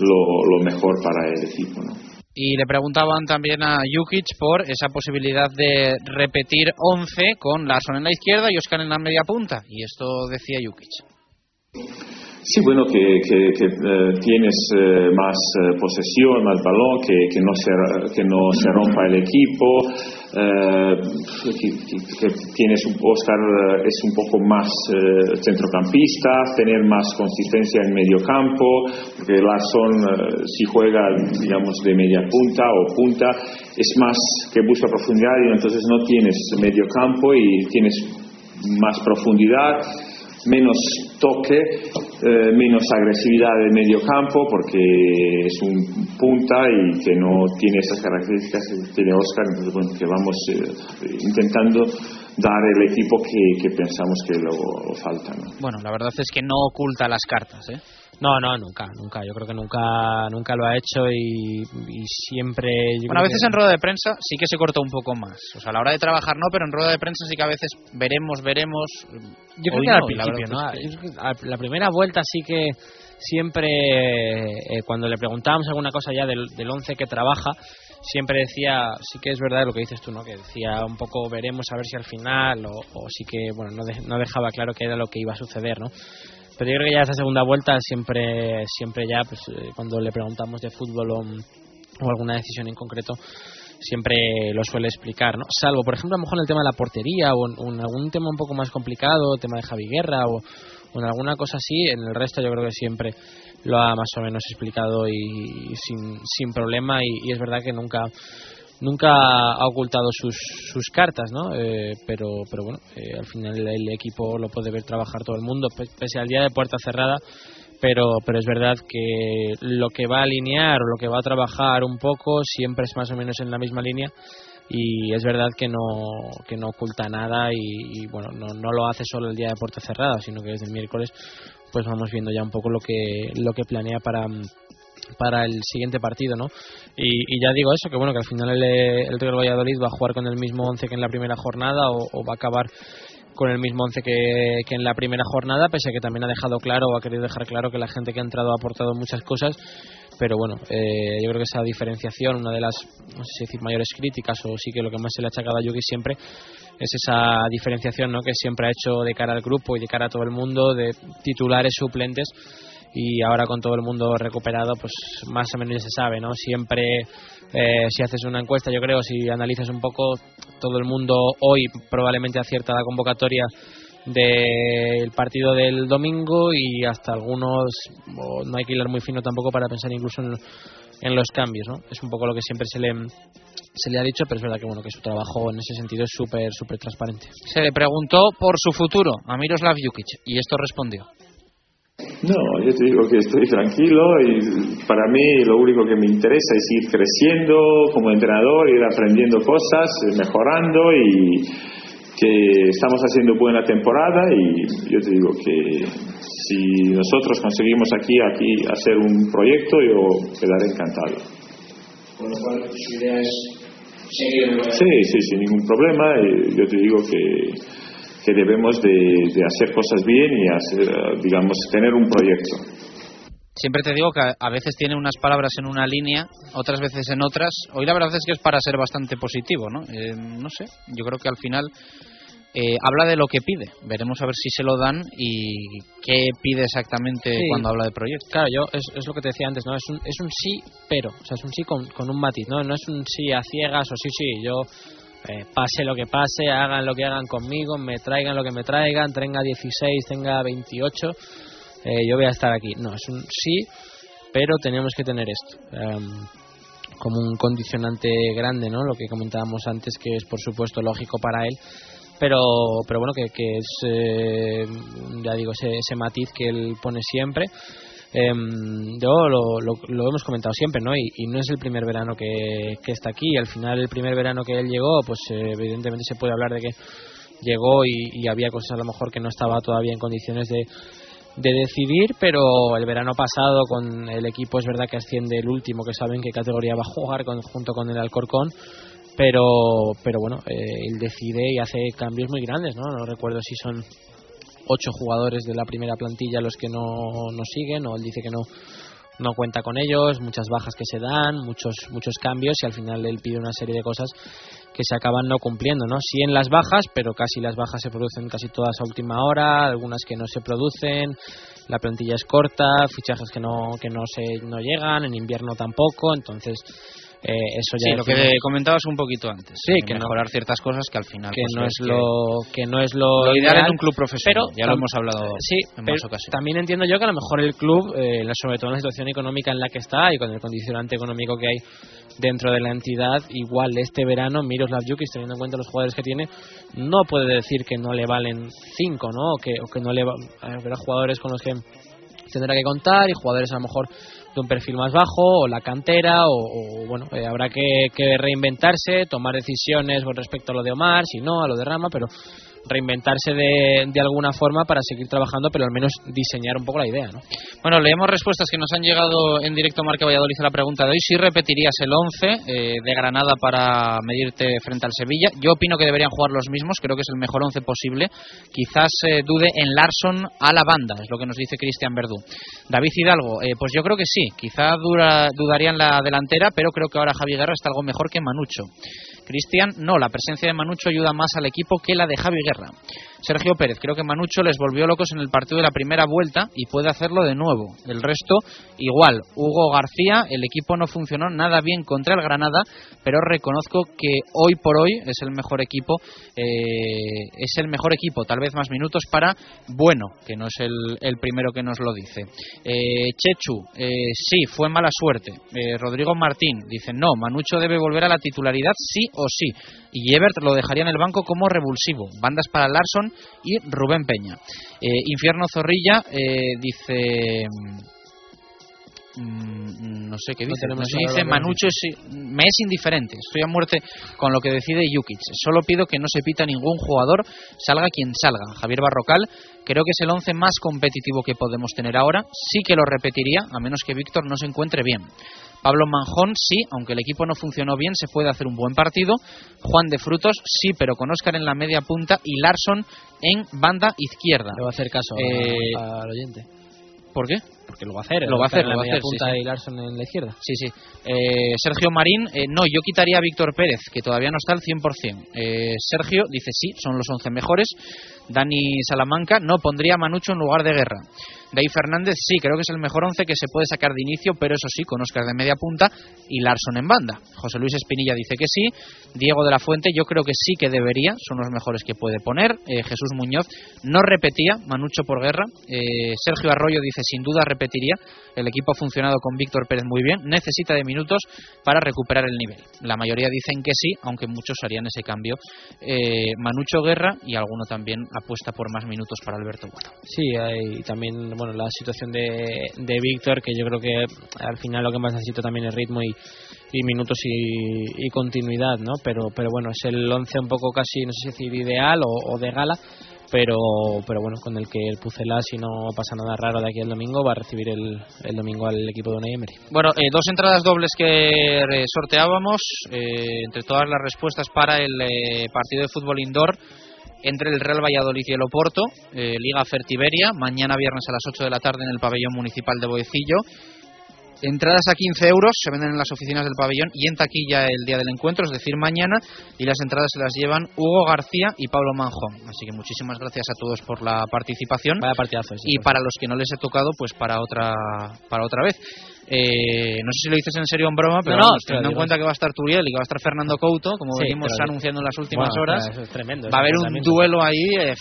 lo, lo mejor para el equipo. ¿no? Y le preguntaban también a Jukic por esa posibilidad de repetir 11 con Larson en la izquierda y Oscar en la media punta. Y esto decía Jukic. Sí, bueno, que, que, que eh, tienes eh, más eh, posesión, más balón, que, que, no se, que no se rompa el equipo, que, tienes un Oscar es un poco más centrocampista, tener más consistencia en medio campo, porque Larson si juega, digamos, de media punta o punta, es más que busca profundidad y entonces no tienes medio campo y tienes más profundidad menos toque, eh, menos agresividad del medio campo, porque es un punta y que no tiene esas características que tiene Oscar, entonces bueno, que vamos eh, intentando dar el equipo que, pensamos que luego falta. ¿no? Bueno, la verdad es que no oculta las cartas, ¿eh? No, no, nunca, nunca. Yo creo que nunca, nunca lo ha hecho y, siempre. Bueno, a veces en rueda de prensa sí que se cortó un poco más. O sea, a la hora de trabajar no, pero en rueda de prensa sí que a veces veremos, veremos. Yo creo que al principio, ¿no? La primera vuelta sí que siempre, eh, cuando le preguntábamos alguna cosa ya del, del once que trabaja, siempre decía, sí que es verdad lo que dices tú, ¿no? Que decía un poco veremos a ver si al final o, sí que, bueno, no, no dejaba claro qué era lo que iba a suceder, ¿no? Pero yo creo que ya esa segunda vuelta siempre, siempre ya, pues eh, cuando le preguntamos de fútbol o, alguna decisión en concreto, siempre lo suele explicar, ¿no? Salvo, por ejemplo, a lo mejor en el tema de la portería o en, algún tema un poco más complicado, tema de Javi Guerra o, en alguna cosa así, en el resto yo creo que siempre lo ha más o menos explicado y, sin, sin problema y, es verdad que nunca nunca ha ocultado sus, sus cartas, ¿no? Eh, pero, pero bueno, eh, al final el, equipo lo puede ver trabajar todo el mundo, pese al día de puerta cerrada, pero, pero es verdad que lo que va a alinear o lo que va a trabajar un poco siempre es más o menos en la misma línea y es verdad que no, que no oculta nada y, bueno, no, no lo hace solo el día de puerta cerrada, sino que desde el miércoles pues vamos viendo ya un poco lo que, lo que planea para para el siguiente partido, ¿no? Y, ya digo eso, que bueno, que al final el, el Real Valladolid va a jugar con el mismo once que en la primera jornada o, va a acabar con el mismo once que, que, en la primera jornada, pese a que también ha dejado claro o ha querido dejar claro que la gente que ha entrado ha aportado muchas cosas, pero bueno, eh, yo creo que esa diferenciación, una de las, no sé si decir mayores críticas o sí que lo que más se le ha achacado a Yuki siempre es esa diferenciación ¿no? que siempre ha hecho de cara al grupo y de cara a todo el mundo, de titulares, suplentes, y ahora con todo el mundo recuperado, pues más o menos ya se sabe, ¿no? Siempre, eh, si haces una encuesta, yo creo, si analizas un poco, todo el mundo hoy probablemente acierta la convocatoria del partido del domingo y hasta algunos no hay que ir muy fino tampoco para pensar incluso en, en los cambios, ¿no? Es un poco lo que siempre se le se le ha dicho, pero es verdad que bueno que su trabajo en ese sentido es súper súper transparente. Se le preguntó por su futuro a Miroslav Jukic y esto respondió. No, yo te digo que estoy tranquilo y para mí lo único que me interesa es ir creciendo como entrenador, ir aprendiendo cosas, mejorando y que estamos haciendo buena temporada y yo te digo que si nosotros conseguimos aquí, aquí hacer un proyecto yo quedaré encantado. Con lo cual su idea es Sí, sí, sin ningún problema. Yo te digo que, que debemos de, de, hacer cosas bien y hacer, digamos, tener un proyecto. Siempre te digo que a veces tiene unas palabras en una línea, otras veces en otras. Hoy la verdad es que es para ser bastante positivo, ¿no? Eh, no sé, yo creo que al final eh, habla de lo que pide. Veremos a ver si se lo dan y qué pide exactamente cuando habla de proyecto. Claro, yo es, es, lo que te decía antes, ¿no? Es un, es un sí, pero. O sea, es un sí con, con un matiz, ¿no? No es un sí a ciegas o sí, sí, yo. Eh, pase lo que pase, hagan lo que hagan conmigo, me traigan lo que me traigan, tenga 16, tenga 28, eh, yo voy a estar aquí. No, es un sí, pero tenemos que tener esto. Em, como un condicionante grande, ¿no? Lo que comentábamos antes, que es por supuesto lógico para él, pero pero bueno que, que es eh, ya digo ese, ese, matiz que él pone siempre em, yo lo, lo, hemos comentado siempre no y, no es el primer verano que, está aquí. Al final el primer verano que él llegó pues eh, evidentemente se puede hablar de que llegó y, y, había cosas a lo mejor que no estaba todavía en condiciones de de decidir, pero el verano pasado con el equipo es verdad que asciende el último, que saben qué categoría va a jugar con, junto con el Alcorcón, pero pero bueno eh, él decide y hace cambios muy grandes no no recuerdo si son ocho jugadores de la primera plantilla los que no, no siguen o él dice que no no cuenta con ellos muchas bajas que se dan muchos muchos cambios y al final él pide una serie de cosas que se acaban no cumpliendo no sí en las bajas pero casi las bajas se producen casi todas a última hora algunas que no se producen la plantilla es corta fichajes que no que no se no llegan en invierno tampoco entonces eh, eso ya sí, lo que comentabas un poquito antes sí que mejorar ciertas cosas que al final que pues, no es lo que, no es lo, ideal, en un club profesional pero, ya lo hemos hablado sí en más ocasiones. también entiendo yo que a lo mejor el club eh, sobre todo en la situación económica en la que está y con el condicionante económico que hay dentro de la entidad igual este verano Miroslav Jukic teniendo en cuenta los jugadores que tiene no puede decir que no le valen cinco no o que, o que no le va, habrá jugadores con los que tendrá que contar y jugadores a lo mejor de un perfil más bajo, o la cantera, o, bueno, eh, habrá que, que reinventarse, tomar decisiones con respecto a lo de Omar, si no, a lo de Rama, pero reinventarse de, de alguna forma para seguir trabajando, pero al menos diseñar un poco la idea. ¿no? Bueno, leemos respuestas que nos han llegado en directo Marca Valladolid a la pregunta de hoy. Si repetirías el 11 eh, de Granada para medirte frente al Sevilla, yo opino que deberían jugar los mismos, creo que es el mejor 11 posible. Quizás eh, dude en Larson a la banda, es lo que nos dice Cristian Verdú. David Hidalgo, eh, pues yo creo que sí, quizá dura, dudaría en la delantera, pero creo que ahora Javi Guerra está algo mejor que Manucho. Cristian, no, la presencia de Manucho ayuda más al equipo que la de Javi Guerra. Sergio Pérez, creo que Manucho les volvió locos en el partido de la primera vuelta y puede hacerlo de nuevo. El resto, igual. Hugo García, el equipo no funcionó nada bien contra el Granada, pero reconozco que hoy por hoy es el mejor equipo, eh, es el mejor equipo, tal vez más minutos para Bueno, que no es el, primero que nos lo dice. Eh, Chechu, eh, sí, fue mala suerte. Rodrigo Martín dice, no, Manucho debe volver a la titularidad sí o sí. Y Ebert lo dejaría en el banco como revulsivo. Bandas para Larson y Rubén Peña. Eh, Infierno Zorrilla eh, dice... Mm, no sé qué dice. No dice Manucho me es indiferente. Estoy a muerte con lo que decide Jukic. Solo pido que no se pita ningún jugador, salga quien salga. Javier Barrocal, creo que es el 11 más competitivo que podemos tener ahora. Sí que lo repetiría, a menos que Víctor no se encuentre bien. Pablo Manjón, sí, aunque el equipo no funcionó bien, se puede hacer un buen partido. Juan de Frutos, sí, pero con Oscar en la media punta y Larson en banda izquierda. Le va a hacer caso eh, al oyente. ¿Por qué? Porque lo va a hacer. Lo va a hacer, lo va a hacer. Punta y Larson en la izquierda. Sí, sí. Eh, Sergio Marín, eh, no, yo quitaría a Víctor Pérez, que todavía no está al 100%. Eh, Sergio dice sí, son los 11 mejores. Dani Salamanca, no, pondría a Manucho en lugar de Guerra. Dave Fernández, sí, creo que es el mejor once que se puede sacar de inicio, pero eso sí, con Oscar de media punta y Larson en banda. José Luis Espinilla dice que sí. Diego de la Fuente, yo creo que sí que debería, son los mejores que puede poner. Eh, Jesús Muñoz no repetía, Manucho por guerra. Sergio Arroyo dice sin duda repetiría. El equipo ha funcionado con Víctor Pérez muy bien, necesita de minutos para recuperar el nivel. La mayoría dicen que sí, aunque muchos harían ese cambio. Eh, Manucho Guerra y alguno también apuesta por más minutos para Alberto Bueno. Sí, hay también bueno, la situación de, de Víctor, que yo creo que al final lo que más necesita también es ritmo y, y minutos y, continuidad, ¿no? Pero, pero bueno, es el 11 un poco casi, no sé si decir ideal o, de gala, pero, pero bueno, con el que el Pucelá, si no pasa nada raro de aquí al domingo, va a recibir el, el domingo al equipo de Unai Emery. Bueno, eh, dos entradas dobles que sorteábamos, eh, entre todas las respuestas para el eh, partido de fútbol indoor entre el Real Valladolid y el Oporto, eh, Liga Fertiberia, mañana viernes a las 8 de la tarde en el pabellón municipal de Boecillo. Entradas a 15 euros se venden en las oficinas del pabellón y en taquilla el día del encuentro, es decir, mañana. Y las entradas se las llevan Hugo García y Pablo Manjón. Así que muchísimas gracias a todos por la participación. Vaya partidazo, y para los que no les he tocado, pues para otra, para otra vez. Eh, no sé si lo dices en serio o en broma, pero no, teniendo en cuenta que va a estar Turiel y que va a estar Fernando Couto, como venimos anunciando en las últimas horas, tremendo, va a haber un duelo ahí eh.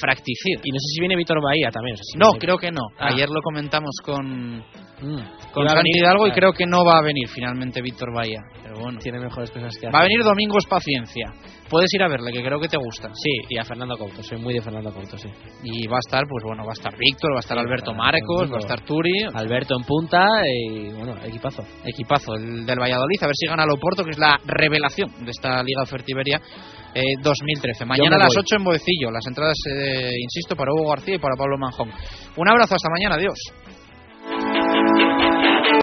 Y no sé si viene Víctor Bahía también. no, creo que no. Ah. Ayer lo comentamos con, mm. con Santi Hidalgo y creo que no va a venir finalmente Víctor Bahía. Bueno. Tiene mejores cosas que hacer. Va a venir Domingos Paciencia. Puedes ir a verle, que creo que te gusta. Sí, y a Fernando Couto. Soy muy de Fernando Couto, sí. Y va a estar, pues bueno, va a estar Víctor, va a estar Alberto Marcos, va a estar Turi. Alberto en punta y, bueno, equipazo equipazo, el del Valladolid, a ver si gana el Oporto, que es la revelación de esta Liga Fertiberia eh, 2013. Mañana a las 8 en Boecillo, las entradas, eh, insisto, para Hugo García y para Pablo Manjón. Un abrazo, hasta mañana, adiós.